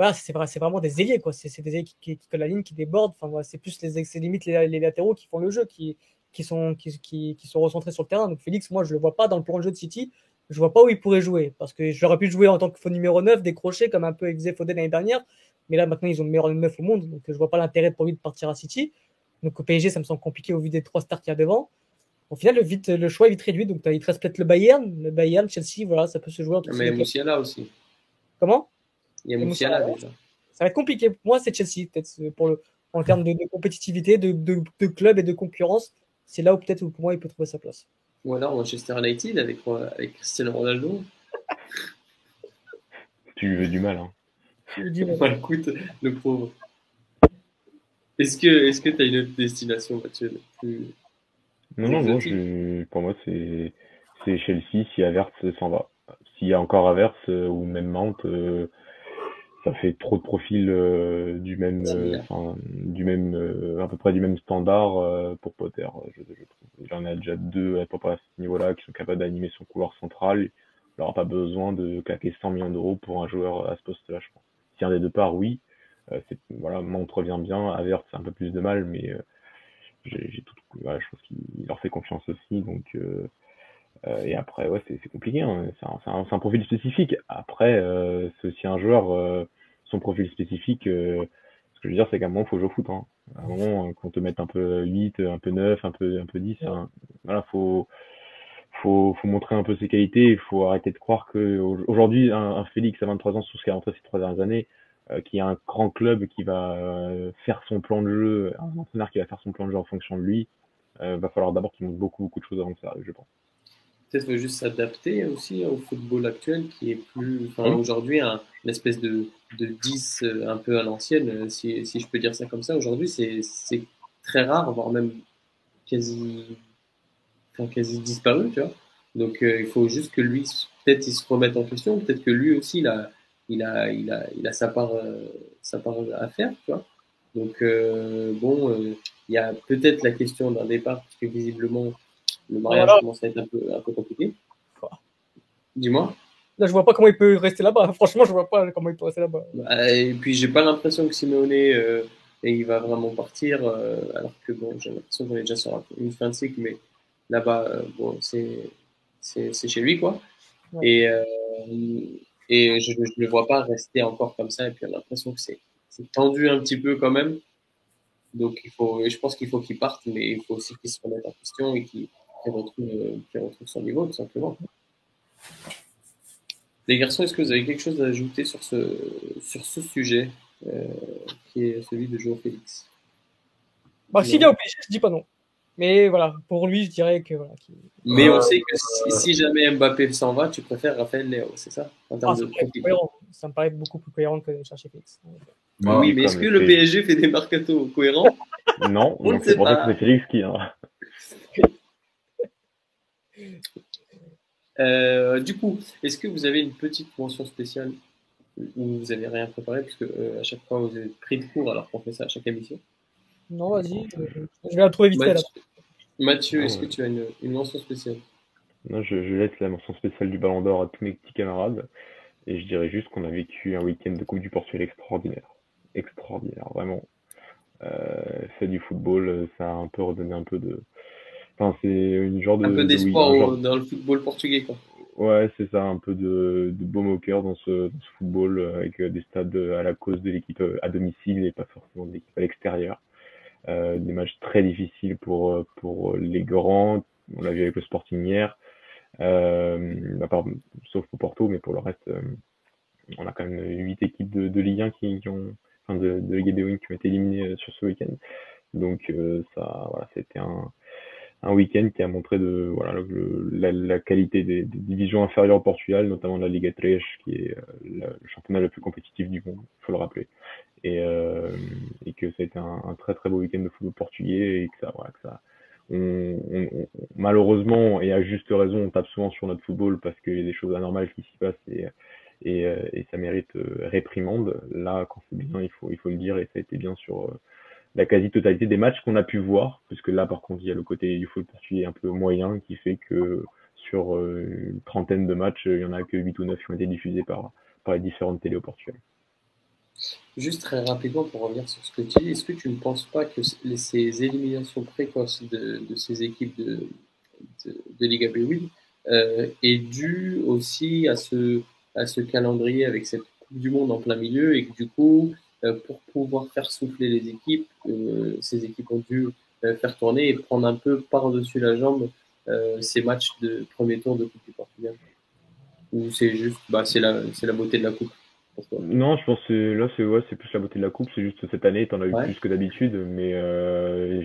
Voilà, c'est vrai, c'est vraiment des ailiers, quoi. C'est des ailiers qui, qui, qui, collent la ligne, qui débordent. Enfin, voilà, c'est plus les, limite les, les, latéraux qui font le jeu, qui, qui sont, qui, sont recentrés sur le terrain. Donc Félix, moi, je le vois pas dans le plan de jeu de City. Je vois pas où il pourrait jouer parce que j'aurais pu jouer en tant que faux numéro 9, décroché comme un peu faisait Foden l'année dernière. Mais là, maintenant, ils ont le meilleur 9 au monde, donc je vois pas l'intérêt pour lui de partir à City. Donc au PSG, ça me semble compliqué au vu des trois stars qu'il y a devant. Au final, le, vite, le choix est vite réduit. Donc il te reste peut-être le Bayern, le Bayern, Chelsea, voilà, ça peut se jouer entre. Mais Moussiala aussi. Comment? Il y a Moussiala déjà ça va être compliqué. Pour moi, c'est Chelsea, peut-être, pour le, en termes de, de compétitivité, de, de, de, club et de concurrence. C'est là où peut-être pour moi il peut trouver sa place. Ou alors Manchester United avec, avec Cristiano Ronaldo. *laughs* tu lui veux du mal. Hein. Tu lui dis mal. *laughs* Bah, écoute, le pauvre. Est-ce que tu as une autre destination, Mathieu plus... Non, non, non je, pour moi, c'est Chelsea si Averts s'en va. S'il y a encore Averts euh, ou même Mount, euh, ça fait trop de profils euh, du même, euh, enfin, du même, euh, à peu près du même standard euh, pour Potter. Je, je trouve. Il en a déjà deux à peu près à ce niveau-là qui sont capables d'animer son couloir central. Il n'aura pas besoin de claquer 100 millions d'euros pour un joueur à ce poste-là, je pense. Si un des deux part, oui. c'est, voilà, Montre revient bien. Avert, c'est un peu plus de mal, mais j'ai, j'ai tout, voilà, je pense qu'il leur fait confiance aussi, donc. Euh, et après, ouais, c'est compliqué. Hein. C'est un, un, un, profil spécifique. Après, euh, c'est aussi un joueur, euh, son profil spécifique. Euh, ce que je veux dire, c'est qu'à un moment, il faut jouer au foot. Hein. À un moment, qu'on te mette un peu 8, un peu 9, un peu, un peu 10, hein. voilà, faut, faut, faut montrer un peu ses qualités. Il faut arrêter de croire que aujourd'hui, un, un, Félix à 23 ans, sur ce qu'il a rentré ces trois dernières années, euh, qui a un grand club qui va euh, faire son plan de jeu, un entraîneur qui va faire son plan de jeu en fonction de lui, va falloir d'abord qu'il montre beaucoup, beaucoup de choses avant que ça arrive, je pense peut-être juste s'adapter aussi au football actuel qui est plus, enfin, aujourd'hui, un, une espèce de, de 10 euh, un peu à l'ancienne, euh, si, si, je peux dire ça comme ça. Aujourd'hui, c'est très rare, voire même quasi, enfin, quasi disparu, tu vois. Donc, euh, il faut juste que lui, peut-être, il se remette en question, peut-être que lui aussi, il a, il a, il a, il a sa part, euh, sa part à faire, tu vois. Donc, euh, bon, il y a peut-être la question d'un départ, parce que visiblement, le mariage voilà. commence à être un peu, un peu compliqué. Dis-moi. Là, je vois pas comment il peut rester là-bas. *laughs* Franchement, je vois pas comment il peut rester là-bas. Bah, et puis, j'ai pas l'impression que Simeone euh, et il va vraiment partir, euh, alors que bon, j'ai l'impression qu'on est déjà sur une fin de cycle, mais là-bas, euh, bon, c'est chez lui, quoi. Et, euh, et je ne le vois pas rester encore comme ça, et puis a l'impression que c'est tendu un petit peu quand même. Donc il faut, je pense qu'il faut qu'il parte, mais il faut aussi qu'il se remette en question et qu'il retrouve, retrouve son niveau, tout simplement. Les garçons, est-ce que vous avez quelque chose à ajouter sur ce, sur ce sujet euh, qui est celui de Joe Félix? Bah, S'il est au PSG, je dis pas non. Mais voilà, pour lui, je dirais que voilà. Mais on sait que si, jamais Mbappé s'en va, tu préfères Raphaël Léo, c'est ça? Ah, Ça me paraît beaucoup plus cohérent que de chercher Félix. oui, mais est-ce que le PSG fait des mercato cohérents? Non, c'est pour ça que c'est Félix qui. Hein. Euh, du coup, est-ce que vous avez une petite mention spéciale ou vous n'avez rien préparé parce que euh, à chaque fois vous avez pris de cours alors qu'on fait ça à chaque émission? Non, vas-y, je vais la trouver vite Mathieu, Mathieu est-ce que tu as une, mention spéciale? Non, je, laisse la mention spéciale du Ballon d'Or à tous mes petits camarades. Et je dirais juste qu'on a vécu un week-end de Coupe du Portugal extraordinaire. Extraordinaire, vraiment. Euh, fait du football, ça a un peu redonné un peu de, c'est une genre de. Un peu d'espoir dans le football portugais, quoi. Ouais, c'est ça, un peu de, de baume au cœur dans ce, football euh, avec euh, des stades à la cause de l'équipe euh, à domicile et pas forcément de l'équipe à l'extérieur. des matchs très difficiles pour, pour les grands. On l'a vu avec le Sporting hier. sauf pour Porto, mais pour le reste, on a quand même huit équipes de, de Ligue 1 qui, ont, enfin de, de Ligue 2 qui ont été éliminées sur ce week-end. Donc ça, voilà, c'était un, un week-end qui a montré de voilà la, qualité des, divisions inférieures au Portugal, notamment la Liga 3, qui est euh, le championnat le plus compétitif du monde, il faut le rappeler. Et, euh, et que ça a été un, très très beau week-end de football portugais et que ça, voilà, que ça on, malheureusement et à juste raison, on tape souvent sur notre football parce qu'il y a des choses anormales qui s'y passent et, et, euh, et ça mérite réprimande. Là, quand c'est bien, il faut, il faut le dire et ça a été bien sur la quasi-totalité des matchs qu'on a pu voir, puisque là, par contre, il y a le côté du foot portugais un peu moyen qui fait que sur euh, une trentaine de matchs, il y en a que 8 ou 9 qui ont été diffusés par, les différentes télés au Portugal. Juste très rapidement pour revenir sur ce que tu dis, est-ce que tu ne penses pas que ces éliminations précoces de, ces équipes de, de, Liga B8 euh, est due aussi à ce, calendrier avec cette Coupe du Monde en plein milieu et que du coup, pour pouvoir faire souffler les équipes. Euh, ces équipes ont dû euh, faire tourner et prendre un peu par-dessus la jambe ces matchs de premier tour de Coupe du Portugal. Ou c'est juste, bah, c'est la, la beauté de la Coupe. Non, je pense que là, c'est ouais, c'est plus la beauté de la coupe. C'est juste cette année, tu en as eu plus que d'habitude, mais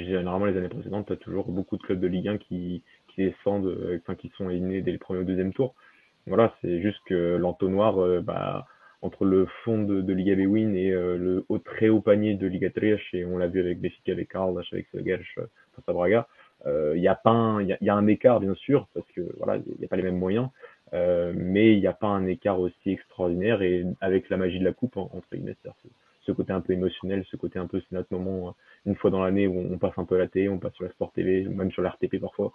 généralement les années précédentes, tu as toujours beaucoup de clubs de Ligue 1 qui, qui descendent, enfin qui sont éliminés dès le premier ou deuxième tour. Voilà, c'est juste que l'entonnoir, bah, entre le fond de, Liga Win et euh, le très haut panier de Liga 3, et on l'a vu avec Benfica, avec Carl, avec Selgersh, face à Braga, il euh, y a pas un, écart bien sûr parce que voilà il n'y a pas les mêmes moyens euh, mais il n'y a pas un écart aussi extraordinaire et avec la magie de la coupe entre guillemets ce, ce côté un peu émotionnel ce côté un peu c'est notre moment une fois dans l'année où on passe un peu à la télé on passe sur la Sport TV même sur la RTP parfois.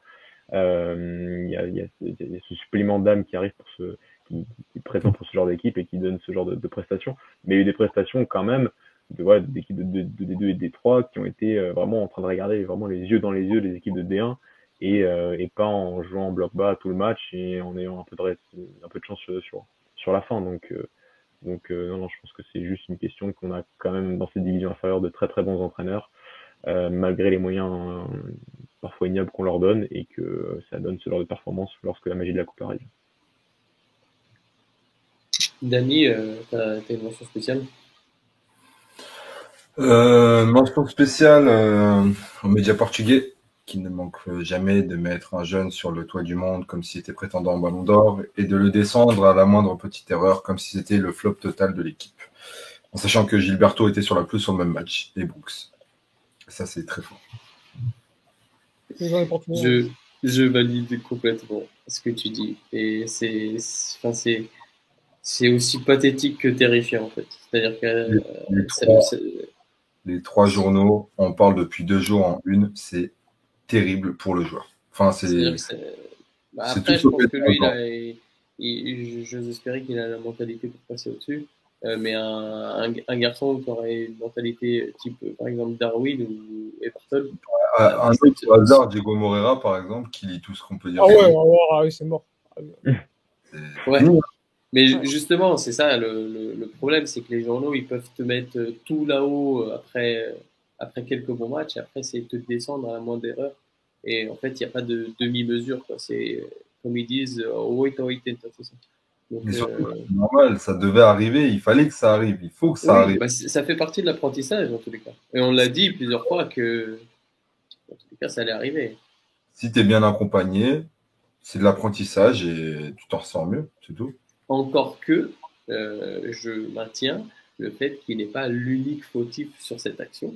Il y a, y, a, ce supplément d'âme qui arrive pour ce qui, qui présent pour ce genre d'équipe et qui donne ce genre de, de, prestations. Mais il y a eu des prestations quand même de voilà, d'équipes de, de, de, D2 et de D3 qui ont été euh, vraiment en train de regarder vraiment les yeux dans les yeux des équipes de D1 et, euh, et pas en jouant en bloc bas tout le match et en ayant un peu de, un peu de chance sur, sur, la fin. Donc, euh, donc non, non, je pense que c'est juste une question qu'on a quand même dans ces divisions inférieures de très très bons entraîneurs, malgré les moyens parfois ignobles qu'on leur donne et que ça donne ce genre de performance lorsque la magie de la coupe arrive. Dani, euh, tu as, une mention spéciale? Euh, Mention spéciale euh, aux médias portugais qui ne manque jamais de mettre un jeune sur le toit du monde comme s'il était prétendant au ballon d'or et de le descendre à la moindre petite erreur comme si c'était le flop total de l'équipe. En sachant que Gilberto était sur la plus sur le même match et Brooks. Ça, c'est très fort. Je, je valide complètement ce que tu dis. Et c'est, enfin, c'est, c'est aussi pathétique que terrifiant en fait. C'est-à-dire que les, trois, journaux, on parle depuis deux jours en une, c'est terrible pour le joueur. Enfin, c'est. Bah, après, je pense que lui, il a, j'ose espérer qu'il a la mentalité pour passer au-dessus. Euh, mais un, un, un, garçon qui aurait une mentalité type, par exemple, Darwin ou Everton. un autre au hasard, Diego Moreira, par exemple, qui lit tout ce qu'on peut dire. Ah ouais, ah ouais c'est mort. Ouais. Mais justement, c'est ça le, le, le problème, c'est que les journaux, ils peuvent te mettre tout là-haut après, après quelques bons matchs, et après, c'est te descendre à la moindre erreur. Et en fait, il n'y a pas de demi-mesure. C'est comme ils disent, wait, wait, c'est ça. Donc, Mais surtout, euh... c'est normal, ça devait arriver, il fallait que ça arrive, il faut que ça oui, arrive. Bah, ça fait partie de l'apprentissage, en tous les cas. Et on l'a dit plusieurs fois que, en tous les cas, ça allait arriver. Si tu es bien accompagné, c'est de l'apprentissage et tu t'en ressens mieux, c'est tout. Encore que, euh, je maintiens le fait qu'il n'est pas l'unique fautif sur cette action.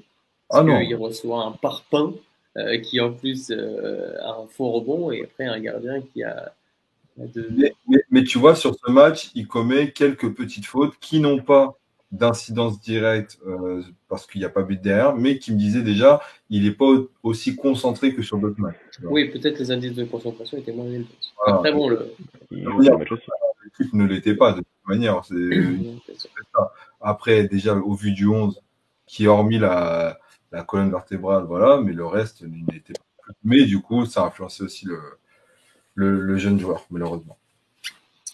Ah non. Il reçoit un parpaing euh, qui en plus euh, a un faux rebond et après un gardien qui a de... mais, mais, mais, tu vois, sur ce match, il commet quelques petites fautes qui n'ont pas d'incidence directe euh, parce qu'il n'y a pas but derrière, mais qui me disaient déjà, il n'est pas aussi concentré que sur d'autres matchs. Oui, peut-être les indices de concentration étaient moins élevés. Voilà. Après, bon, le... l'équipe ne l'était pas de toute manière. *clears throat* ça. Après, déjà, au vu du 11, qui hormis la, la colonne vertébrale, voilà, mais le reste n'était pas. Mais du coup, ça a influencé aussi le, le, le jeune joueur, malheureusement.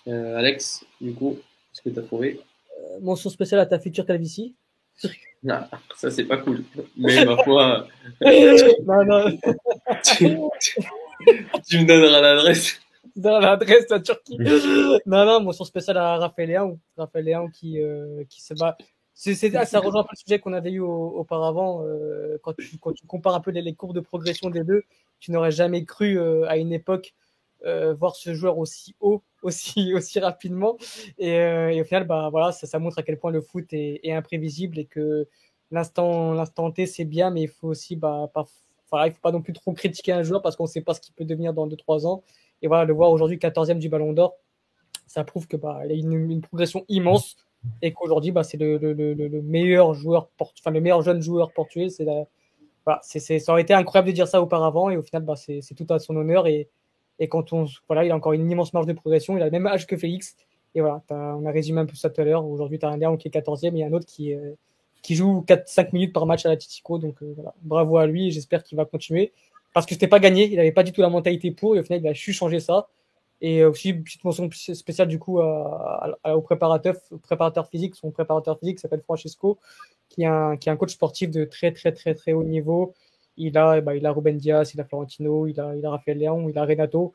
Euh, Alex, du coup, ce que tu as trouvé? Euh, Mention spéciale à ta future calvitie. *laughs* Ah, ça, c'est pas cool. Mais ma foi. *laughs* non, non. *laughs* tu, tu, me donneras l'adresse. *laughs* Dans l'adresse de la Turquie. non, non, mention spéciale à Raphaël Léon. Raphaël Léon qui, euh, qui se bat. C'est, ça rejoint un peu le sujet qu'on avait eu au, auparavant. Euh, quand, tu, quand tu compares un peu les, les, courbes de progression des deux, tu n'aurais jamais cru euh, à une époque voir ce joueur aussi haut, *laughs* aussi, aussi rapidement. Et, et au final, bah, voilà, ça, ça, montre à quel point le foot est, est imprévisible et que l'instant, l'instant T, c'est bien, mais il faut aussi, bah, pas, il faut pas non plus trop critiquer un joueur parce qu'on ne sait pas ce qu'il peut devenir dans 2-3 ans. Et voilà, le voir aujourd'hui 14e du Ballon d'Or, ça prouve que bah, il a une, une progression immense et qu'aujourd'hui, bah, c'est le, le, le, le, meilleur joueur, port... le meilleur jeune joueur portugais. La... voilà, c'est, ça aurait été incroyable de dire ça auparavant et au final, bah, c'est, tout à son honneur et, et quand on, voilà, il a encore une immense marge de progression. Il a le même âge que Félix. Et voilà, on a résumé un peu ça tout à l'heure. Aujourd'hui, tu as un Léon qui est 14e et un autre qui, euh, qui joue 4-5 minutes par match à la Titico. Donc euh, voilà, bravo à lui j'espère qu'il va continuer. Parce que c'était pas gagné, il n'avait pas du tout la mentalité pour et au final, il a su changer ça. Et aussi, une petite mention spéciale du coup à, à, au préparateur, physique. Son préparateur physique s'appelle Francesco, qui est, un, qui est un coach sportif de très, très, très, très haut niveau. Il a, bah, il a Ruben Diaz, il a Florentino, il a, il a Raphaël Léon, il a Renato.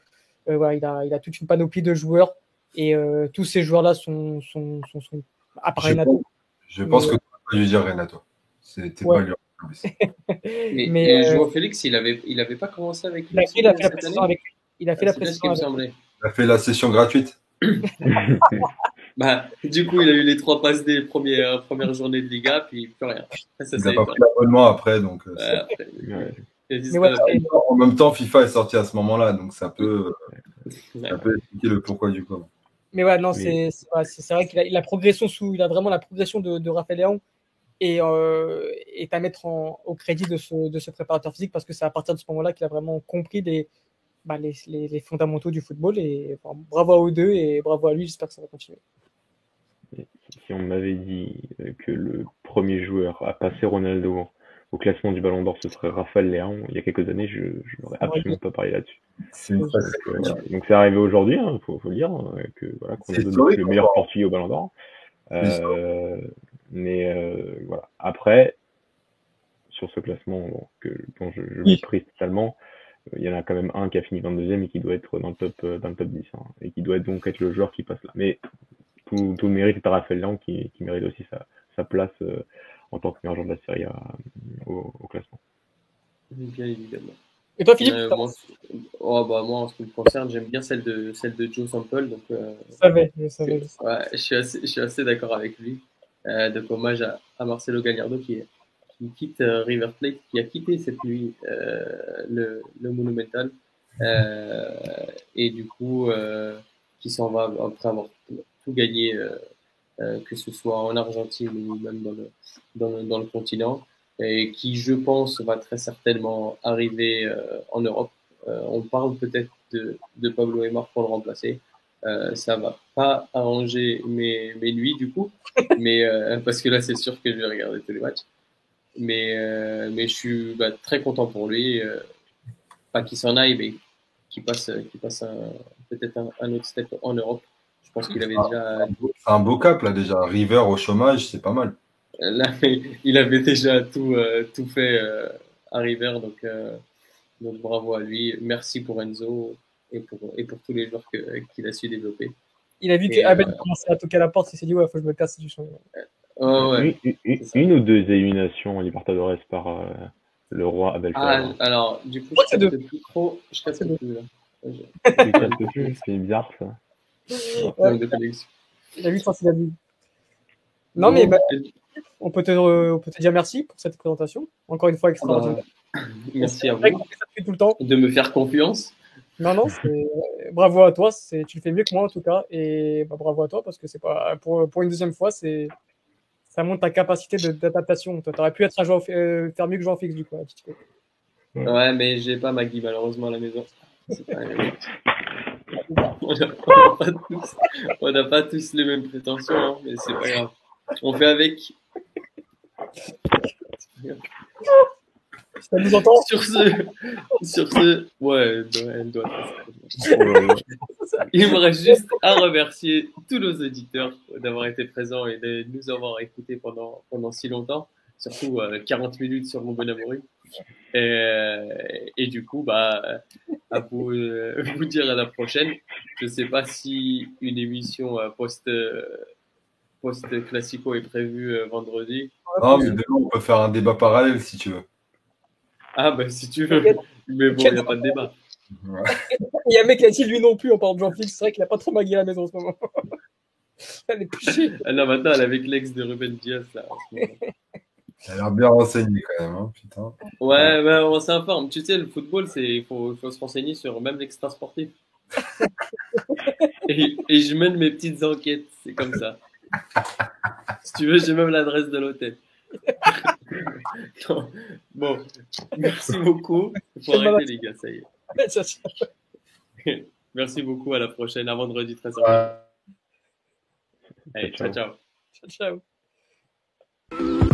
Euh, voilà, il a, il a toute une panoplie de joueurs. Et euh, tous ces joueurs-là sont, sont, sont, sont à part je Renato. Pense, je pense mais, que tu vas pas lui dire Renato. C'était ouais. pas lui. *laughs* mais, mais euh, Joao Félix, il avait, il avait pas commencé avec lui. Il a fait, la pression avec lui. Il a fait ah, la pression. Avec il a fait la session gratuite. *laughs* bah, du coup, il a eu les trois passes des premières, premières journées de Liga, puis plus rien. Ça, il n'a pas pris l'abonnement après, donc. Ouais, après, ouais. Ouais, en même temps, FIFA est sorti à ce moment-là, donc ça peut, ça peut expliquer le pourquoi du comment. Mais ouais, non, c'est c'est vrai qu'il a la progression sous, il a vraiment la progression de, de Raphaël Léon et euh, est à mettre en, au crédit de ce, de ce préparateur physique parce que c'est à partir de ce moment-là qu'il a vraiment compris les, bah, les, les, les, fondamentaux du football. Et bravo à eux deux et bravo à lui, j'espère que ça va continuer. Si on m'avait dit que le premier joueur à passer Ronaldo au classement du Ballon d'Or, ce serait Raphaël Léon, il y a quelques années, je, je n'aurais absolument pas parlé là-dessus. Donc c'est euh, arrivé aujourd'hui, il hein, faut, faut, le dire, que voilà, qu'on a donné le meilleur portugais au Ballon d'Or. Euh, mais euh, voilà. Après, sur ce classement bon, que, dont je, je méprise totalement, il y en a quand même un qui a fini 22e et qui doit être dans le top, dans le top 10, hein, et qui doit donc être le joueur qui passe là. Mais tout, tout le mérite est à Raphaël Léon qui, qui mérite aussi sa, sa place euh, en tant que meilleur joueur de la série à, au, au, classement. Bien évidemment. Et toi, Philippe euh, moi, oh, bah, moi, en ce qui me concerne, j'aime bien celle de, celle de Joe Sample. Donc, euh, je savais, je savais. Ouais, je suis assez, je suis assez d'accord avec lui. Euh, donc, hommage à, Marcelo Gallardo qui, qui quitte euh, River Plate, qui a quitté cette nuit euh, le, le, Monumental. et du coup, qui s'en va après avoir tout gagné, que ce soit en Argentine ou même dans le, dans dans le continent et qui, je pense, va très certainement arriver euh, en Europe. Euh, on parle peut-être de, de, Pablo Aymar pour le remplacer. Euh, ça va pas arranger mes, mes nuits du coup, *laughs* mais euh, parce que là c'est sûr que je vais regarder tous les matchs. Mais, euh, mais je suis bah, très content pour lui, euh, pas qu'il s'en aille, mais qu'il passe, qu'il passe peut-être un, un autre step en Europe. Je pense qu'il avait déjà, un beau cap là déjà. River au chômage, c'est pas mal. là, il avait déjà tout, euh, tout fait euh, à River, donc, euh, donc bravo à lui. Merci pour Enzo et pour, et pour tous les joueurs que- qu'il a su développer. Il a vu que Abel euh, commençait à toquer à la porte, il s'est dit ouais, faut que je me casse du champ. Oh, ouais. Une, ou deux éliminations en Libertadores par euh, le roi Abel Ah, alors, du coup, Ouais, je c'est capte plus trop. Je capte C'est deux. plus, là. Tu captes plus C'est bizarre ça. Il a vu quand il a vu. Non, mais bah, on, peut te, on peut te dire merci pour cette présentation. Encore une fois, extraordinaire. bah, merci à vous qu'on fait ça depuis tout le temps. de me faire confiance. Non, non, bravo à toi. Tu le fais mieux que moi en tout cas, et bah, bravo à toi parce que c'est pas pour, pour une deuxième fois, c'est ça montre ta capacité de- d'adaptation. Toi, t'aurais pu être un joueur, euh, faire mieux que Jean Fix du coup. peu. Ouais, mais j'ai pas Maggie malheureusement à la maison. Pas- n'a pas, on n'a pas tous les mêmes prétentions, hein, mais c'est pas grave. On fait avec. Si ça nous entend, Sur ce, sur ce, ouais, elle doit, elle. Il me reste juste à remercier tous nos auditeurs d'avoir été présents et de nous avoir écoutés pendant, pendant si longtemps, surtout euh, 40 minutes sur mon bon amoureux. Et, euh, et du coup, bah, à vous, euh, vous dire à la prochaine. Je sais pas si une émission euh, post, euh, post classico est prévue euh, vendredi. Non, mais demain, on peut faire un débat parallèle si tu veux. Ah, bah, si tu veux. Mais bon, il n'y a pas de débat. Ouais. il y a un mec qui a dit lui non plus en parlant de Jean Fix. C'est vrai qu'il a pas trop Magui à la maison en ce moment. *laughs* Elle est pichée. Ah non, maintenant, elle est avec l'ex de Ruben Diaz, là. en ce moment. Il a l'air bien renseigné quand même, hein, putain. Ouais, ouais, on s'informe. Tu sais, le football, c'est il faut, faut se renseigner sur même l'extra sportif. et, et je mène mes petites enquêtes, c'est comme ça. Si tu veux, j'ai même l'adresse de l'hôtel. *laughs* Non. bon, merci beaucoup. Il faut C'est malade. arrêter, les gars, ça y est. Ça, c'est- *laughs* Merci beaucoup, à la prochaine, à vendredi 13h. Ouais. Allez, ciao, ciao. Ciao, ciao.